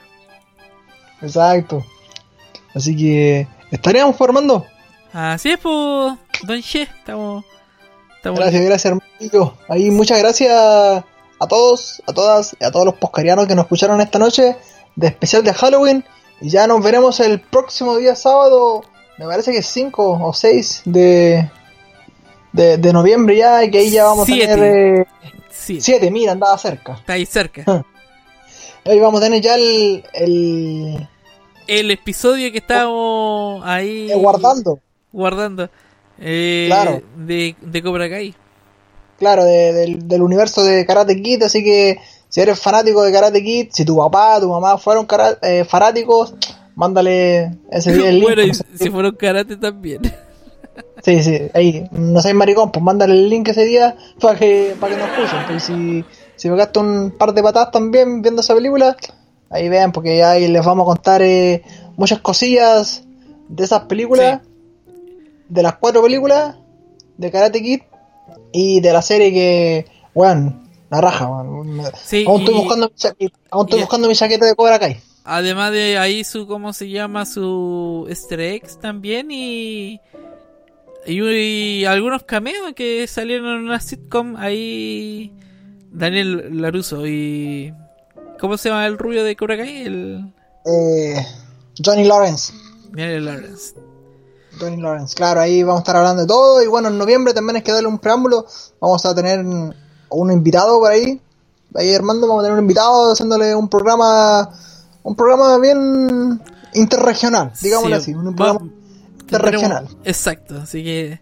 [SPEAKER 4] Exacto. Así que. ¿Estaríamos formando?
[SPEAKER 5] Así es, pues, Don Che, estamos... estamos
[SPEAKER 4] Gracias, gracias, hermanito. Ahí muchas gracias a todos, a todas y a todos los poscarianos que nos escucharon esta noche de especial de Halloween. Y ya nos veremos el próximo día sábado, me parece que es 5 o 6 de, de, de noviembre ya, y que ahí ya vamos
[SPEAKER 5] Siete.
[SPEAKER 4] a tener...
[SPEAKER 5] Siete.
[SPEAKER 4] 7, mira, andaba cerca.
[SPEAKER 5] Está ahí cerca.
[SPEAKER 4] Ahí vamos a tener ya el... el
[SPEAKER 5] El episodio que estábamos ahí...
[SPEAKER 4] eh, guardando.
[SPEAKER 5] Guardando. Eh,
[SPEAKER 4] Claro.
[SPEAKER 5] De, de Cobra Kai.
[SPEAKER 4] claro, de- del, del universo de Karate Kid, así que si eres fanático de Karate Kid, si tu papá, tu mamá fueron eh, fanáticos, mándale ese día el link.
[SPEAKER 5] bueno, y si fueron karate también.
[SPEAKER 4] Sí, sí, ahí, no seas maricón, pues mándale el link ese día para que, para que nos escuchen. Pues si, si me gasto un par de patadas también viendo esa película, ahí vean, porque ahí les vamos a contar eh, muchas cosillas de esas películas, de las cuatro películas de Karate Kid y de la serie que, weón, la raja,
[SPEAKER 5] Sí,
[SPEAKER 4] aún estoy,
[SPEAKER 5] y-
[SPEAKER 4] buscando, mi chaqueta- aún estoy
[SPEAKER 5] y-
[SPEAKER 4] buscando mi chaqueta de Cobra Kai.
[SPEAKER 5] Además de ahí su, ¿cómo se llama? Su eggs también y, y, y algunos cameos que salieron en una sitcom ahí. Daniel Laruso y... ¿Cómo se llama el rubio de Cobra Kai? El...
[SPEAKER 4] Eh, Johnny Lawrence.
[SPEAKER 5] Daniel Lawrence.
[SPEAKER 4] Johnny Lawrence, claro, ahí vamos a estar hablando de todo. Y bueno, en noviembre también hay que darle un preámbulo. Vamos a tener un invitado por ahí. Ahí Armando, vamos a tener un invitado haciéndole un programa, un programa bien interregional, digámoslo
[SPEAKER 5] Sí,
[SPEAKER 4] así. Un programa interregional.
[SPEAKER 5] Tenemos- Exacto, así que...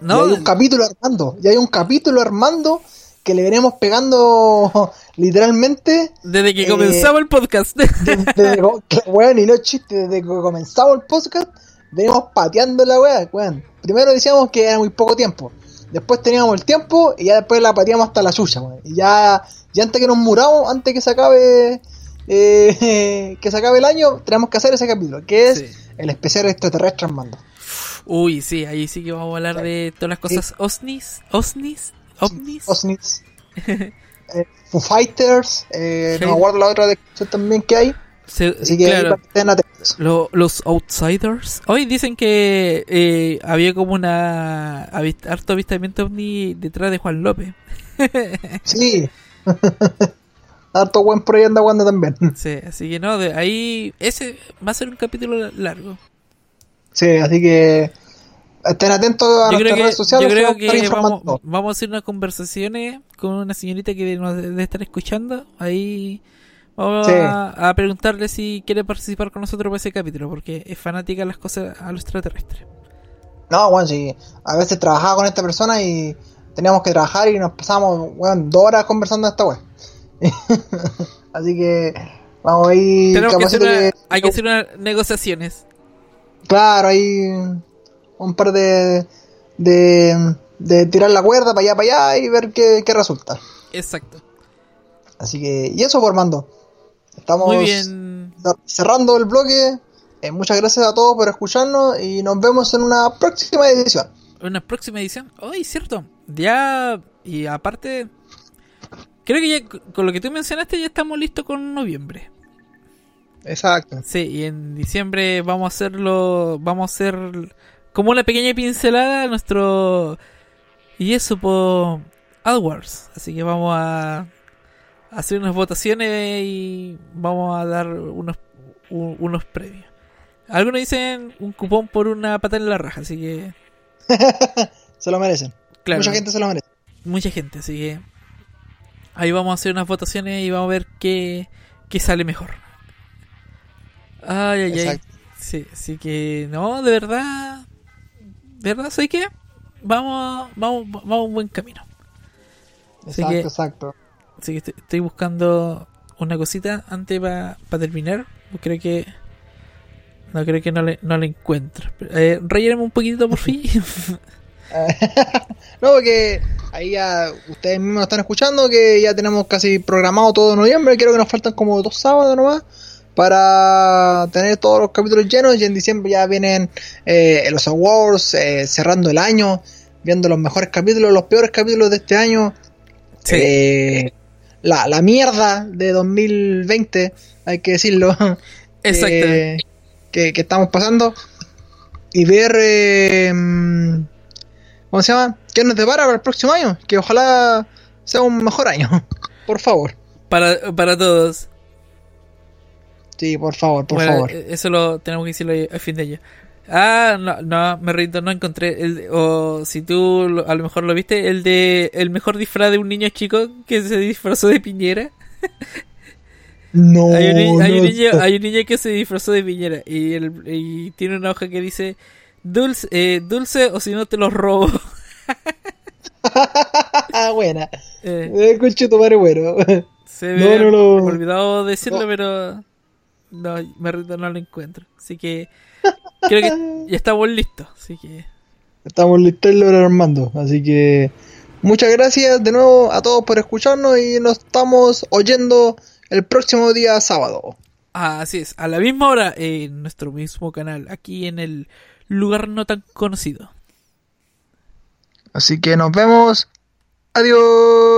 [SPEAKER 4] Y
[SPEAKER 5] No,
[SPEAKER 4] hay un capítulo Armando, y hay un capítulo Armando que le venimos pegando literalmente
[SPEAKER 5] desde que
[SPEAKER 4] eh,
[SPEAKER 5] comenzamos el podcast.
[SPEAKER 4] desde, weón, y no chiste, desde que comenzamos el podcast, venimos pateando la weá, weón. Primero decíamos que era muy poco tiempo, después teníamos el tiempo y ya después la pateamos hasta la suya, weón. Y ya, ya antes que nos muramos, antes que se acabe, eh, que se acabe el año, tenemos que hacer ese capítulo, que es el especial extraterrestre Armando.
[SPEAKER 5] Uy, sí, ahí sí que vamos a hablar de todas las cosas OSNIs, OSNIs, OVNIs.
[SPEAKER 4] OSNIs. eh, Foo Fighters, eh, no
[SPEAKER 5] Sí.
[SPEAKER 4] me acuerdo la otra descripción también que hay.
[SPEAKER 5] Se-
[SPEAKER 4] Así que
[SPEAKER 5] claro. Lo- los Outsiders. Hoy dicen que eh, había como una avist- harto avistamiento ovni detrás de Juan López.
[SPEAKER 4] Sí. Harto buen anda Wanda también.
[SPEAKER 5] Sí, así que no, de ahí ese va a ser un capítulo largo.
[SPEAKER 4] Sí, así que estén atentos a
[SPEAKER 5] Yo creo
[SPEAKER 4] nuestras
[SPEAKER 5] que,
[SPEAKER 4] redes sociales.
[SPEAKER 5] yo creo que vamos, vamos a hacer unas conversaciones con una señorita que nos debe estar escuchando. Ahí vamos
[SPEAKER 4] Sí.
[SPEAKER 5] a, a preguntarle si quiere participar con nosotros para ese capítulo, porque es fanática de las cosas a los extraterrestres.
[SPEAKER 4] No, bueno, sí. A veces trabajaba con esta persona y teníamos que trabajar y nos pasábamos, weón, dos horas conversando de esta weá. Así que vamos ahí.
[SPEAKER 5] Tenemos que hacer una-
[SPEAKER 4] que-
[SPEAKER 5] hay que hacer unas negociaciones.
[SPEAKER 4] Claro, hay un par de, de, de tirar la cuerda para allá, para allá y ver qué, qué resulta.
[SPEAKER 5] Exacto.
[SPEAKER 4] Así que, y eso, Formando. Estamos
[SPEAKER 5] Muy bien.
[SPEAKER 4] cerrando el bloque. Eh, muchas gracias a todos por escucharnos y nos vemos en una próxima edición.
[SPEAKER 5] Una próxima edición. Hoy, cierto. Ya. Y aparte. Creo que ya con lo que tú mencionaste ya estamos listos con noviembre.
[SPEAKER 4] Exacto.
[SPEAKER 5] Sí, y en diciembre vamos a hacerlo. Vamos a hacer como una pequeña pincelada a nuestro. Y eso por AdWords. Así que vamos a hacer unas votaciones y vamos a dar unos, u- unos premios. Algunos dicen un cupón por una pata en la raja, así que.
[SPEAKER 4] Se lo merecen.
[SPEAKER 5] Claro.
[SPEAKER 4] Mucha gente se lo merece.
[SPEAKER 5] Mucha gente, así que ahí vamos a hacer unas votaciones y vamos a ver qué, qué sale mejor. Ay, ay, ay.
[SPEAKER 4] Exacto.
[SPEAKER 5] Sí, así que no, de verdad, de verdad, ¿soy qué? Vamos, vamos, vamos a un buen camino. Así
[SPEAKER 4] Exacto,
[SPEAKER 5] que-
[SPEAKER 4] exacto.
[SPEAKER 5] Así que estoy, estoy buscando una cosita antes para terminar. Creo que no creo que no le, no le encuentro. Eh, un poquitito por fin.
[SPEAKER 4] No, porque ahí ya ustedes mismos están escuchando que ya tenemos casi programado todo noviembre. Creo que nos faltan como dos sábados nomás para tener todos los capítulos llenos. Y en diciembre ya vienen eh, los awards, eh, cerrando el año, viendo los mejores capítulos, los peores capítulos de este año. Eh, la, la mierda de 2020, hay que decirlo.
[SPEAKER 5] Exacto.
[SPEAKER 4] que, que- que estamos pasando. Y ver. ¿Cómo se llama? ¿Qué nos depara para el próximo año? Que ojalá sea un mejor año. Por favor.
[SPEAKER 5] para, para todos.
[SPEAKER 4] Sí, por favor, por
[SPEAKER 5] Bueno,
[SPEAKER 4] favor.
[SPEAKER 5] eh, Eso lo tenemos que decirlo al fin de año. Ah, no, no, me rindo, no encontré. El, o si tú a lo mejor lo viste, el de el mejor disfraz de un niño chico que se disfrazó de piñera.
[SPEAKER 4] No,
[SPEAKER 5] hay, un, hay un niño, hay un niño que se disfrazó de piñera y, el, y tiene una hoja que dice dulce, eh, dulce o si no te los robo.
[SPEAKER 4] Ah, buena.
[SPEAKER 5] Eh.
[SPEAKER 4] Eh, conche tu madre, bueno.
[SPEAKER 5] Se me
[SPEAKER 4] No, lo-
[SPEAKER 5] olvidado decirlo, pero no, me rindo, no lo encuentro. Así que creo que ya estamos listos. Así que
[SPEAKER 4] Estamos listos Lord Armando. Así que muchas gracias de nuevo a todos por escucharnos y nos estamos oyendo el próximo día sábado.
[SPEAKER 5] Ah, así es, a la misma hora en nuestro mismo canal, aquí en el lugar no tan conocido.
[SPEAKER 4] Así que nos vemos. Adiós.